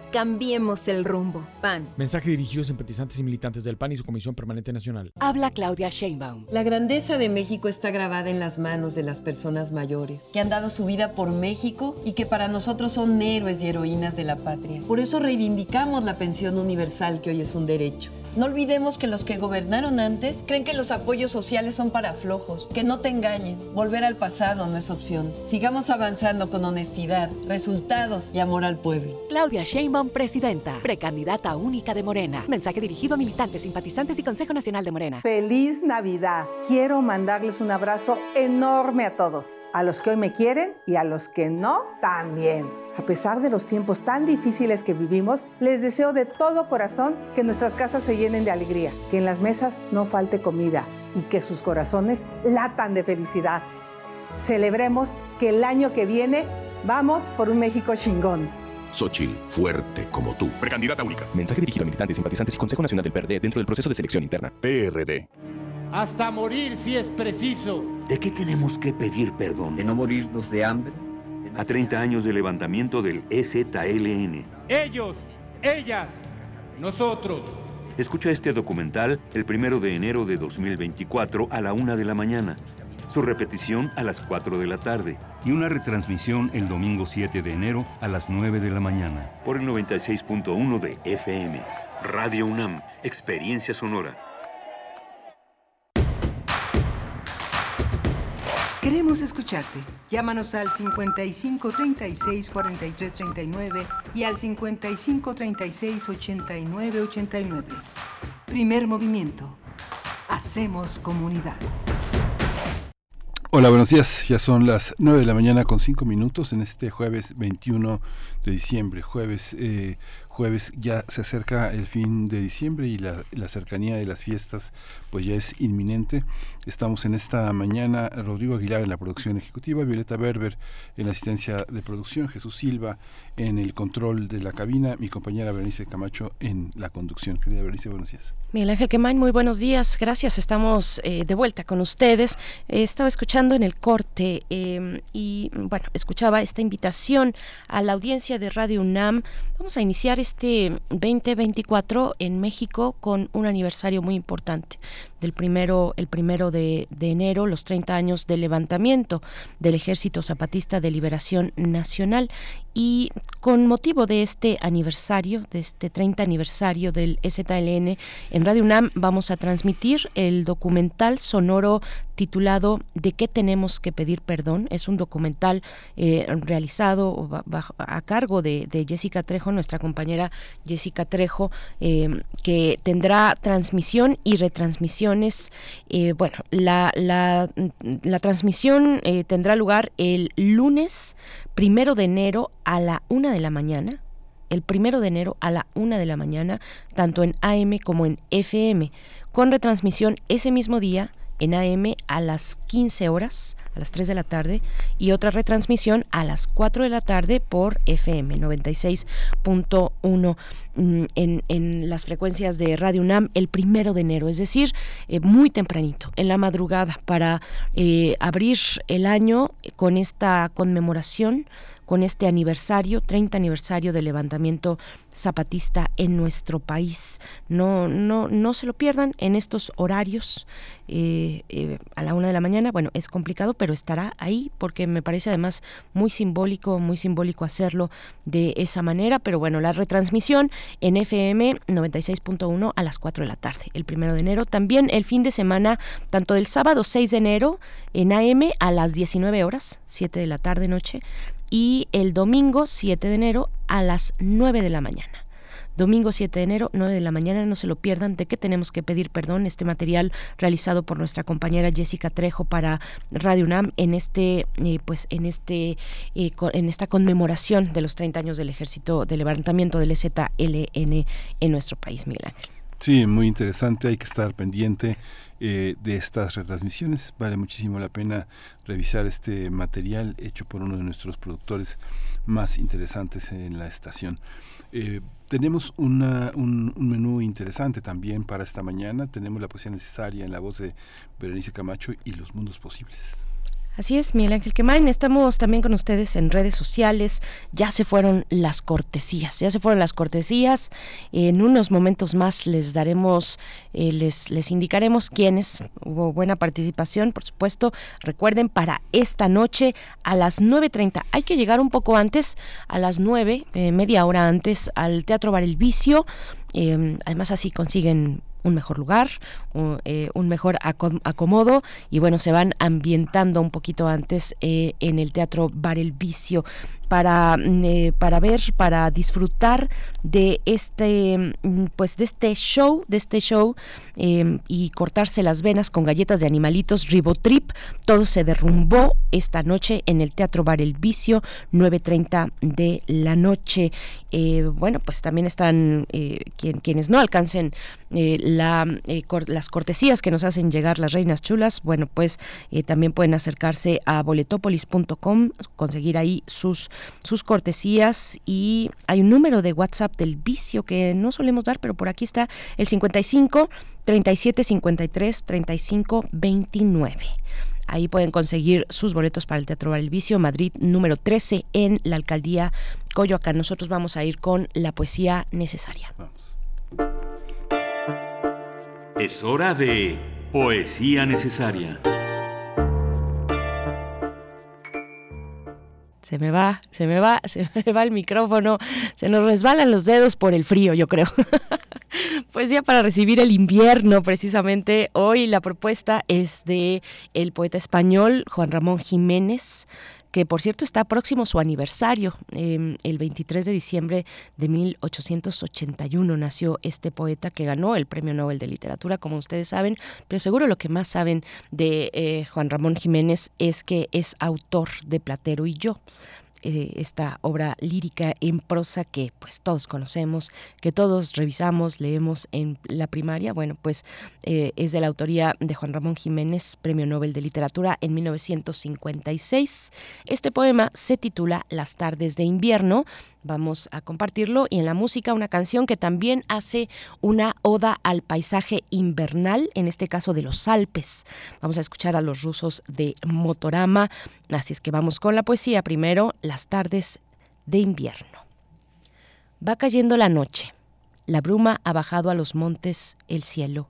Cambiemos el rumbo. PAN. Mensaje dirigido a simpatizantes y militantes del PAN y su Comisión Permanente Nacional. Habla Claudia Sheinbaum. La grandeza de México está grabada en las manos de las personas mayores, que han dado su vida por México y que para nosotros son héroes y heroínas de la patria. Por eso reivindicamos la pensión universal que hoy es un derecho. No olvidemos que los que gobernaron antes creen que los apoyos sociales son para flojos, que no te engañen. Volver al pasado no es opción. Sigamos avanzando con honestidad, resultados y amor al pueblo. Claudia Sheinbaum, presidenta, precandidata única de Morena. Mensaje dirigido a militantes, simpatizantes y Consejo Nacional de Morena. Feliz Navidad. Quiero mandarles un abrazo enorme a todos. A los que hoy me quieren y a los que no, también. A pesar de los tiempos tan difíciles que vivimos, les deseo de todo corazón que nuestras casas se llenen de alegría, que en las mesas no falte comida y que sus corazones latan de felicidad. Celebremos que el año que viene vamos por un México chingón. Xochil, fuerte como tú. Precandidata única. Mensaje dirigido a militantes, simpatizantes y Consejo Nacional del PRD dentro del proceso de selección interna. PRD. Hasta morir si es preciso. ¿De qué tenemos que pedir perdón? De no morirnos de hambre. A 30 años del levantamiento del EZLN. Ellos, ellas, nosotros. Escucha este documental el primero de enero de 2024 a la una de la mañana. Su repetición a las 4 de la tarde y una retransmisión el domingo 7 de enero a las 9 de la mañana por el 96.1 de FM. Radio UNAM, Experiencia Sonora. Queremos escucharte. Llámanos al 55 36 43 39 y al 55 36 89 89. Primer movimiento. Hacemos comunidad. Hola, buenos días. Ya son las 9 de la mañana con 5 minutos en este jueves 21 de diciembre. Jueves, eh, jueves ya se acerca el fin de diciembre y la, la cercanía de las fiestas pues ya es inminente. Estamos en esta mañana, Rodrigo Aguilar en la producción ejecutiva, Violeta Berber en la asistencia de producción, Jesús Silva en el control de la cabina, mi compañera Berenice Camacho en la conducción. Querida Berenice, buenos días. Miguel Ángel Quemain, muy buenos días, gracias, estamos eh, de vuelta con ustedes. Eh, estaba escuchando en el corte eh, y, bueno, escuchaba esta invitación a la audiencia de Radio UNAM. Vamos a iniciar este 2024 en México con un aniversario muy importante del primero, el primero de, enero, los 30 años del levantamiento del Ejército Zapatista de Liberación Nacional. Y con motivo de este aniversario, de este 30 aniversario del EZLN, en Radio UNAM vamos a transmitir el documental sonoro titulado ¿De qué tenemos que pedir perdón? Es un documental eh, realizado a cargo de, Jessica Trejo, nuestra compañera Jessica Trejo, eh, que tendrá transmisión y retransmisiones. Eh, bueno, la, la, la transmisión tendrá lugar el lunes primero de enero a la una de la mañana el primero de enero a la una de la mañana, tanto en AM como en FM, con retransmisión ese mismo día en AM a las 15 horas, a las 3 de la tarde, y otra retransmisión a las 4 de la tarde por FM 96.1 mm, en, en las frecuencias de Radio UNAM el primero de enero, es decir, eh, muy tempranito, en la madrugada, para eh, abrir el año con esta conmemoración con este aniversario, 30 aniversario del levantamiento zapatista en nuestro país. No, no, no se lo pierdan en estos horarios eh, eh, a la una de la mañana. Bueno, es complicado, pero estará ahí porque me parece además muy simbólico, muy simbólico hacerlo de esa manera. Pero bueno, la retransmisión en FM 96.1 a las 4 de la tarde, el primero de enero. También el fin de semana, tanto del sábado 6 de enero en AM a las 19 horas, 7 de la tarde noche, y el domingo 7 de enero a las 9 de la mañana. Domingo 7 de enero, 9 de la mañana, no se lo pierdan. ¿De qué tenemos que pedir perdón? Este material realizado por nuestra compañera Jessica Trejo para Radio UNAM en este, eh, pues en este, eh, en esta conmemoración de los 30 años del ejército de levantamiento del ZLN en nuestro país, Miguel Ángel. Sí, muy interesante, hay que estar pendiente eh, de estas retransmisiones. Vale muchísimo la pena revisar este material hecho por uno de nuestros productores más interesantes en la estación. Eh, tenemos una, un, un, menú interesante también para esta mañana. Tenemos la poesía necesaria en la voz de Berenice Camacho y los mundos posibles. Así es, Miguel Ángel Quemain. Estamos también con ustedes en redes sociales. Ya se fueron las cortesías, ya se fueron las cortesías. En unos momentos más les daremos, eh, les, les indicaremos quiénes. Hubo buena participación, por supuesto. Recuerden, para esta noche a las 9.30. Hay que llegar un poco antes, a las 9, eh, media hora antes, al Teatro Bar El Vicio. Eh, además así consiguen un mejor lugar, eh, un, mejor acomodo y bueno, se van ambientando un poquito antes eh, en el Teatro Bar El Vicio para, mm, eh, para ver, para disfrutar de este, mm, pues de este show, de este show em, y cortarse las venas con galletas de animalitos Ribotrip. Todo se derrumbó esta noche en el Teatro Bar El Vicio, 9.30 de la noche. Eh, bueno, pues también están eh, quienes no alcancen la, las cortesías que nos hacen llegar las reinas chulas, bueno, pues también pueden acercarse a boletopolis.com, conseguir ahí sus sus cortesías y hay un número de WhatsApp del vicio que no solemos dar, pero por aquí está el 55 37 53 35 29. Ahí pueden conseguir sus boletos para el Teatro El Vicio, Madrid número 13 en la alcaldía Coyoacán. Nosotros vamos a ir con la poesía necesaria. Es hora de poesía necesaria. se me va, se me va, se me va el micrófono, se nos resbalan los dedos por el frío, yo creo. pues ya para recibir el invierno, precisamente hoy la propuesta es de el poeta español Juan Ramón Jiménez que por cierto está próximo su aniversario. Em, el 23 de diciembre de 1881 nació este poeta que ganó el Premio Nobel de Literatura, como ustedes saben, pero seguro lo que más saben de eh, Juan Ramón Jiménez es que es autor de Platero y yo. Eh, esta obra lírica en prosa que pues todos conocemos, que todos revisamos, leemos en la primaria. Bueno, pues eh, es de la autoría de Juan Ramón Jiménez, Premio Nobel de Literatura en 1956. Este poema se titula Las tardes de invierno Vamos a compartirlo y en la música una canción que también hace una oda al paisaje invernal, en este caso de los Alpes. Vamos a escuchar a los rusos de Motorama, así es que vamos con la poesía primero, las tardes de invierno. Va cayendo la noche. La bruma ha bajado a los montes el cielo.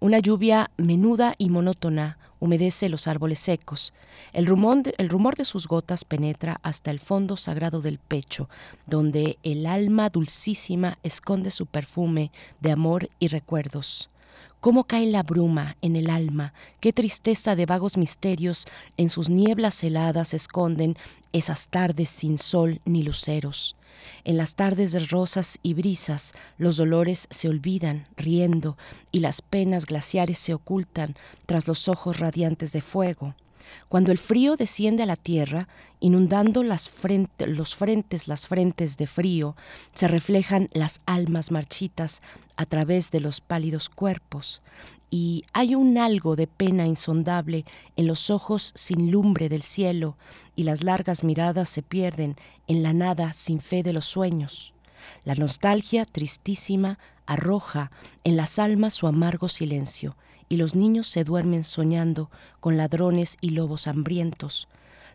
Una lluvia menuda y monótona humedece los árboles secos. El rumor, de, sus gotas penetra hasta el fondo sagrado del pecho, donde el alma dulcísima esconde su perfume de amor y recuerdos. Cómo cae la bruma en el alma, qué tristeza de vagos misterios en sus nieblas heladas esconden esas tardes sin sol ni luceros. En las tardes de rosas y brisas los dolores se olvidan, riendo, y las penas glaciares se ocultan tras los ojos radiantes de fuego. Cuando el frío desciende a la tierra, inundando los frentes, las frentes de frío, se reflejan las almas marchitas a través de los pálidos cuerpos, y hay un algo de pena insondable en los ojos sin lumbre del cielo, y las largas miradas se pierden en la nada sin fe de los sueños. La nostalgia tristísima arroja en las almas su amargo silencio, y los niños se duermen soñando con ladrones y lobos hambrientos.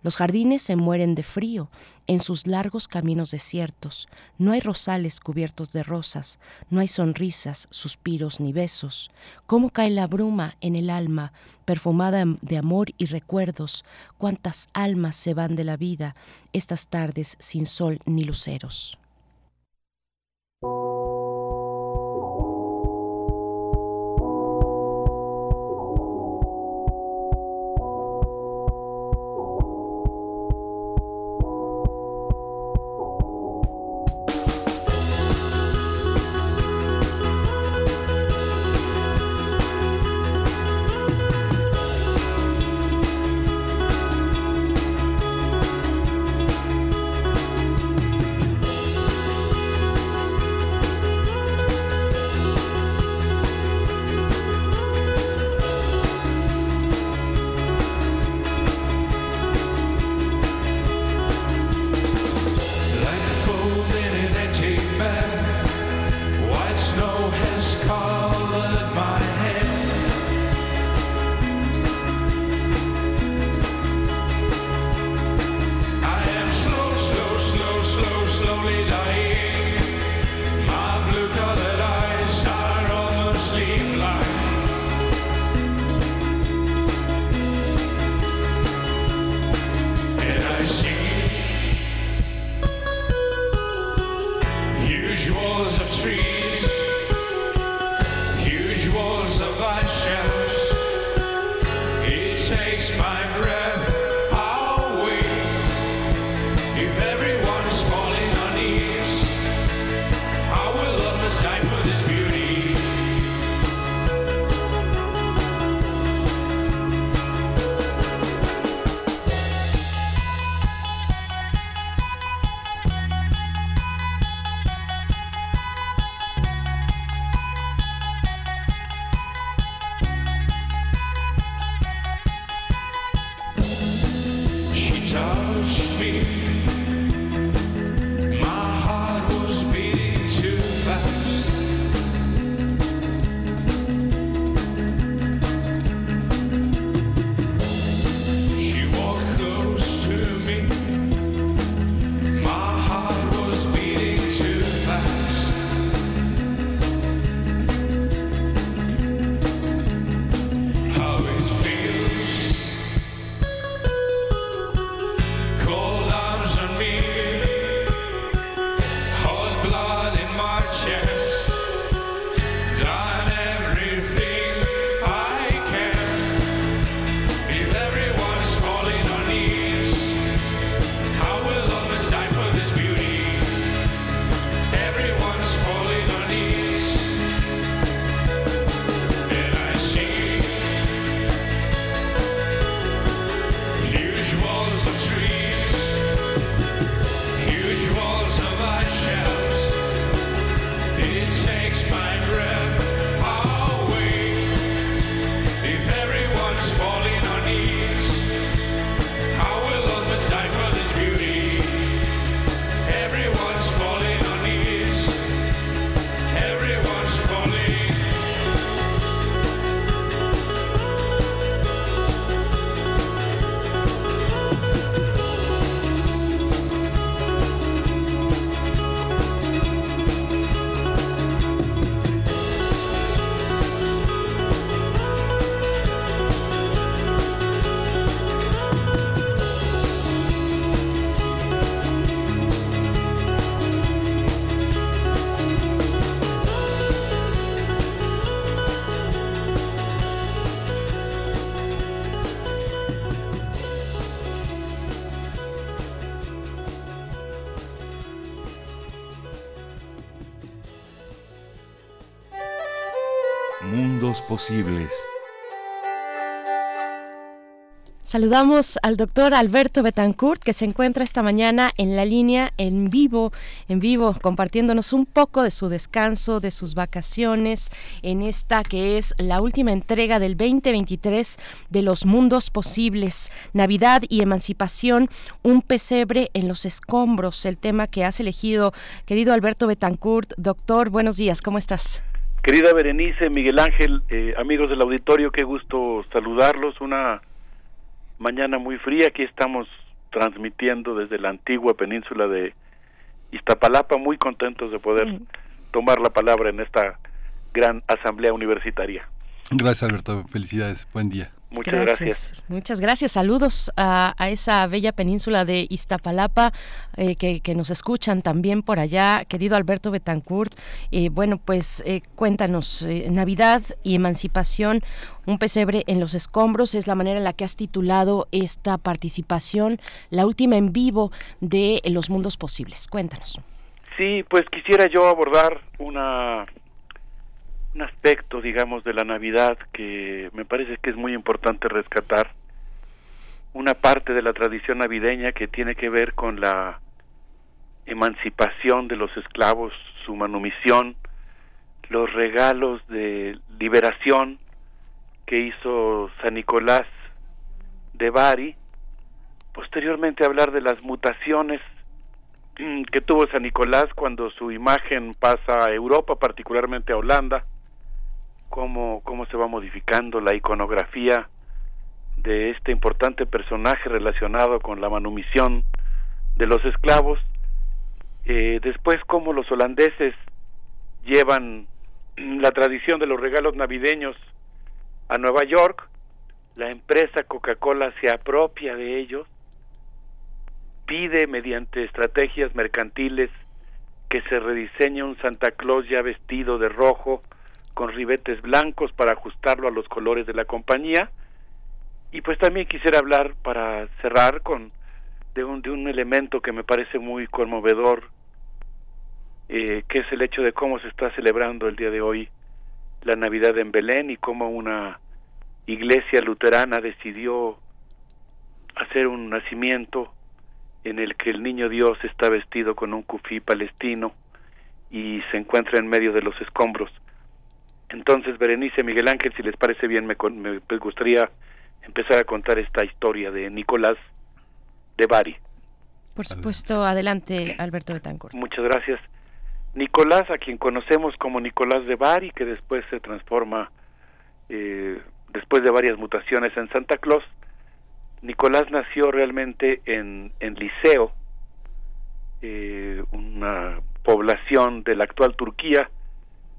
Los jardines se mueren de frío en sus largos caminos desiertos. No hay rosales cubiertos de rosas, no hay sonrisas, suspiros ni besos. Cómo cae la bruma en el alma, perfumada de amor y recuerdos. Cuántas almas se van de la vida estas tardes sin sol ni luceros. Saludamos al doctor Alberto Betancourt que se encuentra esta mañana en la línea en vivo, en vivo, compartiéndonos un poco de su descanso, de sus vacaciones en esta que es la última entrega del 2023 de los mundos posibles, Navidad y emancipación, un pesebre en los escombros, el tema que has elegido, querido Alberto Betancourt. Doctor, buenos días, ¿cómo estás? Querida Berenice, Miguel Ángel, eh, amigos del auditorio, qué gusto saludarlos. Una mañana muy fría. Aquí estamos transmitiendo desde la antigua península de Iztapalapa, muy contentos de poder tomar la palabra en esta gran asamblea universitaria. Gracias, Alberto. Felicidades. Buen día. Muchas gracias. Muchas gracias. Saludos a, esa bella península de Iztapalapa eh, que, nos escuchan también por allá, querido Alberto Betancourt. Eh, bueno, pues eh, cuéntanos, Navidad y emancipación, un pesebre en los escombros, es la manera en la que has titulado esta participación, la última en vivo de Los Mundos Posibles. Cuéntanos. Sí, pues quisiera yo abordar una un aspecto, digamos, de la Navidad que me parece que es muy importante rescatar. Una parte de la tradición navideña que tiene que ver con la emancipación de los esclavos, su manumisión, los regalos de liberación que hizo San Nicolás de Bari, posteriormente hablar de las mutaciones que tuvo San Nicolás cuando su imagen pasa a Europa, particularmente a Holanda, cómo, cómo se va modificando la iconografía de este importante personaje relacionado con la manumisión de los esclavos. Eh, después, cómo los holandeses llevan la tradición de los regalos navideños a Nueva York. La empresa Coca-Cola se apropia de ellos, pide mediante estrategias mercantiles que se rediseñe un Santa Claus ya vestido de rojo, con ribetes blancos para ajustarlo a los colores de la compañía. Y pues también quisiera hablar para cerrar con de un, de un elemento que me parece muy conmovedor, eh, que es el hecho de cómo se está celebrando el día de hoy la Navidad en Belén y cómo una iglesia luterana decidió hacer un nacimiento en el que el niño Dios está vestido con un cufí palestino y se encuentra en medio de los escombros. Entonces, Berenice, Miguel Ángel, si les parece bien, me, gustaría empezar a contar esta historia de Nicolás de Bari. Por supuesto, adelante, Alberto Betancourt. Muchas gracias. Nicolás, a quien conocemos como Nicolás de Bari, que después se transforma, eh, después de varias mutaciones en Santa Claus, Nicolás nació realmente en, en Liceo, eh, una población de la actual Turquía,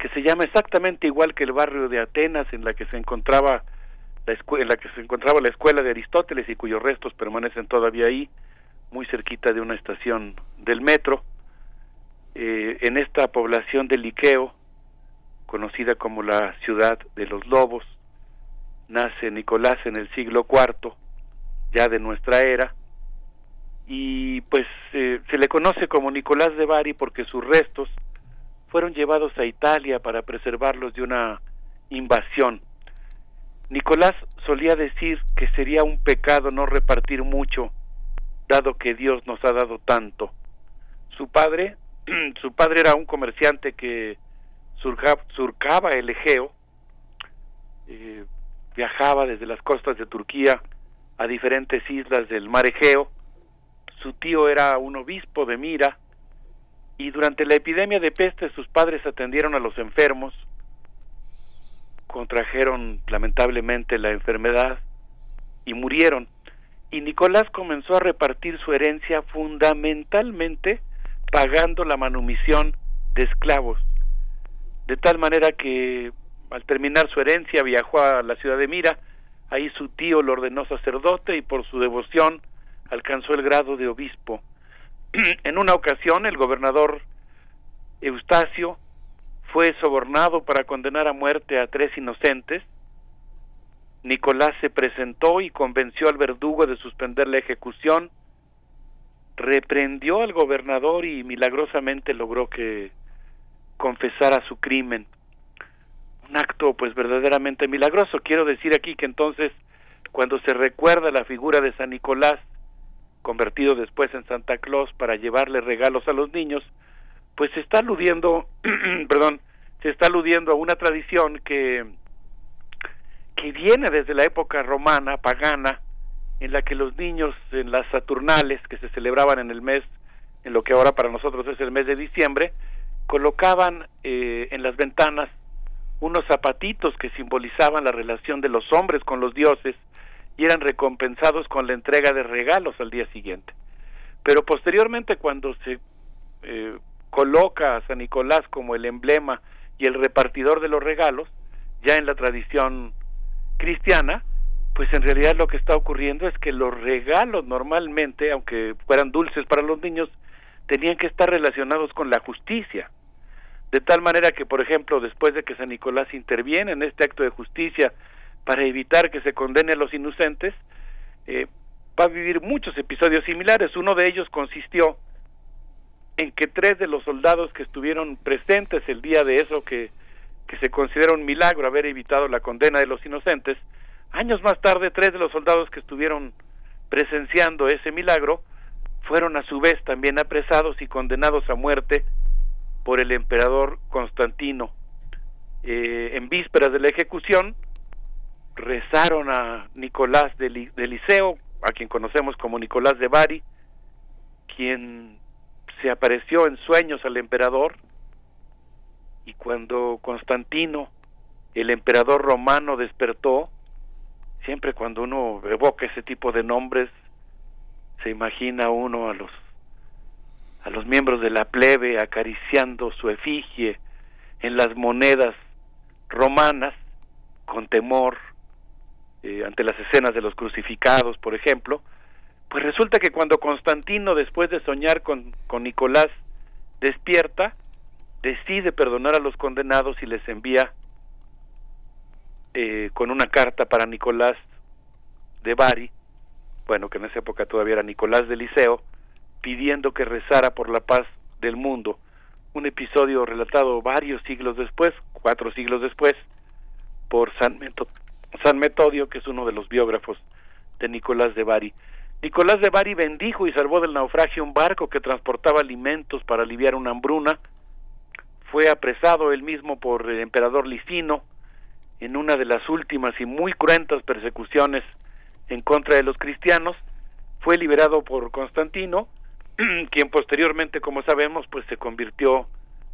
que se llama exactamente igual que el barrio de Atenas en la que se encontraba la en la que se encontraba la escuela de Aristóteles y cuyos restos permanecen todavía ahí, muy cerquita de una estación del metro. Eh, en esta población de Liqueo, conocida como la ciudad de los lobos, nace Nicolás en el siglo IV, ya de nuestra era, y pues eh, se le conoce como Nicolás de Bari porque sus restos fueron llevados a Italia para preservarlos de una invasión. Nicolás solía decir que sería un pecado no repartir mucho, dado que Dios nos ha dado tanto. Su padre, su padre era un comerciante que surcaba el Egeo, eh, viajaba desde las costas de Turquía a diferentes islas del mar Egeo. Su tío era un obispo de Mira y durante la epidemia de peste sus padres atendieron a los enfermos, contrajeron lamentablemente la enfermedad y murieron. Y Nicolás comenzó a repartir su herencia fundamentalmente pagando la manumisión de esclavos. De tal manera que al terminar su herencia viajó a la ciudad de Mira, ahí su tío lo ordenó sacerdote y por su devoción alcanzó el grado de obispo. en una ocasión el gobernador Eustacio fue sobornado para condenar a muerte a tres inocentes. Nicolás se presentó y convenció al verdugo de suspender la ejecución. Reprendió al gobernador y milagrosamente logró que confesara su crimen. un acto pues verdaderamente milagroso. Quiero decir aquí que entonces cuando se recuerda la figura de San Nicolás, convertido después en Santa Claus para llevarle regalos a los niños, pues se está aludiendo, perdón, se está aludiendo a una tradición que que viene desde la época romana, pagana, en la que los niños en las Saturnales que se celebraban en el mes, en lo que ahora para nosotros es el mes de diciembre, colocaban eh, en las ventanas unos zapatitos que simbolizaban la relación de los hombres con los dioses y eran recompensados con la entrega de regalos al día siguiente. Pero posteriormente cuando se eh, coloca a San Nicolás como el emblema y el repartidor de los regalos, ya en la tradición cristiana, pues en realidad lo que está ocurriendo es que los regalos normalmente, aunque fueran dulces para los niños, tenían que estar relacionados con la justicia. De tal manera que, por ejemplo, después de que San Nicolás interviene en este acto de justicia para evitar que se condene a los inocentes, eh, va a vivir muchos episodios similares. Uno de ellos consistió en que tres de los soldados que estuvieron presentes el día de eso, que, que se considera un milagro haber evitado la condena de los inocentes, años más tarde tres de los soldados que estuvieron presenciando ese milagro fueron a su vez también apresados y condenados a muerte por el emperador Constantino. Eh, en vísperas de la ejecución, rezaron a Nicolás de, Liceo, a quien conocemos como Nicolás de Bari, quien se apareció en sueños al emperador, y cuando Constantino, el emperador romano, despertó, siempre cuando uno evoca ese tipo de nombres, se imagina uno a los a los miembros de la plebe acariciando su efigie en las monedas romanas con temor eh, ante las escenas de los crucificados, por ejemplo, pues resulta que cuando Constantino, después de soñar con, con Nicolás, despierta, decide perdonar a los condenados y les envía eh, con una carta para Nicolás de Bari, bueno, que en esa época todavía era Nicolás de Liceo, pidiendo que rezara por la paz del mundo. Un episodio relatado varios siglos después, cuatro siglos después, por San, San Metodio, que es uno de los biógrafos de Nicolás de Bari. Nicolás de Bari bendijo y salvó del naufragio un barco que transportaba alimentos para aliviar una hambruna. Fue apresado él mismo por el emperador Licino en una de las últimas y muy cruentas persecuciones en contra de los cristianos. Fue liberado por Constantino quien posteriormente, como sabemos, pues se convirtió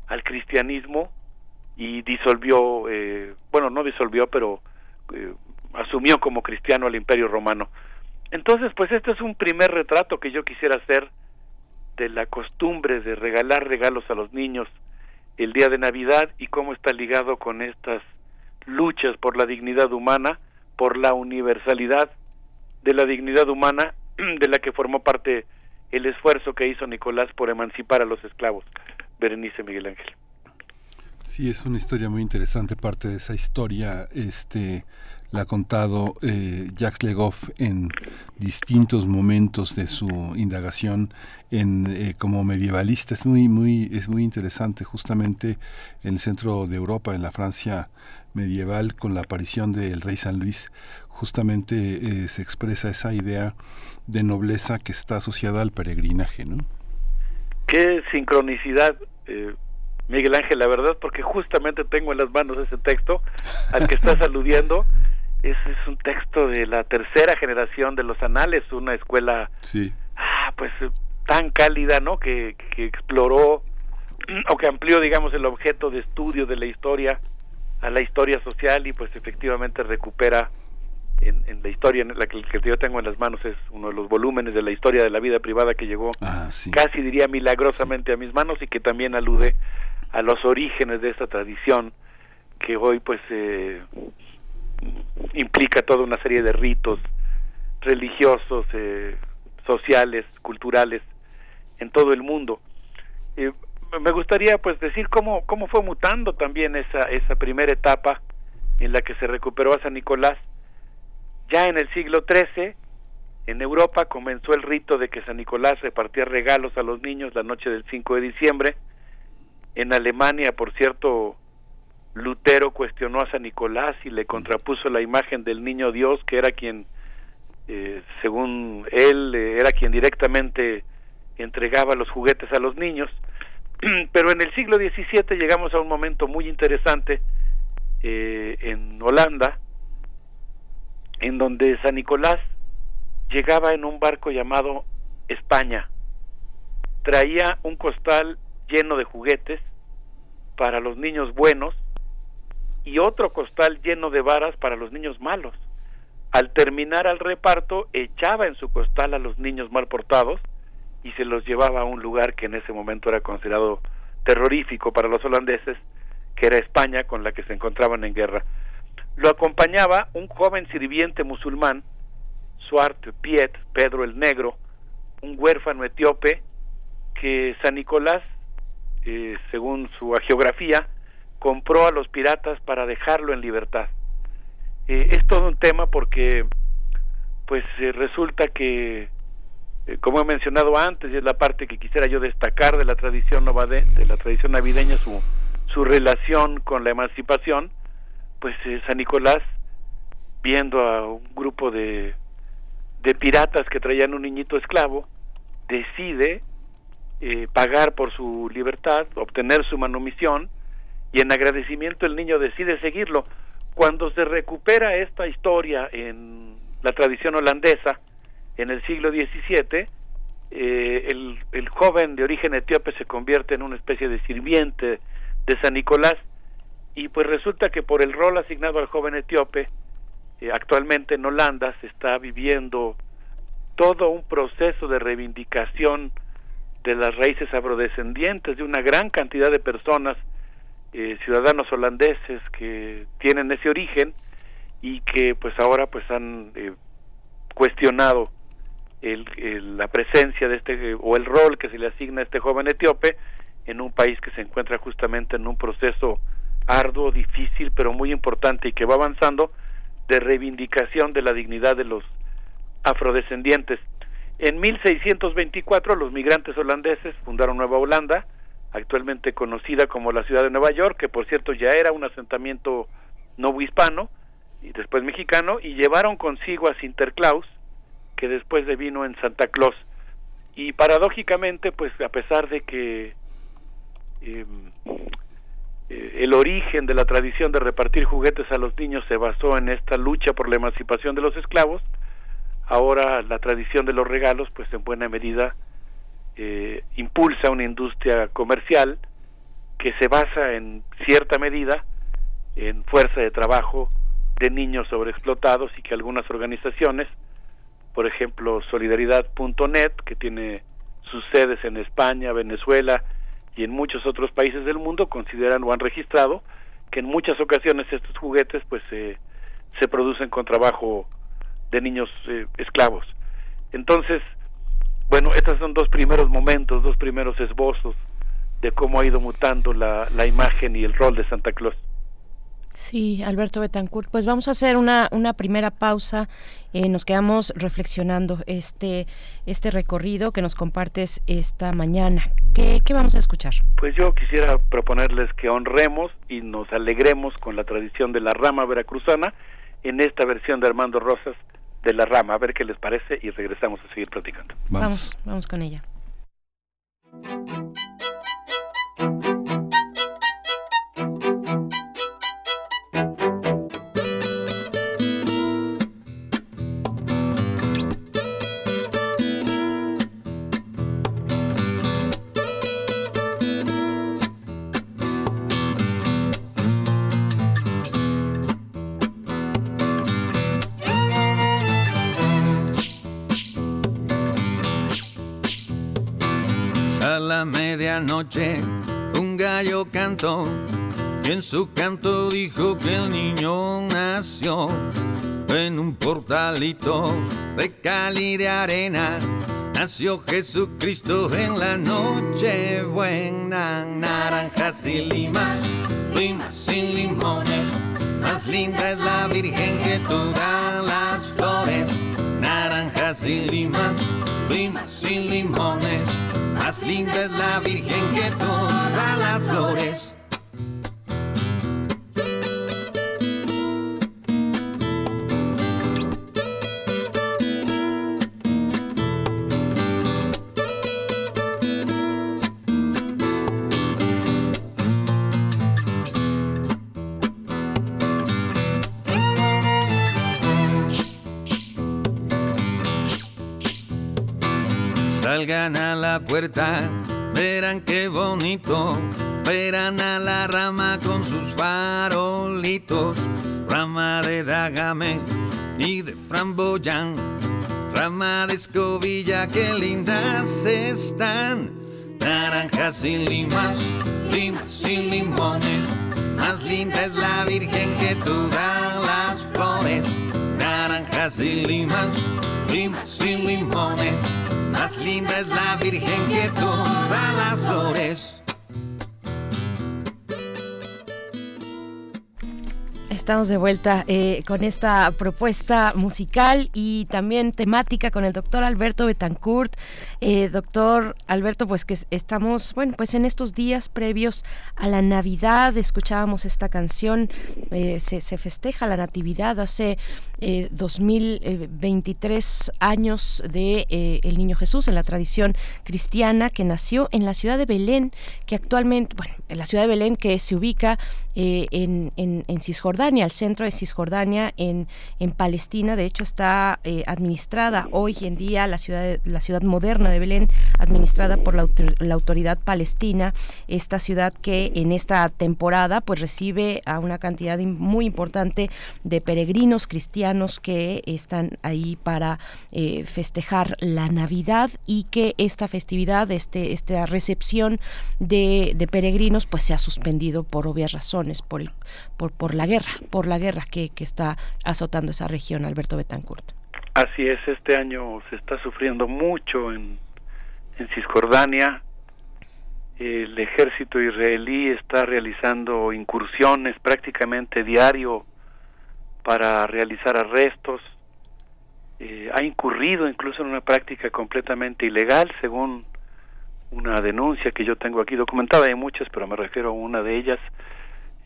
al cristianismo y disolvió, eh, bueno, no disolvió, pero eh, asumió como cristiano al imperio romano. Entonces, pues este es un primer retrato que yo quisiera hacer de la costumbre de regalar regalos a los niños el día de Navidad y cómo está ligado con estas luchas por la dignidad humana, por la universalidad de la dignidad humana de la que formó parte el esfuerzo que hizo Nicolás por emancipar a los esclavos. Berenice Miguel Ángel. Sí, es una historia muy interesante, parte de esa historia, este la ha contado eh, Jacques Legoff en distintos momentos de su indagación en eh, como medievalista es muy muy es muy interesante justamente en el centro de Europa en la Francia medieval con la aparición del rey San Luis justamente eh, se expresa esa idea de nobleza que está asociada al peregrinaje, ¿no? Qué sincronicidad, eh, Miguel Ángel, la verdad, porque justamente tengo en las manos ese texto al que estás aludiendo. Es, es un texto de la tercera generación de los anales, una escuela, sí. ah, pues tan cálida, ¿no? Que, que exploró o que amplió, digamos, el objeto de estudio de la historia a la historia social y pues efectivamente recupera en, la historia en la que, yo tengo en las manos es uno de los volúmenes de la historia de la vida privada que llegó ah, casi diría milagrosamente a mis manos y que también alude a los orígenes de esta tradición que hoy pues eh, implica toda una serie de ritos religiosos, eh, sociales, culturales en todo el mundo. Eh, me gustaría pues decir cómo, cómo fue mutando también esa, esa primera etapa en la que se recuperó a San Nicolás ya en el siglo XIII, en Europa comenzó el rito de que San Nicolás repartía regalos a los niños la noche del 5 de diciembre. En Alemania, por cierto, Lutero cuestionó a San Nicolás y le contrapuso la imagen del niño Dios, que era quien, eh, según él, eh, era quien directamente entregaba los juguetes a los niños. Pero en el siglo XVII llegamos a un momento muy interesante eh, en Holanda, en donde San Nicolás llegaba en un barco llamado España. Traía un costal lleno de juguetes para los niños buenos y otro costal lleno de varas para los niños malos. Al terminar el reparto, echaba en su costal a los niños mal portados y se los llevaba a un lugar que en ese momento era considerado terrorífico para los holandeses, que era España, con la que se encontraban en guerra. Lo acompañaba un joven sirviente musulmán, Suart Piet, Pedro el Negro, un huérfano etíope que San Nicolás, eh, según su geografía, compró a los piratas para dejarlo en libertad. Eh, es todo un tema porque, pues, eh, resulta que, como he mencionado antes, y es la parte que quisiera yo destacar de la tradición novade, de la tradición navideña, su, su relación con la emancipación, pues San Nicolás, viendo a un grupo de de piratas que traían un niñito esclavo, decide eh, pagar por su libertad, obtener su manumisión, y en agradecimiento el niño decide seguirlo. Cuando se recupera esta historia en la tradición holandesa, en el siglo XVII, eh, el, joven de origen etíope se convierte en una especie de sirviente de San Nicolás, y pues resulta que por el rol asignado al joven etíope, eh, actualmente en Holanda se está viviendo todo un proceso de reivindicación de las raíces afrodescendientes de una gran cantidad de personas, eh, ciudadanos holandeses que tienen ese origen y que pues ahora pues han eh, cuestionado el, la presencia de este o el rol que se le asigna a este joven etíope en un país que se encuentra justamente en un proceso arduo, difícil, pero muy importante y que va avanzando de reivindicación de la dignidad de los afrodescendientes. En 1624 los migrantes holandeses fundaron Nueva Holanda, actualmente conocida como la ciudad de Nueva York, que por cierto ya era un asentamiento hispano y después mexicano, y llevaron consigo a Sinterklaas, que después vino en Santa Claus. Y paradójicamente, pues a pesar de que eh, eh, el origen de la tradición de repartir juguetes a los niños se basó en esta lucha por la emancipación de los esclavos. Ahora la tradición de los regalos, pues en buena medida, eh, impulsa una industria comercial que se basa en cierta medida en fuerza de trabajo de niños sobreexplotados y que algunas organizaciones, por ejemplo Solidaridad.net, que tiene sus sedes en España, Venezuela, y en muchos otros países del mundo consideran o han registrado que en muchas ocasiones estos juguetes pues se producen con trabajo de niños eh, esclavos. Entonces, bueno, estos son dos primeros momentos, dos primeros esbozos de cómo ha ido mutando la, la imagen y el rol de Santa Claus. Sí, Alberto Betancourt. Pues vamos a hacer una, una primera pausa. Eh, nos quedamos reflexionando este, este recorrido que nos compartes esta mañana. ¿Qué, ¿Qué vamos a escuchar? Pues yo quisiera proponerles que honremos y nos alegremos con la tradición de la rama veracruzana en esta versión de Armando Rosas de la rama. A ver qué les parece y regresamos a seguir platicando. Vamos, vamos, vamos con ella. Medianoche un gallo cantó y en su canto dijo que el niño nació en un portalito de cal de arena. Nació Jesucristo en la noche buena, naranjas y limas, limas y limones. Más linda es la Virgen que todas las flores, naranjas y limas, limas y limones. Más linda es la Virgen que todas las flores. Salgan a la puerta, verán qué bonito, verán a la rama con sus farolitos, rama de dagame y de framboyán, rama de escobilla, qué lindas están, naranjas y limas, limas y limones, más linda es la virgen que todas las flores, naranjas y limas, limas y limones, más linda es la virgen que todas las flores. Estamos de vuelta eh, con esta propuesta musical y también temática con el doctor Alberto Betancourt. Eh, doctor Alberto, pues que estamos, bueno, pues en estos días previos a la Navidad, escuchábamos esta canción, eh, se, se, festeja la Natividad hace 2023 años de el Niño Jesús en la tradición cristiana que nació en la ciudad de Belén, que actualmente, bueno, en la ciudad de Belén que se ubica en, en, en Cisjordania, al centro de Cisjordania, en, en Palestina. De hecho, está eh, administrada hoy en día la ciudad, la ciudad moderna de Belén, administrada por la, la, autoridad palestina. Esta ciudad que en esta temporada pues recibe a una cantidad muy importante de peregrinos cristianos que están ahí para eh, festejar la Navidad y que esta festividad, este, esta recepción de, de peregrinos pues se ha suspendido por obvias razones por, el, por, por la guerra, por la guerra que, está azotando esa región, Alberto Betancourt. Así es, este año se está sufriendo mucho en, en Cisjordania. El ejército israelí está realizando incursiones prácticamente diario para realizar arrestos. Eh, ha incurrido incluso en una práctica completamente ilegal, según una denuncia que yo tengo aquí documentada. Hay muchas, pero me refiero a una de ellas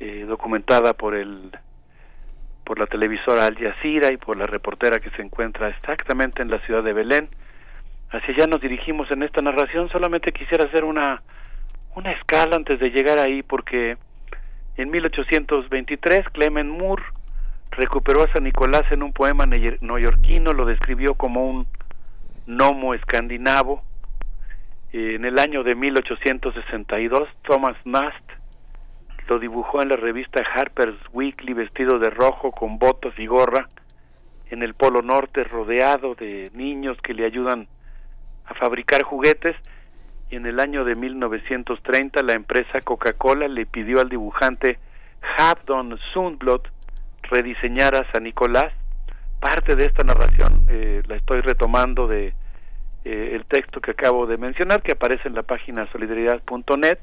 eh, documentada por el por la televisora Al Jazeera y por la reportera que se encuentra exactamente en la ciudad de Belén. Hacia allá nos dirigimos en esta narración. Solamente quisiera hacer una una escala antes de llegar ahí porque en 1823 Clement Moore recuperó a San Nicolás en un poema neoyorquino, lo describió como un gnomo escandinavo. En el año de 1862 Thomas Nast lo dibujó en la revista Harper's Weekly vestido de rojo con botas y gorra en el Polo Norte rodeado de niños que le ayudan a fabricar juguetes y en el año de 1930 la empresa Coca-Cola le pidió al dibujante Habdon Sundblot rediseñar a San Nicolás. Parte de esta narración eh, la estoy retomando de eh, el texto que acabo de mencionar que aparece en la página solidaridad.net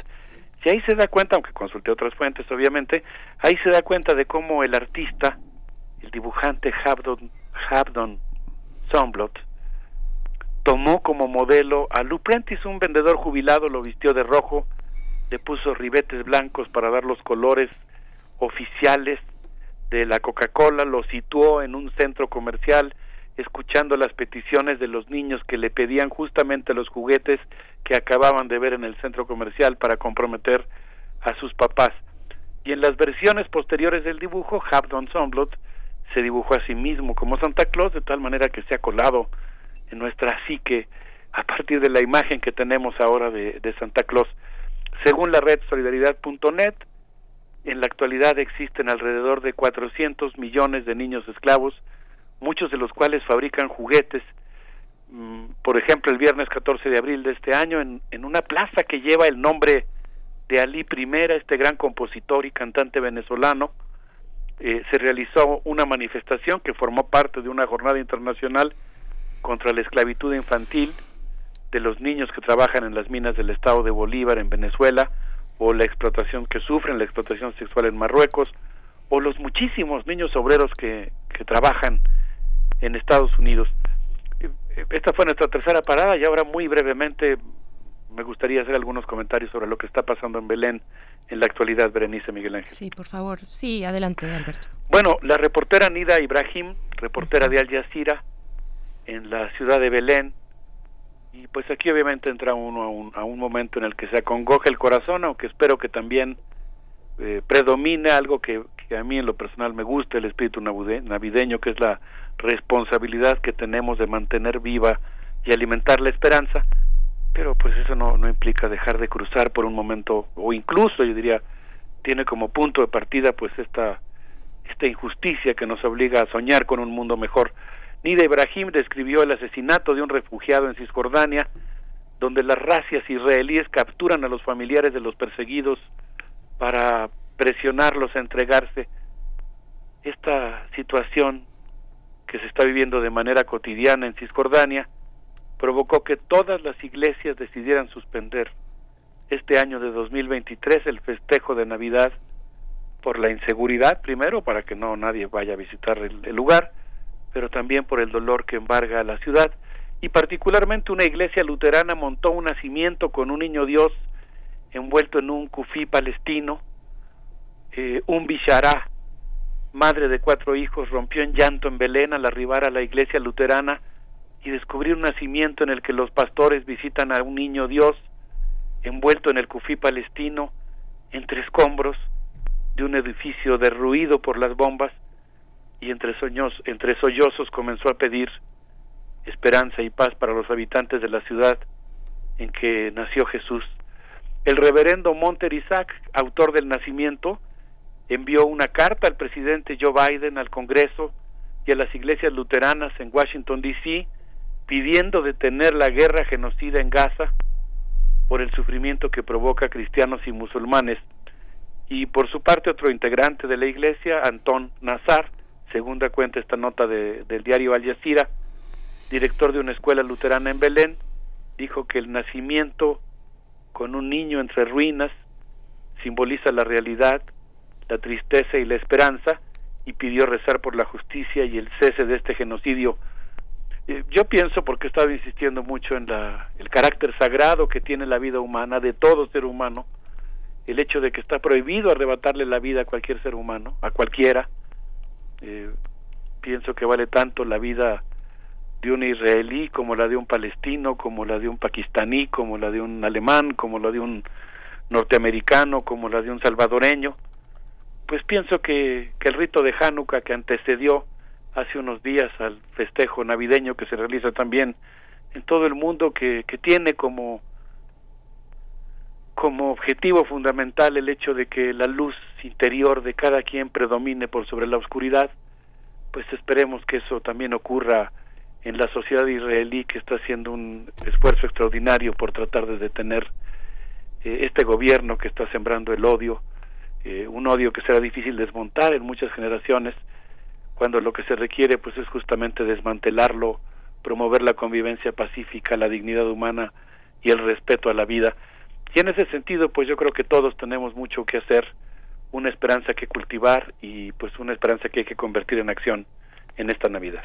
y ahí se da cuenta, aunque consulté otras fuentes obviamente, ahí se da cuenta de cómo el artista, el dibujante Habdon, Habdon Somblot, tomó como modelo a Lou Prentice, un vendedor jubilado, lo vistió de rojo, le puso ribetes blancos para dar los colores oficiales de la Coca-Cola, lo situó en un centro comercial, escuchando las peticiones de los niños que le pedían justamente los juguetes que acababan de ver en el centro comercial para comprometer a sus papás. Y en las versiones posteriores del dibujo, Habdon Somblot se dibujó a sí mismo como Santa Claus, de tal manera que se ha colado en nuestra psique a partir de la imagen que tenemos ahora de, de Santa Claus. Según la red solidaridad.net, en la actualidad existen alrededor de 400 millones de niños esclavos, muchos de los cuales fabrican juguetes. Mm, por ejemplo, el viernes 14 de abril de este año, en, en una plaza que lleva el nombre de Ali I, este gran compositor y cantante venezolano, eh, se realizó una manifestación que formó parte de una jornada internacional contra la esclavitud infantil de los niños que trabajan en las minas del estado de Bolívar en Venezuela o la explotación que sufren, la explotación sexual en Marruecos o los muchísimos niños obreros que, que trabajan en Estados Unidos. Esta fue nuestra tercera parada y ahora muy brevemente me gustaría hacer algunos comentarios sobre lo que está pasando en Belén en la actualidad, Berenice Miguel Ángel. Sí, por favor. Sí, adelante, Alberto. Bueno, la reportera Nida Ibrahim, reportera de Al Jazeera, en la ciudad de Belén, y pues aquí obviamente entra uno a un, a un momento en el que se acongoja el corazón, aunque espero que también eh, predomine algo que, que a mí en lo personal me gusta, el espíritu navideño, que es la responsabilidad que tenemos de mantener viva y alimentar la esperanza. pero pues eso no, no implica dejar de cruzar por un momento, o incluso yo diría, tiene como punto de partida pues esta, esta injusticia que nos obliga a soñar con un mundo mejor. Nida Ibrahim describió el asesinato de un refugiado en Cisjordania, donde las racias israelíes capturan a los familiares de los perseguidos para presionarlos a entregarse. Esta situación que se está viviendo de manera cotidiana en Cisjordania provocó que todas las iglesias decidieran suspender este año de 2023 el festejo de Navidad por la inseguridad, primero, para que no nadie vaya a visitar el, lugar, pero también por el dolor que embarga a la ciudad. Y particularmente una iglesia luterana montó un nacimiento con un niño Dios envuelto en un kufí palestino, eh, un bishará, madre de cuatro hijos, rompió en llanto en Belén al arribar a la iglesia luterana y descubrir un nacimiento en el que los pastores visitan a un niño Dios envuelto en el cufí palestino entre escombros de un edificio derruido por las bombas y entre, sueños, entre sollozos comenzó a pedir esperanza y paz para los habitantes de la ciudad en que nació Jesús. El reverendo Monter Isaac, autor del nacimiento, envió una carta al presidente Joe Biden, al Congreso y a las iglesias luteranas en Washington, D.C., pidiendo detener la guerra genocida en Gaza por el sufrimiento que provoca a cristianos y musulmanes. Y por su parte otro integrante de la iglesia, Antón Nazar, segunda cuenta esta nota de, del diario Al Jazeera, director de una escuela luterana en Belén, dijo que el nacimiento con un niño entre ruinas simboliza la realidad, la tristeza y la esperanza y pidió rezar por la justicia y el cese de este genocidio. Eh, yo pienso, porque he estado insistiendo mucho en la, el carácter sagrado que tiene la vida humana, de todo ser humano, el hecho de que está prohibido arrebatarle la vida a cualquier ser humano, a cualquiera. Eh, pienso que vale tanto la vida de un israelí como la de un palestino, como la de un pakistaní, como la de un alemán, como la de un norteamericano, como la de un salvadoreño. Pues pienso que, el rito de Hanukkah que antecedió hace unos días al festejo navideño que se realiza también en todo el mundo, que, que tiene como, como objetivo fundamental el hecho de que la luz interior de cada quien predomine por sobre la oscuridad, pues esperemos que eso también ocurra en la sociedad israelí que está haciendo un esfuerzo extraordinario por tratar de detener eh, este gobierno que está sembrando el odio, eh, un odio que será difícil desmontar en muchas generaciones, cuando lo que se requiere pues es justamente desmantelarlo, promover la convivencia pacífica, la dignidad humana y el respeto a la vida. Y en ese sentido pues yo creo que todos tenemos mucho que hacer, una esperanza que cultivar y pues una esperanza que hay que convertir en acción en esta Navidad.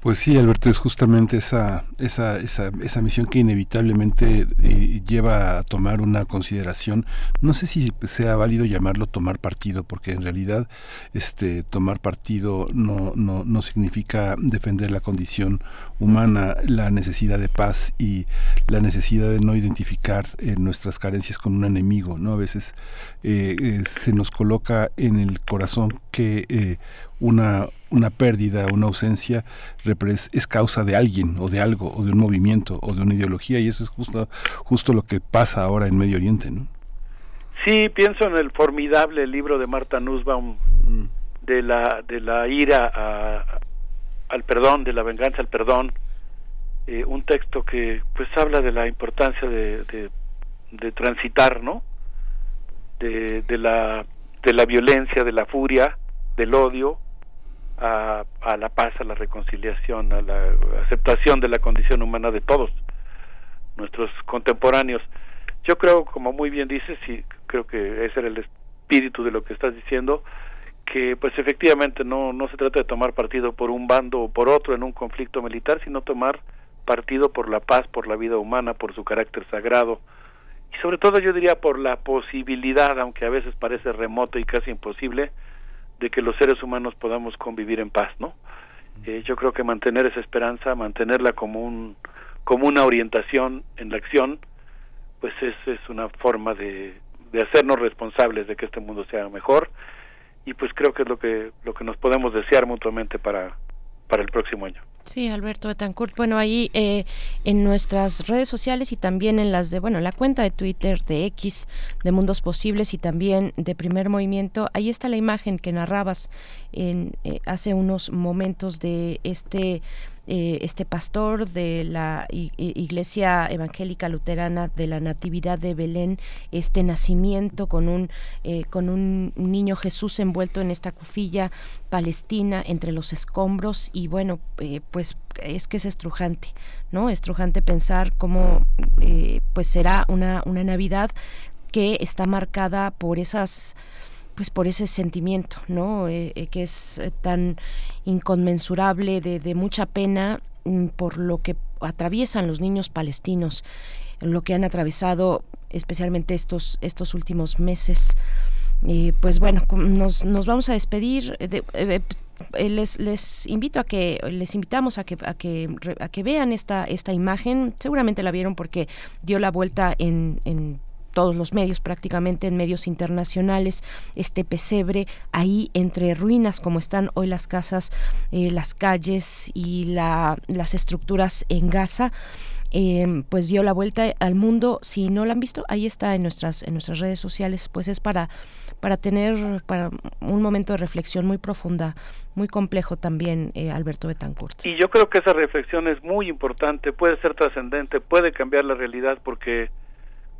Pues sí, Alberto, es justamente esa, esa, esa, esa misión que inevitablemente eh, lleva a tomar una consideración. No sé si sea válido llamarlo tomar partido, porque en realidad este tomar partido no, no, no significa defender la condición humana, la necesidad de paz y la necesidad de no identificar eh, nuestras carencias con un enemigo. ¿no? A veces eh, se nos coloca en el corazón que una, una pérdida, una ausencia es causa de alguien o de algo o de un movimiento o de una ideología y eso es justo, justo lo que pasa ahora en Medio Oriente. ¿no? Sí, pienso en el formidable libro de Marta Nussbaum mm. de la de la ira a, al perdón, de la venganza al perdón, eh, un texto que pues habla de la importancia de, de, de transitar, ¿no? De, de, la de la violencia, de la furia, del odio, a, a la paz, a la reconciliación, a la aceptación de la condición humana de todos nuestros contemporáneos. Yo creo, como muy bien dices, y creo que ese era el espíritu de lo que estás diciendo, que pues efectivamente no, no se trata de tomar partido por un bando o por otro en un conflicto militar, sino tomar partido por la paz, por la vida humana, por su carácter sagrado y sobre todo yo diría por la posibilidad, aunque a veces parece remoto y casi imposible, de que los seres humanos podamos convivir en paz, ¿no? Eh, yo creo que mantener esa esperanza, mantenerla como un como una orientación en la acción, pues es, es una forma de, de hacernos responsables de que este mundo sea mejor y pues creo que es lo que lo que nos podemos desear mutuamente para para el próximo año. Sí, Alberto Betancourt. Bueno, ahí eh, en nuestras redes sociales y también en las de, bueno, la cuenta de Twitter de X, de Mundos Posibles y también de Primer Movimiento, ahí está la imagen que narrabas en, eh, hace unos momentos de este eh, este pastor de la Iglesia Evangélica Luterana de la Natividad de Belén, este nacimiento con un, eh, con un niño Jesús envuelto en esta cufilla palestina entre los escombros y bueno, eh, pues es que es estrujante, ¿no? Estrujante pensar cómo pues será una, una Navidad que está marcada por esas pues por ese sentimiento, ¿no? Que es tan inconmensurable, de, mucha pena mm, por lo que atraviesan los niños palestinos, lo que han atravesado especialmente estos, estos últimos meses. pues bueno, nos, nos vamos a despedir. les, les invito a que les invitamos a que a que a que vean esta esta imagen seguramente la vieron porque dio la vuelta en, en todos los medios prácticamente en medios internacionales este pesebre ahí entre ruinas como están hoy las casas eh, las calles y la, las estructuras en Gaza eh, pues dio la vuelta al mundo. Si no la han visto ahí está en nuestras en nuestras redes sociales pues es para para tener para un momento de reflexión muy profunda muy complejo también eh, Alberto Betancourt. Y yo creo que esa reflexión es muy importante puede ser trascendente puede cambiar la realidad porque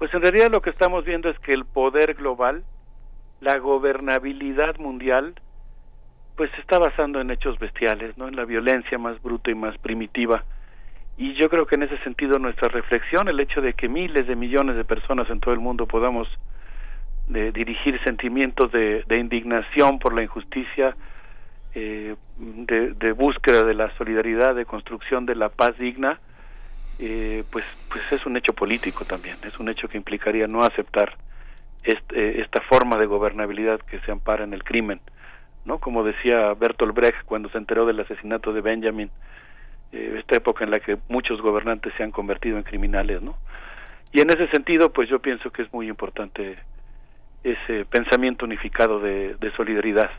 pues en realidad lo que estamos viendo es que el poder global, la gobernabilidad mundial, pues se está basando en hechos bestiales, ¿no? En la violencia más bruta y más primitiva. Y yo creo que en ese sentido nuestra reflexión, el hecho de que miles de millones de personas en todo el mundo podamos de dirigir sentimientos de, indignación por la injusticia, eh, de, de, búsqueda de la solidaridad, de construcción de la paz digna, eh, pues, pues es un hecho político también, es un hecho que implicaría no aceptar este, esta forma de gobernabilidad que se ampara en el crimen, ¿no? Como decía Bertolt Brecht cuando se enteró del asesinato de Benjamin, eh, esta época en la que muchos gobernantes se han convertido en criminales, ¿no? Y en ese sentido, pues yo pienso que es muy importante ese pensamiento unificado de, de solidaridad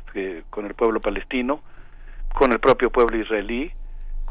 con el pueblo palestino, con el propio pueblo israelí,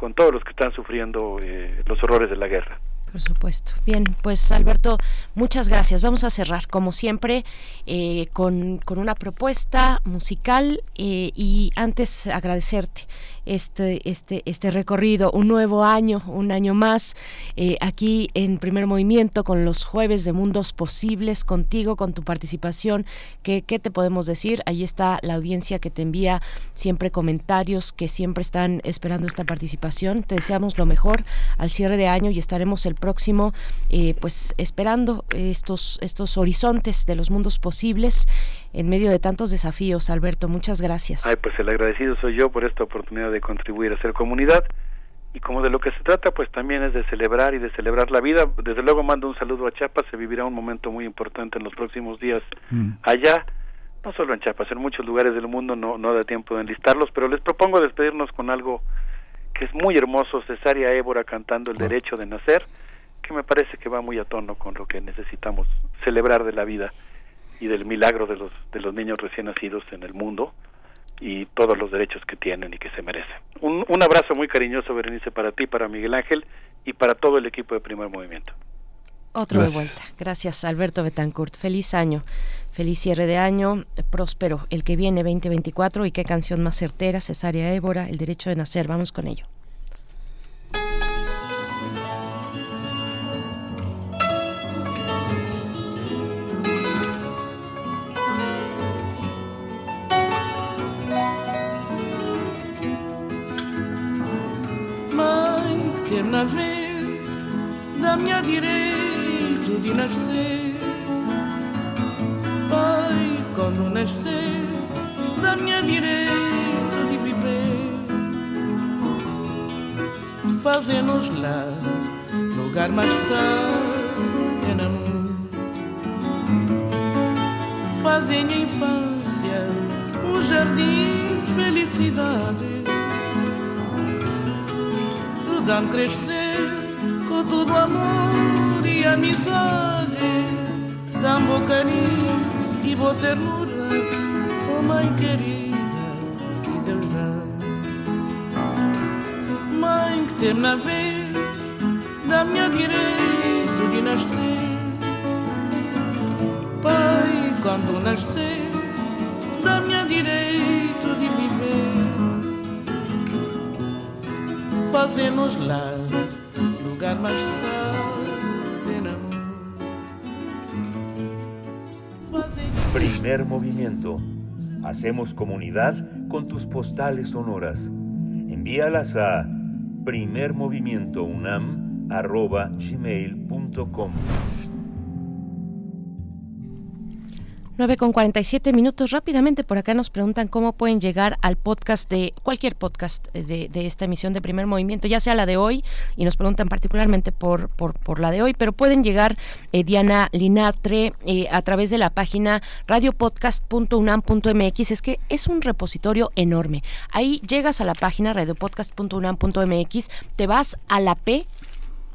con todos los que están sufriendo eh, los horrores de la guerra. Por supuesto. Bien, pues Alberto, muchas gracias. Vamos a cerrar, como siempre, eh, con, con, una propuesta musical eh, y antes agradecerte este, este, este recorrido, un nuevo año, un año más, eh, aquí en Primer Movimiento con los jueves de Mundos Posibles, contigo, con tu participación. ¿Qué, ¿Qué te podemos decir? Ahí está la audiencia que te envía siempre comentarios, que siempre están esperando esta participación. Te deseamos lo mejor al cierre de año y estaremos el próximo, eh, pues esperando estos, estos horizontes de los mundos posibles en medio de tantos desafíos. Alberto, muchas gracias. Ay, pues el agradecido soy yo por esta oportunidad de contribuir a ser comunidad. Y como de lo que se trata, pues también es de celebrar y de celebrar la vida. Desde luego mando un saludo a Chiapas, se vivirá un momento muy importante en los próximos días mm. allá, no solo en Chiapas, en muchos lugares del mundo no, no da tiempo de enlistarlos, pero les propongo despedirnos con algo que es muy hermoso, Cesaria Évora cantando El. Derecho de Nacer, que me parece que va muy a tono con lo que necesitamos celebrar de la vida y del milagro de los, de los niños recién nacidos en el mundo y todos los derechos que tienen y que se merecen. Un, un abrazo muy cariñoso, Berenice, para ti, para Miguel Ángel y para todo el equipo de Primer Movimiento. Otro de vuelta. Gracias, Alberto Betancourt. Feliz año, feliz cierre de año, próspero el que viene 2024 y qué canción más certera, Cesárea Évora, El Derecho de Nacer. Vamos con ello. Quer ver da minha direito de nascer. Pai, quando nascer, da minha direito de viver. Fazemos lá lugar mais santo é. Fazem a infância um jardim de felicidade ajudam crescer com todo amor e amizade. Dão bom carinho e boa ternura, oh mãe querida, que Deus dá. tempo na vez da minha direito de nascer. Pai, quando nascer, da minha direito de viver. Primer movimiento. Hacemos comunidad con tus postales sonoras. Envíalas a primermovimientounam.gmail.com 9 con 47 minutos. Rápidamente por acá nos preguntan cómo pueden llegar al podcast de cualquier podcast de, de, esta emisión de primer movimiento, ya sea la de hoy, y nos preguntan particularmente por, por, la de hoy, pero pueden llegar, eh, Diana Linatre, eh, a través de la página radiopodcast.unam.mx. Es que es un repositorio enorme. Ahí llegas a la página radiopodcast.unam.mx, te vas a la P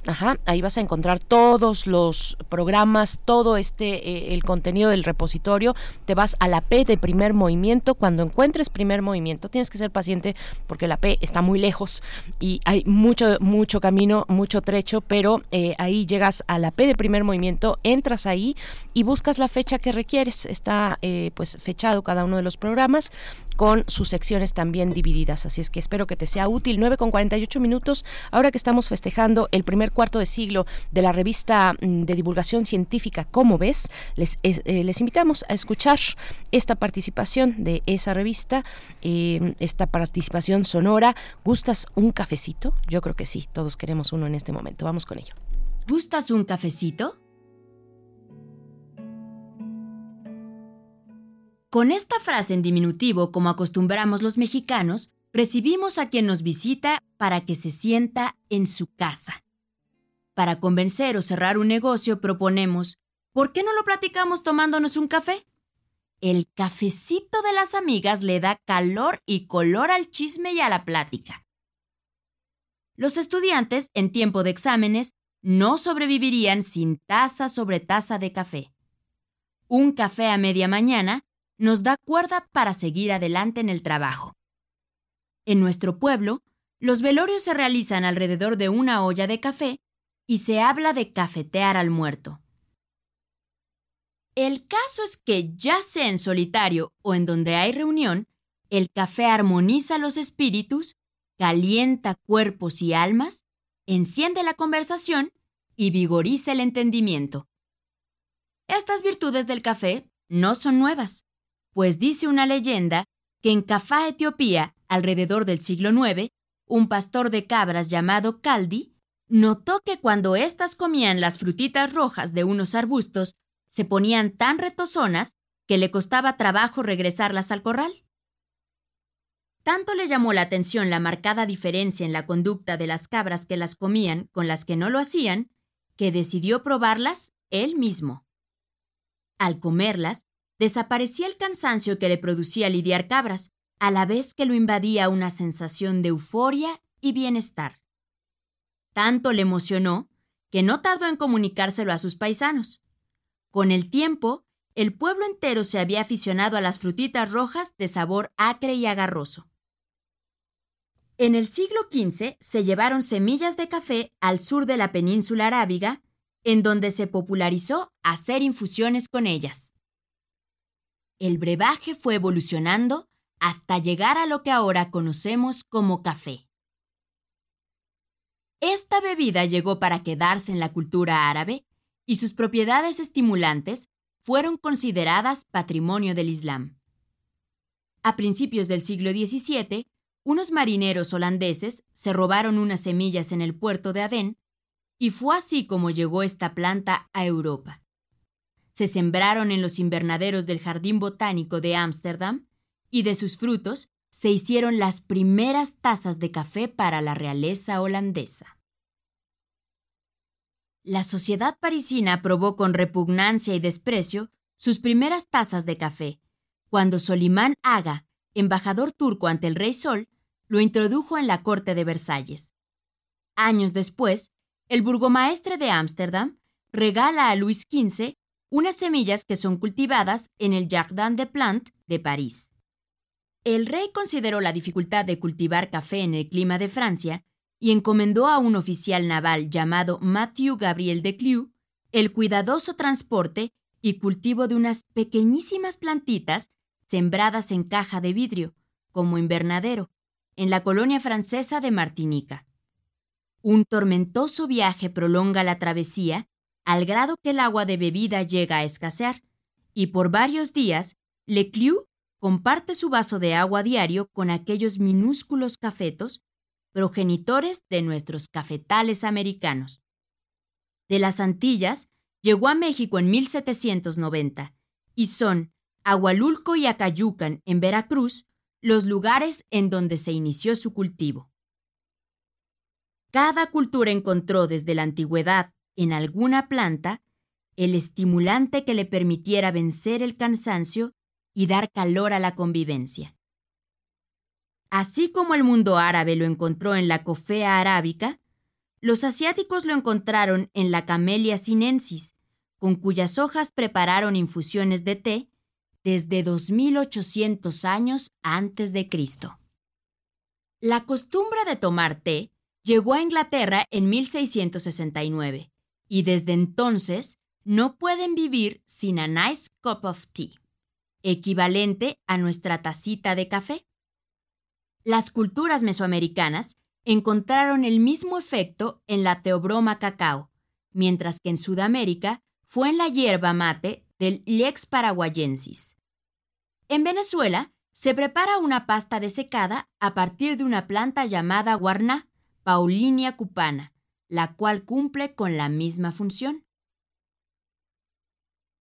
Ajá, ahí vas a encontrar todos los programas, todo este, eh, el contenido del repositorio. Te vas a la P de primer movimiento. Cuando encuentres primer movimiento, tienes que ser paciente porque la P está muy lejos y hay mucho, mucho camino, mucho trecho, pero eh, ahí llegas a la P de primer movimiento, entras ahí y buscas la fecha que requieres. Está eh, pues fechado cada uno de los programas con sus secciones también divididas. Así es que espero que te sea útil. 9 con 48 minutos, ahora que estamos festejando el primer cuarto de siglo de la revista mm, de divulgación científica, ¿cómo ves? Les, eh, les invitamos a escuchar esta participación de esa revista, eh, esta participación sonora. ¿Gustas un cafecito? Yo creo que sí, todos queremos uno en este momento. Vamos con ello. ¿Gustas un cafecito? Con esta frase en diminutivo, como acostumbramos los mexicanos, recibimos a quien nos visita para que se sienta en su casa. Para convencer o cerrar un negocio proponemos, ¿por qué no lo platicamos tomándonos un café? El cafecito de las amigas le da calor y color al chisme y a la plática. Los estudiantes, en tiempo de exámenes, no sobrevivirían sin taza sobre taza de café. Un café a media mañana nos da cuerda para seguir adelante en el trabajo. En nuestro pueblo, los velorios se realizan alrededor de una olla de café y se habla de cafetear al muerto. El caso es que ya sea en solitario o en donde hay reunión, el café armoniza los espíritus, calienta cuerpos y almas, enciende la conversación y vigoriza el entendimiento. Estas virtudes del café no son nuevas pues dice una leyenda que en Cafá, Etiopía, alrededor del siglo IX, un pastor de cabras llamado Caldi notó que cuando éstas comían las frutitas rojas de unos arbustos, se ponían tan retozonas que le costaba trabajo regresarlas al corral. Tanto le llamó la atención la marcada diferencia en la conducta de las cabras que las comían con las que no lo hacían, que decidió probarlas él mismo. Al comerlas, desaparecía el cansancio que le producía lidiar cabras, a la vez que lo invadía una sensación de euforia y bienestar. Tanto le emocionó que no tardó en comunicárselo a sus paisanos. Con el tiempo, el pueblo entero se había aficionado a las frutitas rojas de sabor acre y agarroso. En el siglo XV se llevaron semillas de café al sur de la península arábiga, en donde se popularizó hacer infusiones con ellas el brebaje fue evolucionando hasta llegar a lo que ahora conocemos como café. Esta bebida llegó para quedarse en la cultura árabe y sus propiedades estimulantes fueron consideradas patrimonio del Islam. A principios del siglo XVII, unos marineros holandeses se robaron unas semillas en el puerto de Adén y fue así como llegó esta planta a Europa se sembraron en los invernaderos del Jardín Botánico de Ámsterdam y de sus frutos se hicieron las primeras tazas de café para la realeza holandesa. La sociedad parisina probó con repugnancia y desprecio sus primeras tazas de café, cuando Solimán Aga, embajador turco ante el rey Sol, lo introdujo en la corte de Versalles. Años después, el burgomaestre de Ámsterdam regala a Luis XV unas semillas que son cultivadas en el Jardin des Plantes de París. El rey consideró la dificultad de cultivar café en el clima de Francia y encomendó a un oficial naval llamado Matthew Gabriel de Clue el cuidadoso transporte y cultivo de unas pequeñísimas plantitas sembradas en caja de vidrio, como invernadero, en la colonia francesa de Martinica. Un tormentoso viaje prolonga la travesía al grado que el agua de bebida llega a escasear, y por varios días Lecliu comparte su vaso de agua diario con aquellos minúsculos cafetos, progenitores de nuestros cafetales americanos. De las Antillas llegó a México en 1790 y son Agualulco y Acayucan en Veracruz los lugares en donde se inició su cultivo. Cada cultura encontró desde la antigüedad en alguna planta el estimulante que le permitiera vencer el cansancio y dar calor a la convivencia. Así como el mundo árabe lo encontró en la cofea arábica, los asiáticos lo encontraron en la Camellia sinensis, con cuyas hojas prepararon infusiones de té desde 2800 años antes de Cristo. La costumbre de tomar té llegó a Inglaterra en 1669 y desde entonces no pueden vivir sin a nice cup of tea, equivalente a nuestra tacita de café. Las culturas mesoamericanas encontraron el mismo efecto en la teobroma cacao, mientras que en Sudamérica fue en la hierba mate del Lex paraguayensis. En Venezuela se prepara una pasta desecada a partir de una planta llamada guarná, Paulinia cupana, la cual cumple con la misma función.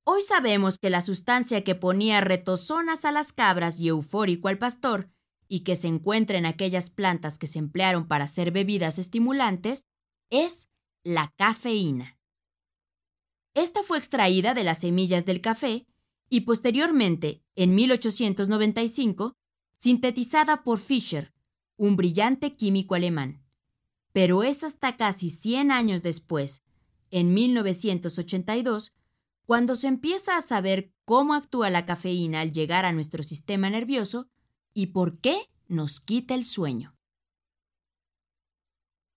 Hoy sabemos que la sustancia que ponía retozonas a las cabras y eufórico al pastor, y que se encuentra en aquellas plantas que se emplearon para hacer bebidas estimulantes, es la cafeína. Esta fue extraída de las semillas del café y posteriormente, en 1895, sintetizada por Fischer, un brillante químico alemán. Pero es hasta casi 100 años después, en 1982, cuando se empieza a saber cómo actúa la cafeína al llegar a nuestro sistema nervioso y por qué nos quita el sueño.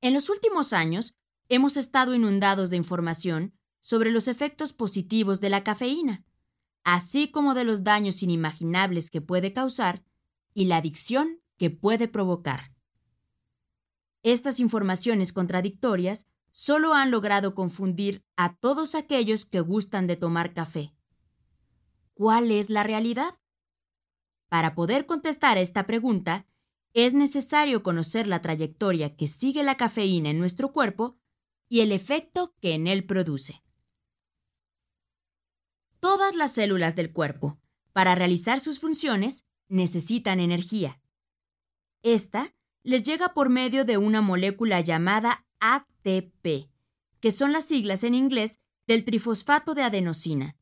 En los últimos años, hemos estado inundados de información sobre los efectos positivos de la cafeína así como de los daños inimaginables que puede causar y la adicción que puede provocar. Estas informaciones contradictorias solo han logrado confundir a todos aquellos que gustan de tomar café. ¿Cuál es la realidad? Para poder contestar esta pregunta, es necesario conocer la trayectoria que sigue la cafeína en nuestro cuerpo y el efecto que en él produce. Todas las células del cuerpo, para realizar sus funciones, necesitan energía. Esta les llega por medio de una molécula llamada ATP, que son las siglas en inglés del trifosfato de adenosina.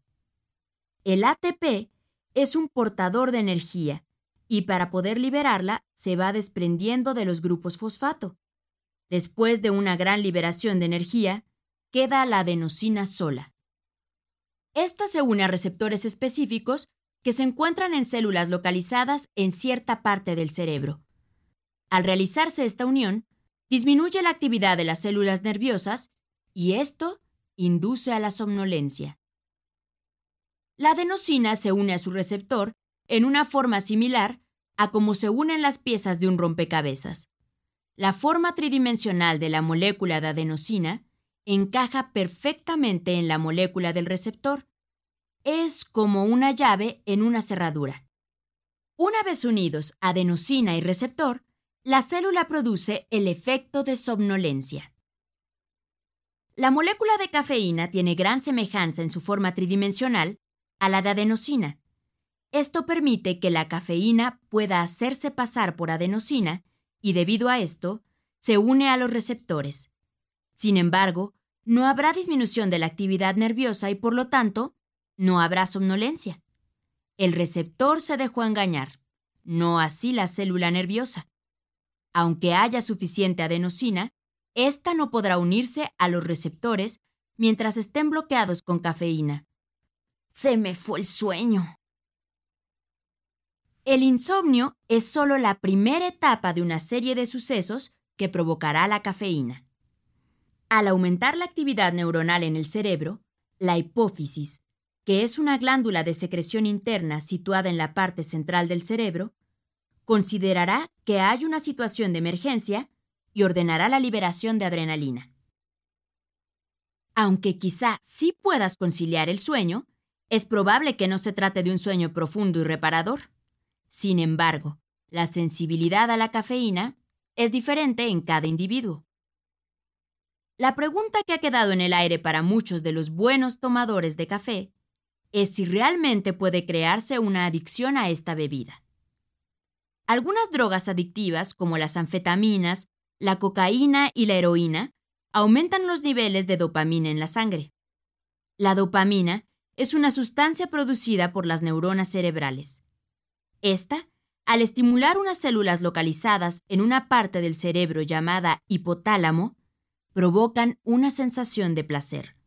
El ATP es un portador de energía y para poder liberarla se va desprendiendo de los grupos fosfato. Después de una gran liberación de energía, queda la adenosina sola. Esta se une a receptores específicos que se encuentran en células localizadas en cierta parte del cerebro. Al realizarse esta unión, disminuye la actividad de las células nerviosas y esto induce a la somnolencia. La adenosina se une a su receptor en una forma similar a como se unen las piezas de un rompecabezas. La forma tridimensional de la molécula de adenosina encaja perfectamente en la molécula del receptor. Es como una llave en una cerradura. Una vez unidos adenosina y receptor, la célula produce el efecto de somnolencia. La molécula de cafeína tiene gran semejanza en su forma tridimensional a la de adenosina. Esto permite que la cafeína pueda hacerse pasar por adenosina y debido a esto, se une a los receptores. Sin embargo, no habrá disminución de la actividad nerviosa y por lo tanto, no habrá somnolencia. El receptor se dejó engañar, no así la célula nerviosa. Aunque haya suficiente adenosina, esta no podrá unirse a los receptores mientras estén bloqueados con cafeína. Se me fue el sueño. El insomnio es solo la primera etapa de una serie de sucesos que provocará la cafeína. Al aumentar la actividad neuronal en el cerebro, la hipófisis, que es una glándula de secreción interna situada en la parte central del cerebro, considerará que hay una situación de emergencia y ordenará la liberación de adrenalina. Aunque quizá sí puedas conciliar el sueño, es probable que no se trate de un sueño profundo y reparador. Sin embargo, la sensibilidad a la cafeína es diferente en cada individuo. La pregunta que ha quedado en el aire para muchos de los buenos tomadores de café es si realmente puede crearse una adicción a esta bebida. Algunas drogas adictivas, como las anfetaminas, la cocaína y la heroína, aumentan los niveles de dopamina en la sangre. La dopamina es una sustancia producida por las neuronas cerebrales. Esta, al estimular unas células localizadas en una parte del cerebro llamada hipotálamo, provocan una sensación de placer.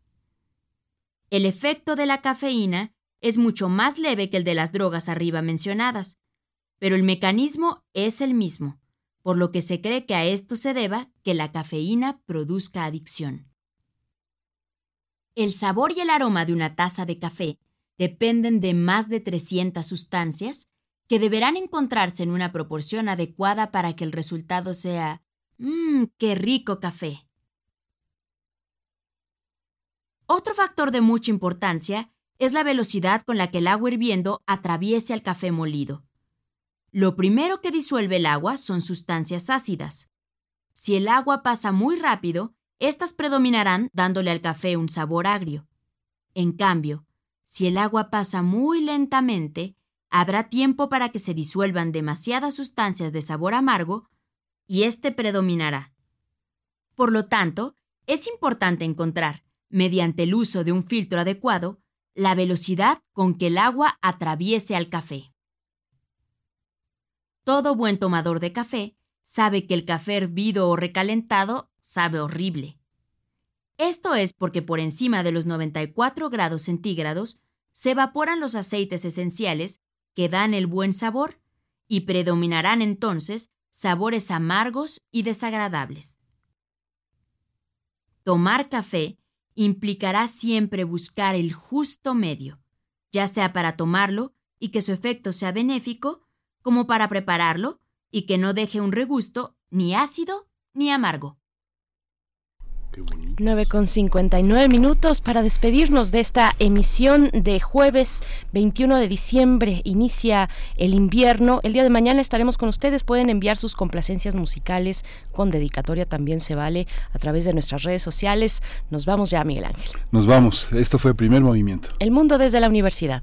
El efecto de la cafeína es mucho más leve que el de las drogas arriba mencionadas, pero el mecanismo es el mismo, por lo que se cree que a esto se deba que la cafeína produzca adicción. El sabor y el aroma de una taza de café dependen de más de 300 sustancias que deberán encontrarse en una proporción adecuada para que el resultado sea ¡Mmm, qué rico café! Otro factor de mucha importancia es la velocidad con la que el agua hirviendo atraviesa el café molido. Lo primero que disuelve el agua son sustancias ácidas. Si el agua pasa muy rápido, estas predominarán dándole al café un sabor agrio. En cambio, si el agua pasa muy lentamente, habrá tiempo para que se disuelvan demasiadas sustancias de sabor amargo y éste predominará. Por lo tanto, es importante encontrar, mediante el uso de un filtro adecuado, la velocidad con que el agua atraviese al café. Todo buen tomador de café sabe que el café hervido o recalentado sabe horrible. Esto es porque por encima de los 94 grados centígrados se evaporan los aceites esenciales que dan el buen sabor y predominarán entonces sabores amargos y desagradables. Tomar café implicará siempre buscar el justo medio, ya sea para tomarlo y que su efecto sea benéfico, como para prepararlo y que no deje un regusto ni ácido ni amargo. 9 con 59 minutos para despedirnos de esta emisión de jueves 21 de diciembre. Inicia el invierno. El día de mañana estaremos con ustedes. Pueden enviar sus complacencias musicales con dedicatoria también se vale a través de nuestras redes sociales. Nos vamos ya, Miguel Ángel. Nos vamos. Esto fue el primer movimiento. El mundo desde la universidad.